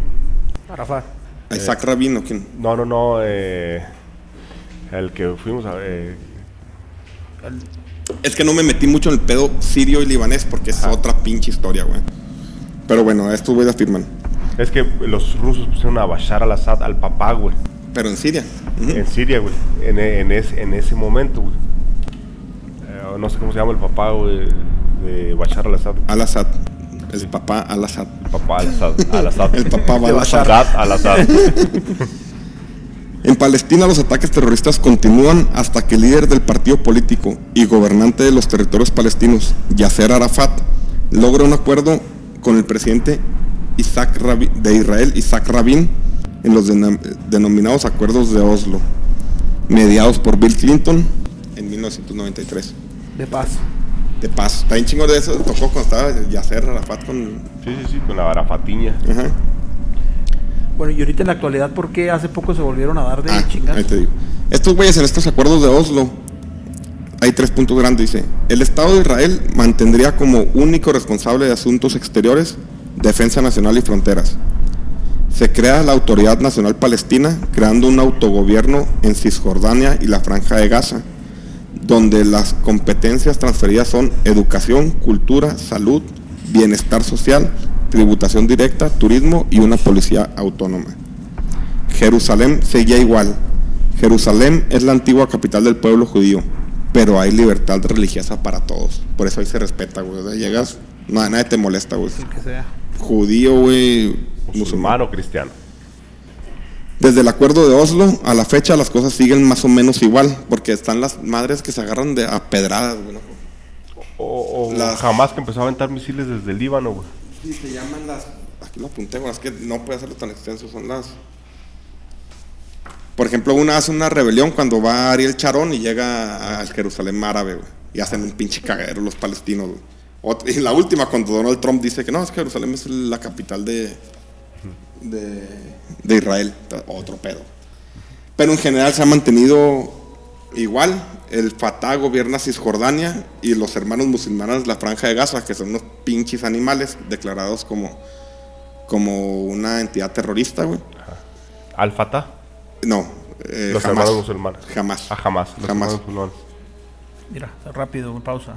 Speaker 2: Arafat.
Speaker 1: A Isaac Rabin, ¿o quién?
Speaker 3: no, no, no, eh, el que fuimos a eh,
Speaker 1: Es que no me metí mucho en el pedo sirio y libanés porque es otra pinche historia, güey. Pero bueno, estos güeyes afirman.
Speaker 3: es que los rusos pusieron a Bashar al-Assad al papá, güey,
Speaker 1: Pero en Siria.
Speaker 3: En Siria, güey, en, en, ese, en ese momento, güey. Eh, no sé cómo se llama el papá, güey, de Bashar al-Assad.
Speaker 1: Al-Assad. El papá Al-Assad.
Speaker 3: El papá al-Assad. al-Assad.
Speaker 1: El papá Al-Assad.
Speaker 3: Assad al-Assad.
Speaker 1: En Palestina los ataques terroristas continúan hasta que el líder del partido político y gobernante de los territorios palestinos, Yasser Arafat, logra un acuerdo con el presidente Isaac de Israel, Isaac Rabin, en los denom- denominados acuerdos de Oslo, mediados por Bill Clinton en 1993.
Speaker 2: De paz.
Speaker 1: De paz. Está bien chingo de eso. Tocó cuando estaba Yasser Arafat con...
Speaker 3: Sí, sí, sí, con la barafatiña.
Speaker 1: Ajá.
Speaker 2: Bueno, y ahorita en la actualidad, ¿por qué hace poco se volvieron a dar de
Speaker 1: Ah,
Speaker 2: chingas?
Speaker 1: ahí te digo. Estos güeyes en estos acuerdos de Oslo, hay tres puntos grandes. Dice, el Estado de Israel mantendría como único responsable de asuntos exteriores, defensa nacional y fronteras. Se crea la Autoridad Nacional Palestina, creando un autogobierno en Cisjordania y la Franja de Gaza, donde las competencias transferidas son educación, cultura, salud, bienestar social, tributación directa, turismo y una policía autónoma. Jerusalén seguía igual. Jerusalén es la antigua capital del pueblo judío, pero hay libertad religiosa para todos. Por eso ahí se respeta, güey. O sea, llegas, nada, nadie te molesta, güey.
Speaker 2: El que sea.
Speaker 1: Judío, güey, musulmán.
Speaker 3: Musulmán o cristiano.
Speaker 1: Desde el acuerdo de Oslo a la fecha las cosas siguen más o menos igual, porque están las madres que se agarran de a pedradas.
Speaker 3: O, o
Speaker 1: Las-
Speaker 3: jamás que empezó a aventar misiles desde el Líbano, güey.
Speaker 1: Sí, se llaman las. Aquí lo apunté, güey, es que no puede hacerlo tan extenso. Son las. Por ejemplo, una hace una rebelión cuando va Ariel Charón y llega al Jerusalén árabe, güey. Y hacen un pinche cagadero los palestinos, güey. Y la última, cuando Donald Trump dice que no, es que Jerusalén es la capital de, de, de Israel. Otro pedo. Pero en general se ha mantenido igual. El Fatah gobierna Cisjordania y los hermanos musulmanes la Franja de Gaza, que son unos pinches animales declarados como, como una entidad terrorista, güey.
Speaker 3: Al-Fatah.
Speaker 1: No, eh,
Speaker 3: Los
Speaker 1: jamás.
Speaker 3: hermanos musulmanes.
Speaker 1: Jamás.
Speaker 3: Ah, jamás. Los
Speaker 1: Jamás.
Speaker 3: hermanos musulmanes.
Speaker 2: Mira, rápido, pausa.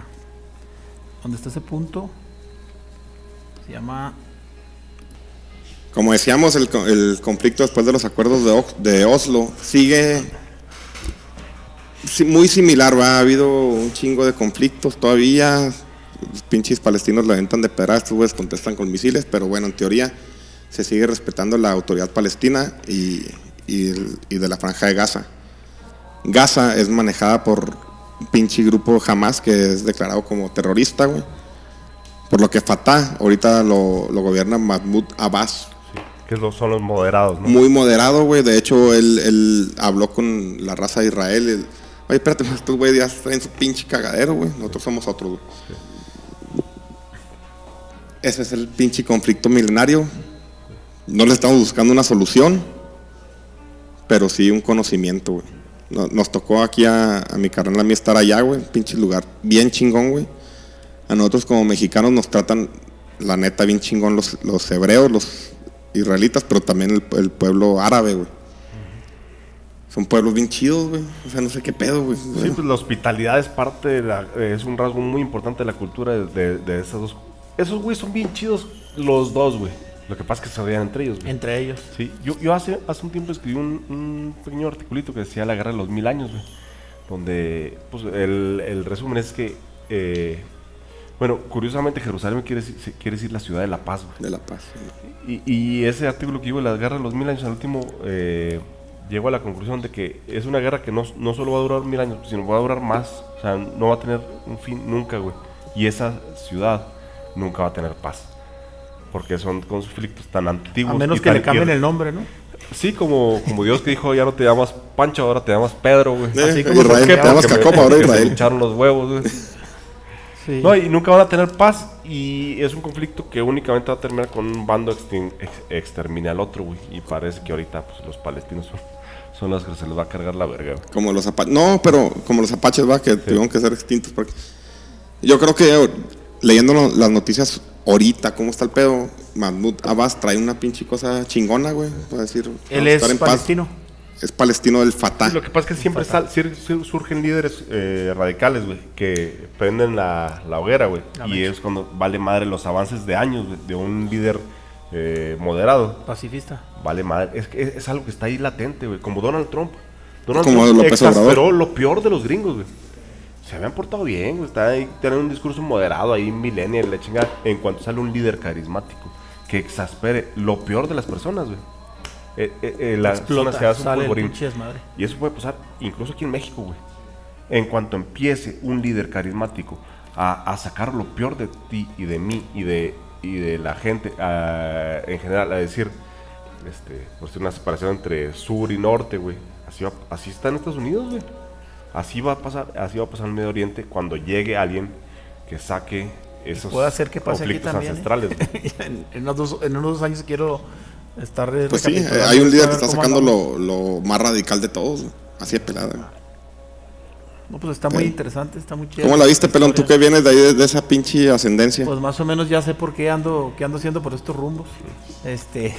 Speaker 2: ¿Dónde está ese punto? Se llama.
Speaker 1: Como decíamos, el, el conflicto después de los acuerdos de, de Oslo sigue muy similar. ¿va? Ha habido un chingo de conflictos todavía. Los pinches palestinos la aventan de estos güeyes contestan con misiles, pero bueno, en teoría se sigue respetando la autoridad palestina y, y de la franja de Gaza. Gaza es manejada por un pinche grupo Hamas que es declarado como terrorista, güey. Por lo que Fatah ahorita lo, lo gobierna Mahmoud Abbas.
Speaker 3: Que son los moderados, ¿no?
Speaker 1: Muy moderado, güey. De hecho, él, él habló con la raza de Israel. Él, Oye, espérate, estos güeyes ya traen su pinche cagadero, güey. Nosotros somos otros, güey. Ese es el pinche conflicto milenario. No le estamos buscando una solución, pero sí un conocimiento, güey. No- Nos tocó aquí a, a mi carnal a mí estar allá, güey. Pinche lugar bien chingón, güey. A nosotros como mexicanos nos tratan, la neta, bien chingón los, los hebreos, los israelitas, pero también el, el pueblo árabe, güey. Son pueblos bien chidos, güey. O sea, no sé qué pedo, güey.
Speaker 3: Sí, pues la hospitalidad es parte de la, es un rasgo muy importante de la cultura de, de, de esas dos. Esos güey son bien chidos los dos, güey. Lo que pasa es que se odian entre ellos, güey.
Speaker 2: Entre ellos.
Speaker 3: Sí, yo, yo hace, hace un tiempo escribí un, un pequeño articulito que decía la guerra de los mil años, güey. Donde, pues, el, el resumen es que, eh, bueno, curiosamente Jerusalén quiere quiere decir la ciudad de la paz, güey.
Speaker 1: De la paz.
Speaker 3: Y, y ese artículo que digo, la guerra de los mil años, al último, eh, llegó a la conclusión de que es una guerra que no, no solo va a durar mil años, sino va a durar más. O sea, no va a tener un fin nunca, güey. Y esa ciudad nunca va a tener paz. porque son conflictos tan antiguos.
Speaker 2: A menos
Speaker 3: y
Speaker 2: que
Speaker 3: tan
Speaker 2: le cambien
Speaker 3: ir-
Speaker 2: el nombre, ¿no?
Speaker 3: Sí, como, como Dios que dijo, ya no te llamas Pancho, ahora te llamas Pedro, güey.
Speaker 2: Así como
Speaker 1: Israel,
Speaker 2: que-
Speaker 1: te llamas Cacopa, ahora Israel.
Speaker 3: echaron los huevos, güey.
Speaker 2: Sí.
Speaker 3: No, y nunca van a tener paz. Y es un conflicto que únicamente va a terminar con un bando extin- ex- extermina al otro, güey. Y parece que ahorita pues, los palestinos son, son los que se les va a cargar la verga, güey.
Speaker 1: Como los apaches. No, pero como los apaches, va, que tuvieron que ser extintos. Porque yo creo que eh, leyendo lo- las noticias ahorita, cómo está el pedo, Mahmoud Abbas trae una pinche cosa chingona, güey. Para decir,
Speaker 2: Él es
Speaker 1: estar en paz. Es palestino del Fatah.
Speaker 3: Sí, lo que pasa es que siempre sal- surgen líderes eh, radicales, güey, que prenden la, la hoguera, güey. Y es cuando vale madre los avances de años güey, de un líder eh, moderado.
Speaker 2: Pacifista.
Speaker 3: Vale madre. Es, que es, es algo que está ahí latente, güey. Como Donald Trump. Donald
Speaker 1: Como
Speaker 3: Trump
Speaker 1: López
Speaker 3: exasperó
Speaker 1: Obrador.
Speaker 3: lo peor de los gringos, güey. Se habían portado bien, güey. Está ahí, tienen un discurso moderado ahí, millennial, la chingada. En cuanto sale un líder carismático que exaspere lo peor de las personas, güey. Eh, eh, eh, la zona se hace un
Speaker 2: el
Speaker 3: polvorín. Y eso puede pasar incluso aquí en México, güey. En cuanto empiece un líder carismático a, a sacar lo peor de ti y de mí y de, y de la gente a- en general, a decir, este, pues una separación entre sur y norte, güey. Así, va- así está en Estados Unidos, güey. Así va a pasar, así va a pasar en Medio Oriente cuando llegue alguien que saque esos
Speaker 2: Puede ser que pase aquí
Speaker 3: conflictos
Speaker 2: también. ¿eh?
Speaker 3: ancestrales.
Speaker 2: en, en unos dos, en unos dos años quiero estar. eh,
Speaker 1: Pues sí, hay un líder que está sacando lo, lo más radical de todos, así de pelada.
Speaker 2: No, pues está muy interesante, está muy.
Speaker 1: ¿Cómo la viste, Pelón? Tú que vienes de ahí, de, de esa pinche ascendencia.
Speaker 2: Pues más o menos ya sé por qué ando, qué ando haciendo por estos rumbos. Este,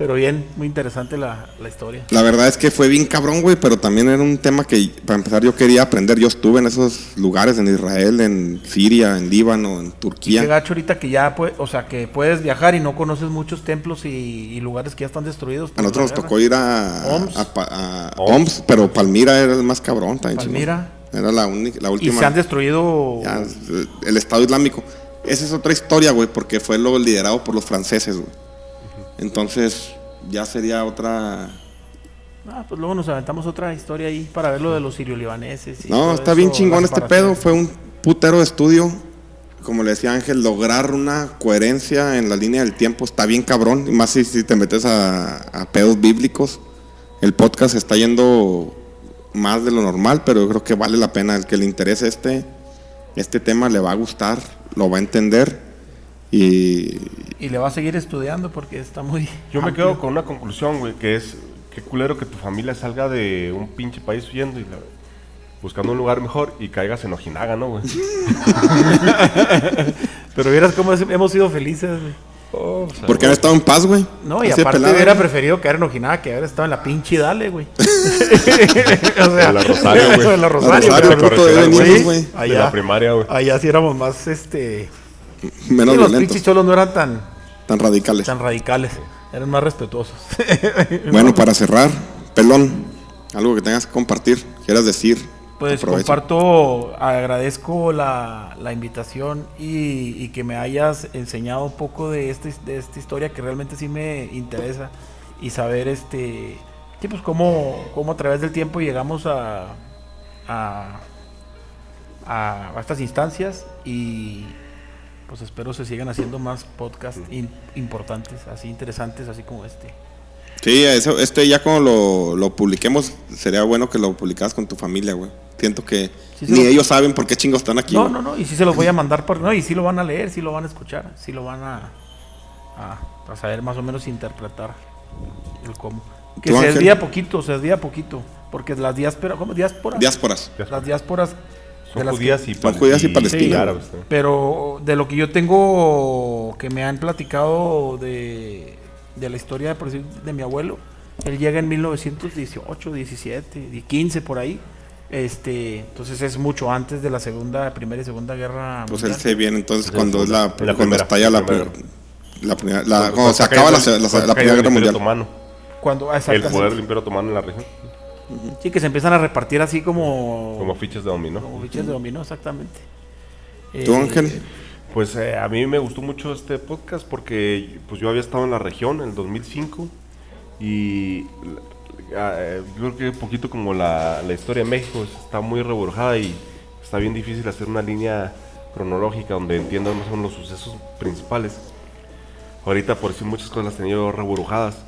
Speaker 2: pero bien, muy interesante la, la historia.
Speaker 1: La verdad es que fue bien cabrón, güey, pero también era un tema que, para empezar, yo quería aprender. Yo estuve en esos lugares, en Israel, en Siria, en Líbano, en
Speaker 2: Qué
Speaker 1: Turquía.
Speaker 2: gacho ahorita que ya, puede, o sea, que puedes viajar y no conoces muchos templos y, y lugares que ya están destruidos.
Speaker 1: A nosotros nos
Speaker 2: guerra.
Speaker 1: tocó ir a,
Speaker 2: Oms.
Speaker 1: a, Pa- a
Speaker 3: Oms.
Speaker 1: Oms, pero Palmira era el más cabrón. chingón.
Speaker 2: Palmira.
Speaker 1: Era la, única, la
Speaker 2: Y
Speaker 1: última.
Speaker 2: se han destruido.
Speaker 1: ya, el Estado Islámico. Esa es otra historia, güey, porque fue lo liderado por los franceses, güey. Entonces, ya sería otra.
Speaker 2: Ah, pues luego nos aventamos otra historia ahí para ver lo de los sirio-libaneses. y
Speaker 1: No, está bien chingón este pedo. Fue un putero de estudio. Como le decía Ángel, lograr una coherencia en la línea del tiempo está bien cabrón. y Más si, si te metes a, a pedos bíblicos. El podcast está yendo más de lo normal, pero yo creo que vale la pena. El que le interese este, este tema le va a gustar, lo va a entender. Y
Speaker 2: Y le va a seguir estudiando porque está muy.
Speaker 3: Yo me quedo con una conclusión, güey, que es qué culero que tu familia salga de un pinche país huyendo y la- buscando un lugar mejor y caigas en Ojinaga, ¿no, güey?
Speaker 2: Pero vieras cómo es- hemos sido felices, güey.
Speaker 3: Oh, o sea,
Speaker 1: porque han estado en paz, güey.
Speaker 2: No, y aparte
Speaker 1: pelada.
Speaker 2: hubiera preferido caer en Ojinaga que haber estado en la pinche Dale, güey. o sea,
Speaker 3: En la Rosario, güey.
Speaker 2: en la Rosario,
Speaker 1: La Rosario, venimos, güey.
Speaker 3: de la primaria, güey.
Speaker 2: allá sí éramos más, este...
Speaker 1: Menos
Speaker 2: sí, los pinches cholos no eran tan,
Speaker 1: tan radicales.
Speaker 2: tan radicales, eran más respetuosos.
Speaker 1: Bueno, para cerrar, pelón, algo que tengas que compartir, quieras decir.
Speaker 2: Pues
Speaker 1: aprovecha.
Speaker 2: comparto, agradezco la, la invitación y, y que me hayas enseñado un poco de, este, de esta historia que realmente sí me interesa y saber este sí, pues cómo, cómo a través del tiempo llegamos a, a, a- a estas instancias y pues espero se sigan haciendo más podcasts in- importantes, así interesantes, así como este.
Speaker 1: Sí, eso, este ya cuando lo, lo publiquemos, sería bueno que lo publicaras con tu familia, güey. Siento que
Speaker 2: Sí,
Speaker 1: ni
Speaker 2: lo-
Speaker 1: ellos saben por qué chingos están aquí.
Speaker 2: No,
Speaker 1: güey.
Speaker 2: no, no, y sí se los voy a mandar por. No, y sí lo van a leer, sí lo van a escuchar, sí lo van a. a, a saber más o menos interpretar el cómo. Que
Speaker 1: ¿Tú,
Speaker 2: se desvía poquito, se desvía poquito. Porque las diásporas. ¿Cómo? ¿Diásporas?
Speaker 1: Diásporas.
Speaker 2: Las diásporas.
Speaker 3: Son
Speaker 2: de
Speaker 3: judías y,
Speaker 1: Son judías y palestinas.
Speaker 2: Pero de lo que yo tengo que me han platicado de, de la historia por decir, de mi abuelo, él llega en 1918, 17, y 15 por ahí. Este, entonces es mucho antes de la segunda, primera y segunda guerra
Speaker 1: Pues él
Speaker 2: mundial.
Speaker 1: se viene entonces
Speaker 3: Sí,
Speaker 1: cuando es la, cuando
Speaker 3: primera,
Speaker 1: estalla la,
Speaker 3: la primera.
Speaker 1: la
Speaker 3: Cuando
Speaker 1: cuando se acaba la, primera guerra mundial.
Speaker 3: Otomano,
Speaker 2: Cuando, ah,
Speaker 3: el poder del Imperio Otomano en la región,
Speaker 2: Sí, que se empiezan a repartir así como
Speaker 3: como fichas de dominó.
Speaker 2: como fichas de dominó, exactamente.
Speaker 1: ¿Tú,
Speaker 2: Eh,
Speaker 1: Ángel?
Speaker 3: Pues eh, a mí me gustó mucho este podcast porque pues yo había estado en la región en el 2005 y eh, yo creo que un poquito como la, la historia de México está muy reburjada y está bien difícil hacer una línea cronológica donde entiendan más o menos los sucesos principales. ahorita por decir muchas cosas las tenía yo reburujadas.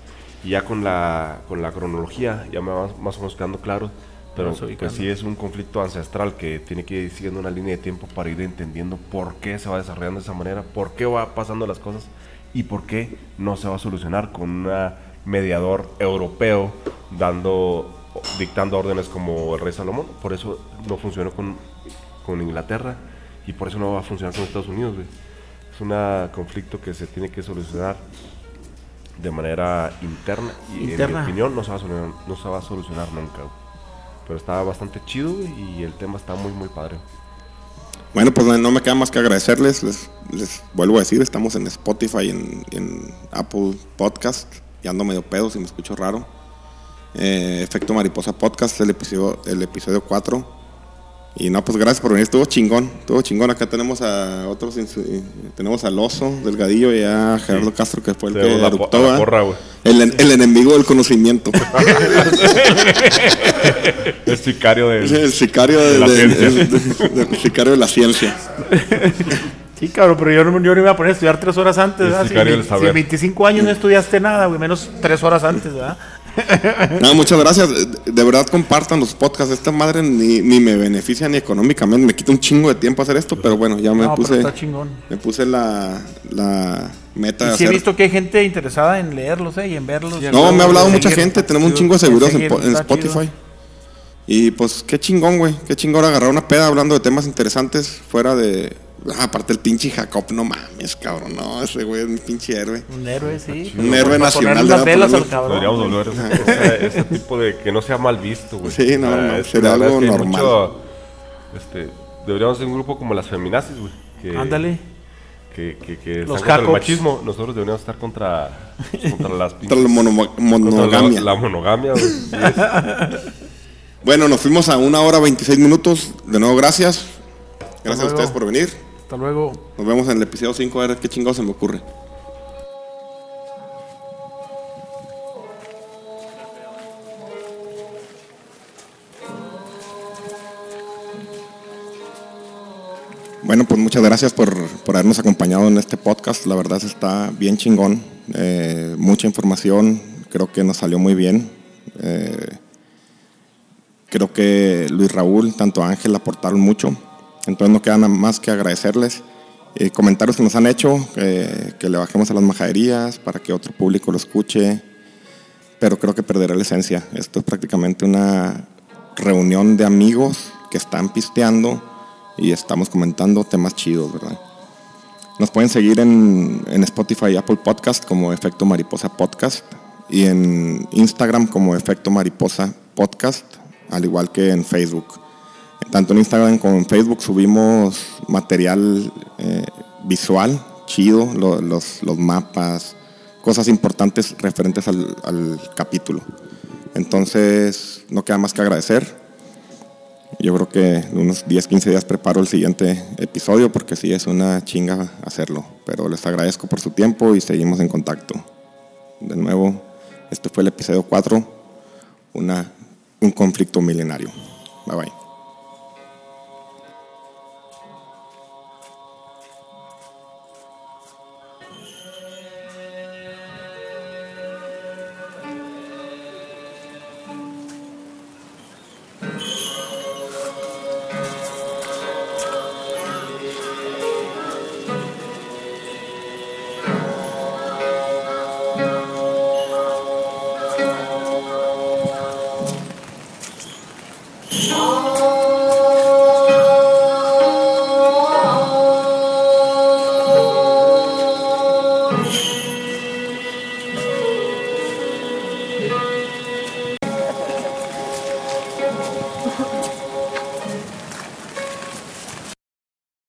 Speaker 3: Y ya con la, con la cronología ya me va más o menos quedando claro. Pero pues sí es un conflicto ancestral que tiene que ir siguiendo una línea de tiempo para ir entendiendo por qué se va desarrollando de esa manera, por qué va pasando las cosas y por qué no se va a solucionar con un mediador europeo dando dictando órdenes como el rey Salomón. Por eso no funcionó con, con Inglaterra y por eso no va a funcionar con Estados Unidos. güey. Es un conflicto que se tiene que solucionar de manera interna y en mi
Speaker 2: Interna.
Speaker 3: opinión no se va a solucionar, no se va a solucionar nunca. Pero está bastante chido y el tema está muy muy padre.
Speaker 1: Bueno, pues no me queda más que agradecerles. Les, les vuelvo a decir, estamos en Spotify, en, en Apple Podcast. Ya ando medio pedo si me escucho raro. Eh, Efecto Mariposa Podcast, el episodio, el episodio 4. Y no, pues gracias por venir. Estuvo chingón, estuvo chingón. Acá tenemos a otros, eh, tenemos al Oso Delgadillo y a Gerardo Castro, que fue el que
Speaker 3: Tenemos la po-
Speaker 1: eructó,
Speaker 3: a la
Speaker 1: ¿va?
Speaker 3: porra, güey.
Speaker 1: el, en- el enemigo del conocimiento.
Speaker 3: Es sicario de...
Speaker 1: el sicario de,
Speaker 3: De la
Speaker 1: de-
Speaker 3: ciencia.
Speaker 1: el sicario de la ciencia.
Speaker 2: Sí, cabrón, pero yo no, yo no iba a poner a estudiar tres horas antes,
Speaker 3: El
Speaker 2: ¿verdad? Si, si
Speaker 3: saber.
Speaker 2: en 25 años no estudiaste nada, güey, menos tres horas antes, ¿verdad?
Speaker 1: No, muchas gracias. De verdad compartan los podcasts. Esta madre ni, ni me beneficia ni económicamente. Me quita un chingo de tiempo hacer esto, pero bueno, ya me
Speaker 2: No, pero
Speaker 1: puse
Speaker 2: está chingón.
Speaker 1: me puse la, la meta de
Speaker 2: Y sí he visto que hay gente interesada en leerlos, ¿eh? Y en verlos.
Speaker 3: Sí,
Speaker 1: No, me ha hablado mucha
Speaker 2: seguir,
Speaker 1: gente. Tenemos un chingo de seguidores en,
Speaker 2: seguir,
Speaker 1: po- en
Speaker 2: está chido.
Speaker 1: Spotify. Y pues qué chingón, güey. Qué chingón agarrar una peda hablando de temas interesantes fuera de. Ah, aparte el pinche Jacob, no mames, cabrón. No, ese güey es mi pinche héroe.
Speaker 2: Un héroe, sí.
Speaker 1: Un héroe
Speaker 2: Para
Speaker 1: nacional,
Speaker 2: ponerle unas
Speaker 1: ¿verdad?
Speaker 2: velas al
Speaker 1: Ponerle-
Speaker 2: cabrón.
Speaker 3: Podríamos volver a ese, ese tipo de que no sea mal visto, güey.
Speaker 1: Sí, no, no, sería algo
Speaker 3: es que hay
Speaker 1: normal.
Speaker 3: mucho, este, deberíamos ser un grupo como las feminazis, güey. que-
Speaker 2: Ándale.
Speaker 3: Que, que, que están
Speaker 2: Los
Speaker 3: contra el machismo. Nosotros deberíamos estar contra, contra las
Speaker 1: Contra la mono-
Speaker 3: contra
Speaker 1: monogamia.
Speaker 3: La, la monogamia, güey.
Speaker 1: Bueno, nos fuimos a una hora 26 minutos. De nuevo, gracias. Gracias a ustedes por venir.
Speaker 2: Hasta luego.
Speaker 1: Nos vemos en el episodio 5 a ver qué chingado se me ocurre. Bueno, pues muchas gracias por, por habernos acompañado en este podcast. La verdad está bien chingón. Eh, mucha información. Creo que nos salió muy bien. Eh, creo que Luis Raúl, tanto Ángel aportaron mucho. Entonces no queda nada más que agradecerles. Eh, comentarios que nos han hecho, eh, que le bajemos a las majaderías para que otro público lo escuche. Pero creo que perderá la esencia. Esto es prácticamente una reunión de amigos que están pisteando y estamos comentando temas chidos, ¿verdad? Nos pueden seguir en, en Spotify y Apple Podcast como Efecto Mariposa Podcast y en Instagram como Efecto Mariposa Podcast, al igual que en Facebook. Tanto en Instagram como en Facebook subimos material eh, visual, chido, lo- los, los mapas, cosas importantes referentes al, al capítulo. Entonces, no queda más que agradecer. Yo creo que en unos 10, 15 días preparo el siguiente episodio porque sí es una chinga hacerlo. Pero les agradezco por su tiempo y seguimos en contacto. De nuevo, este fue el episodio 4, una, un conflicto milenario. Bye bye.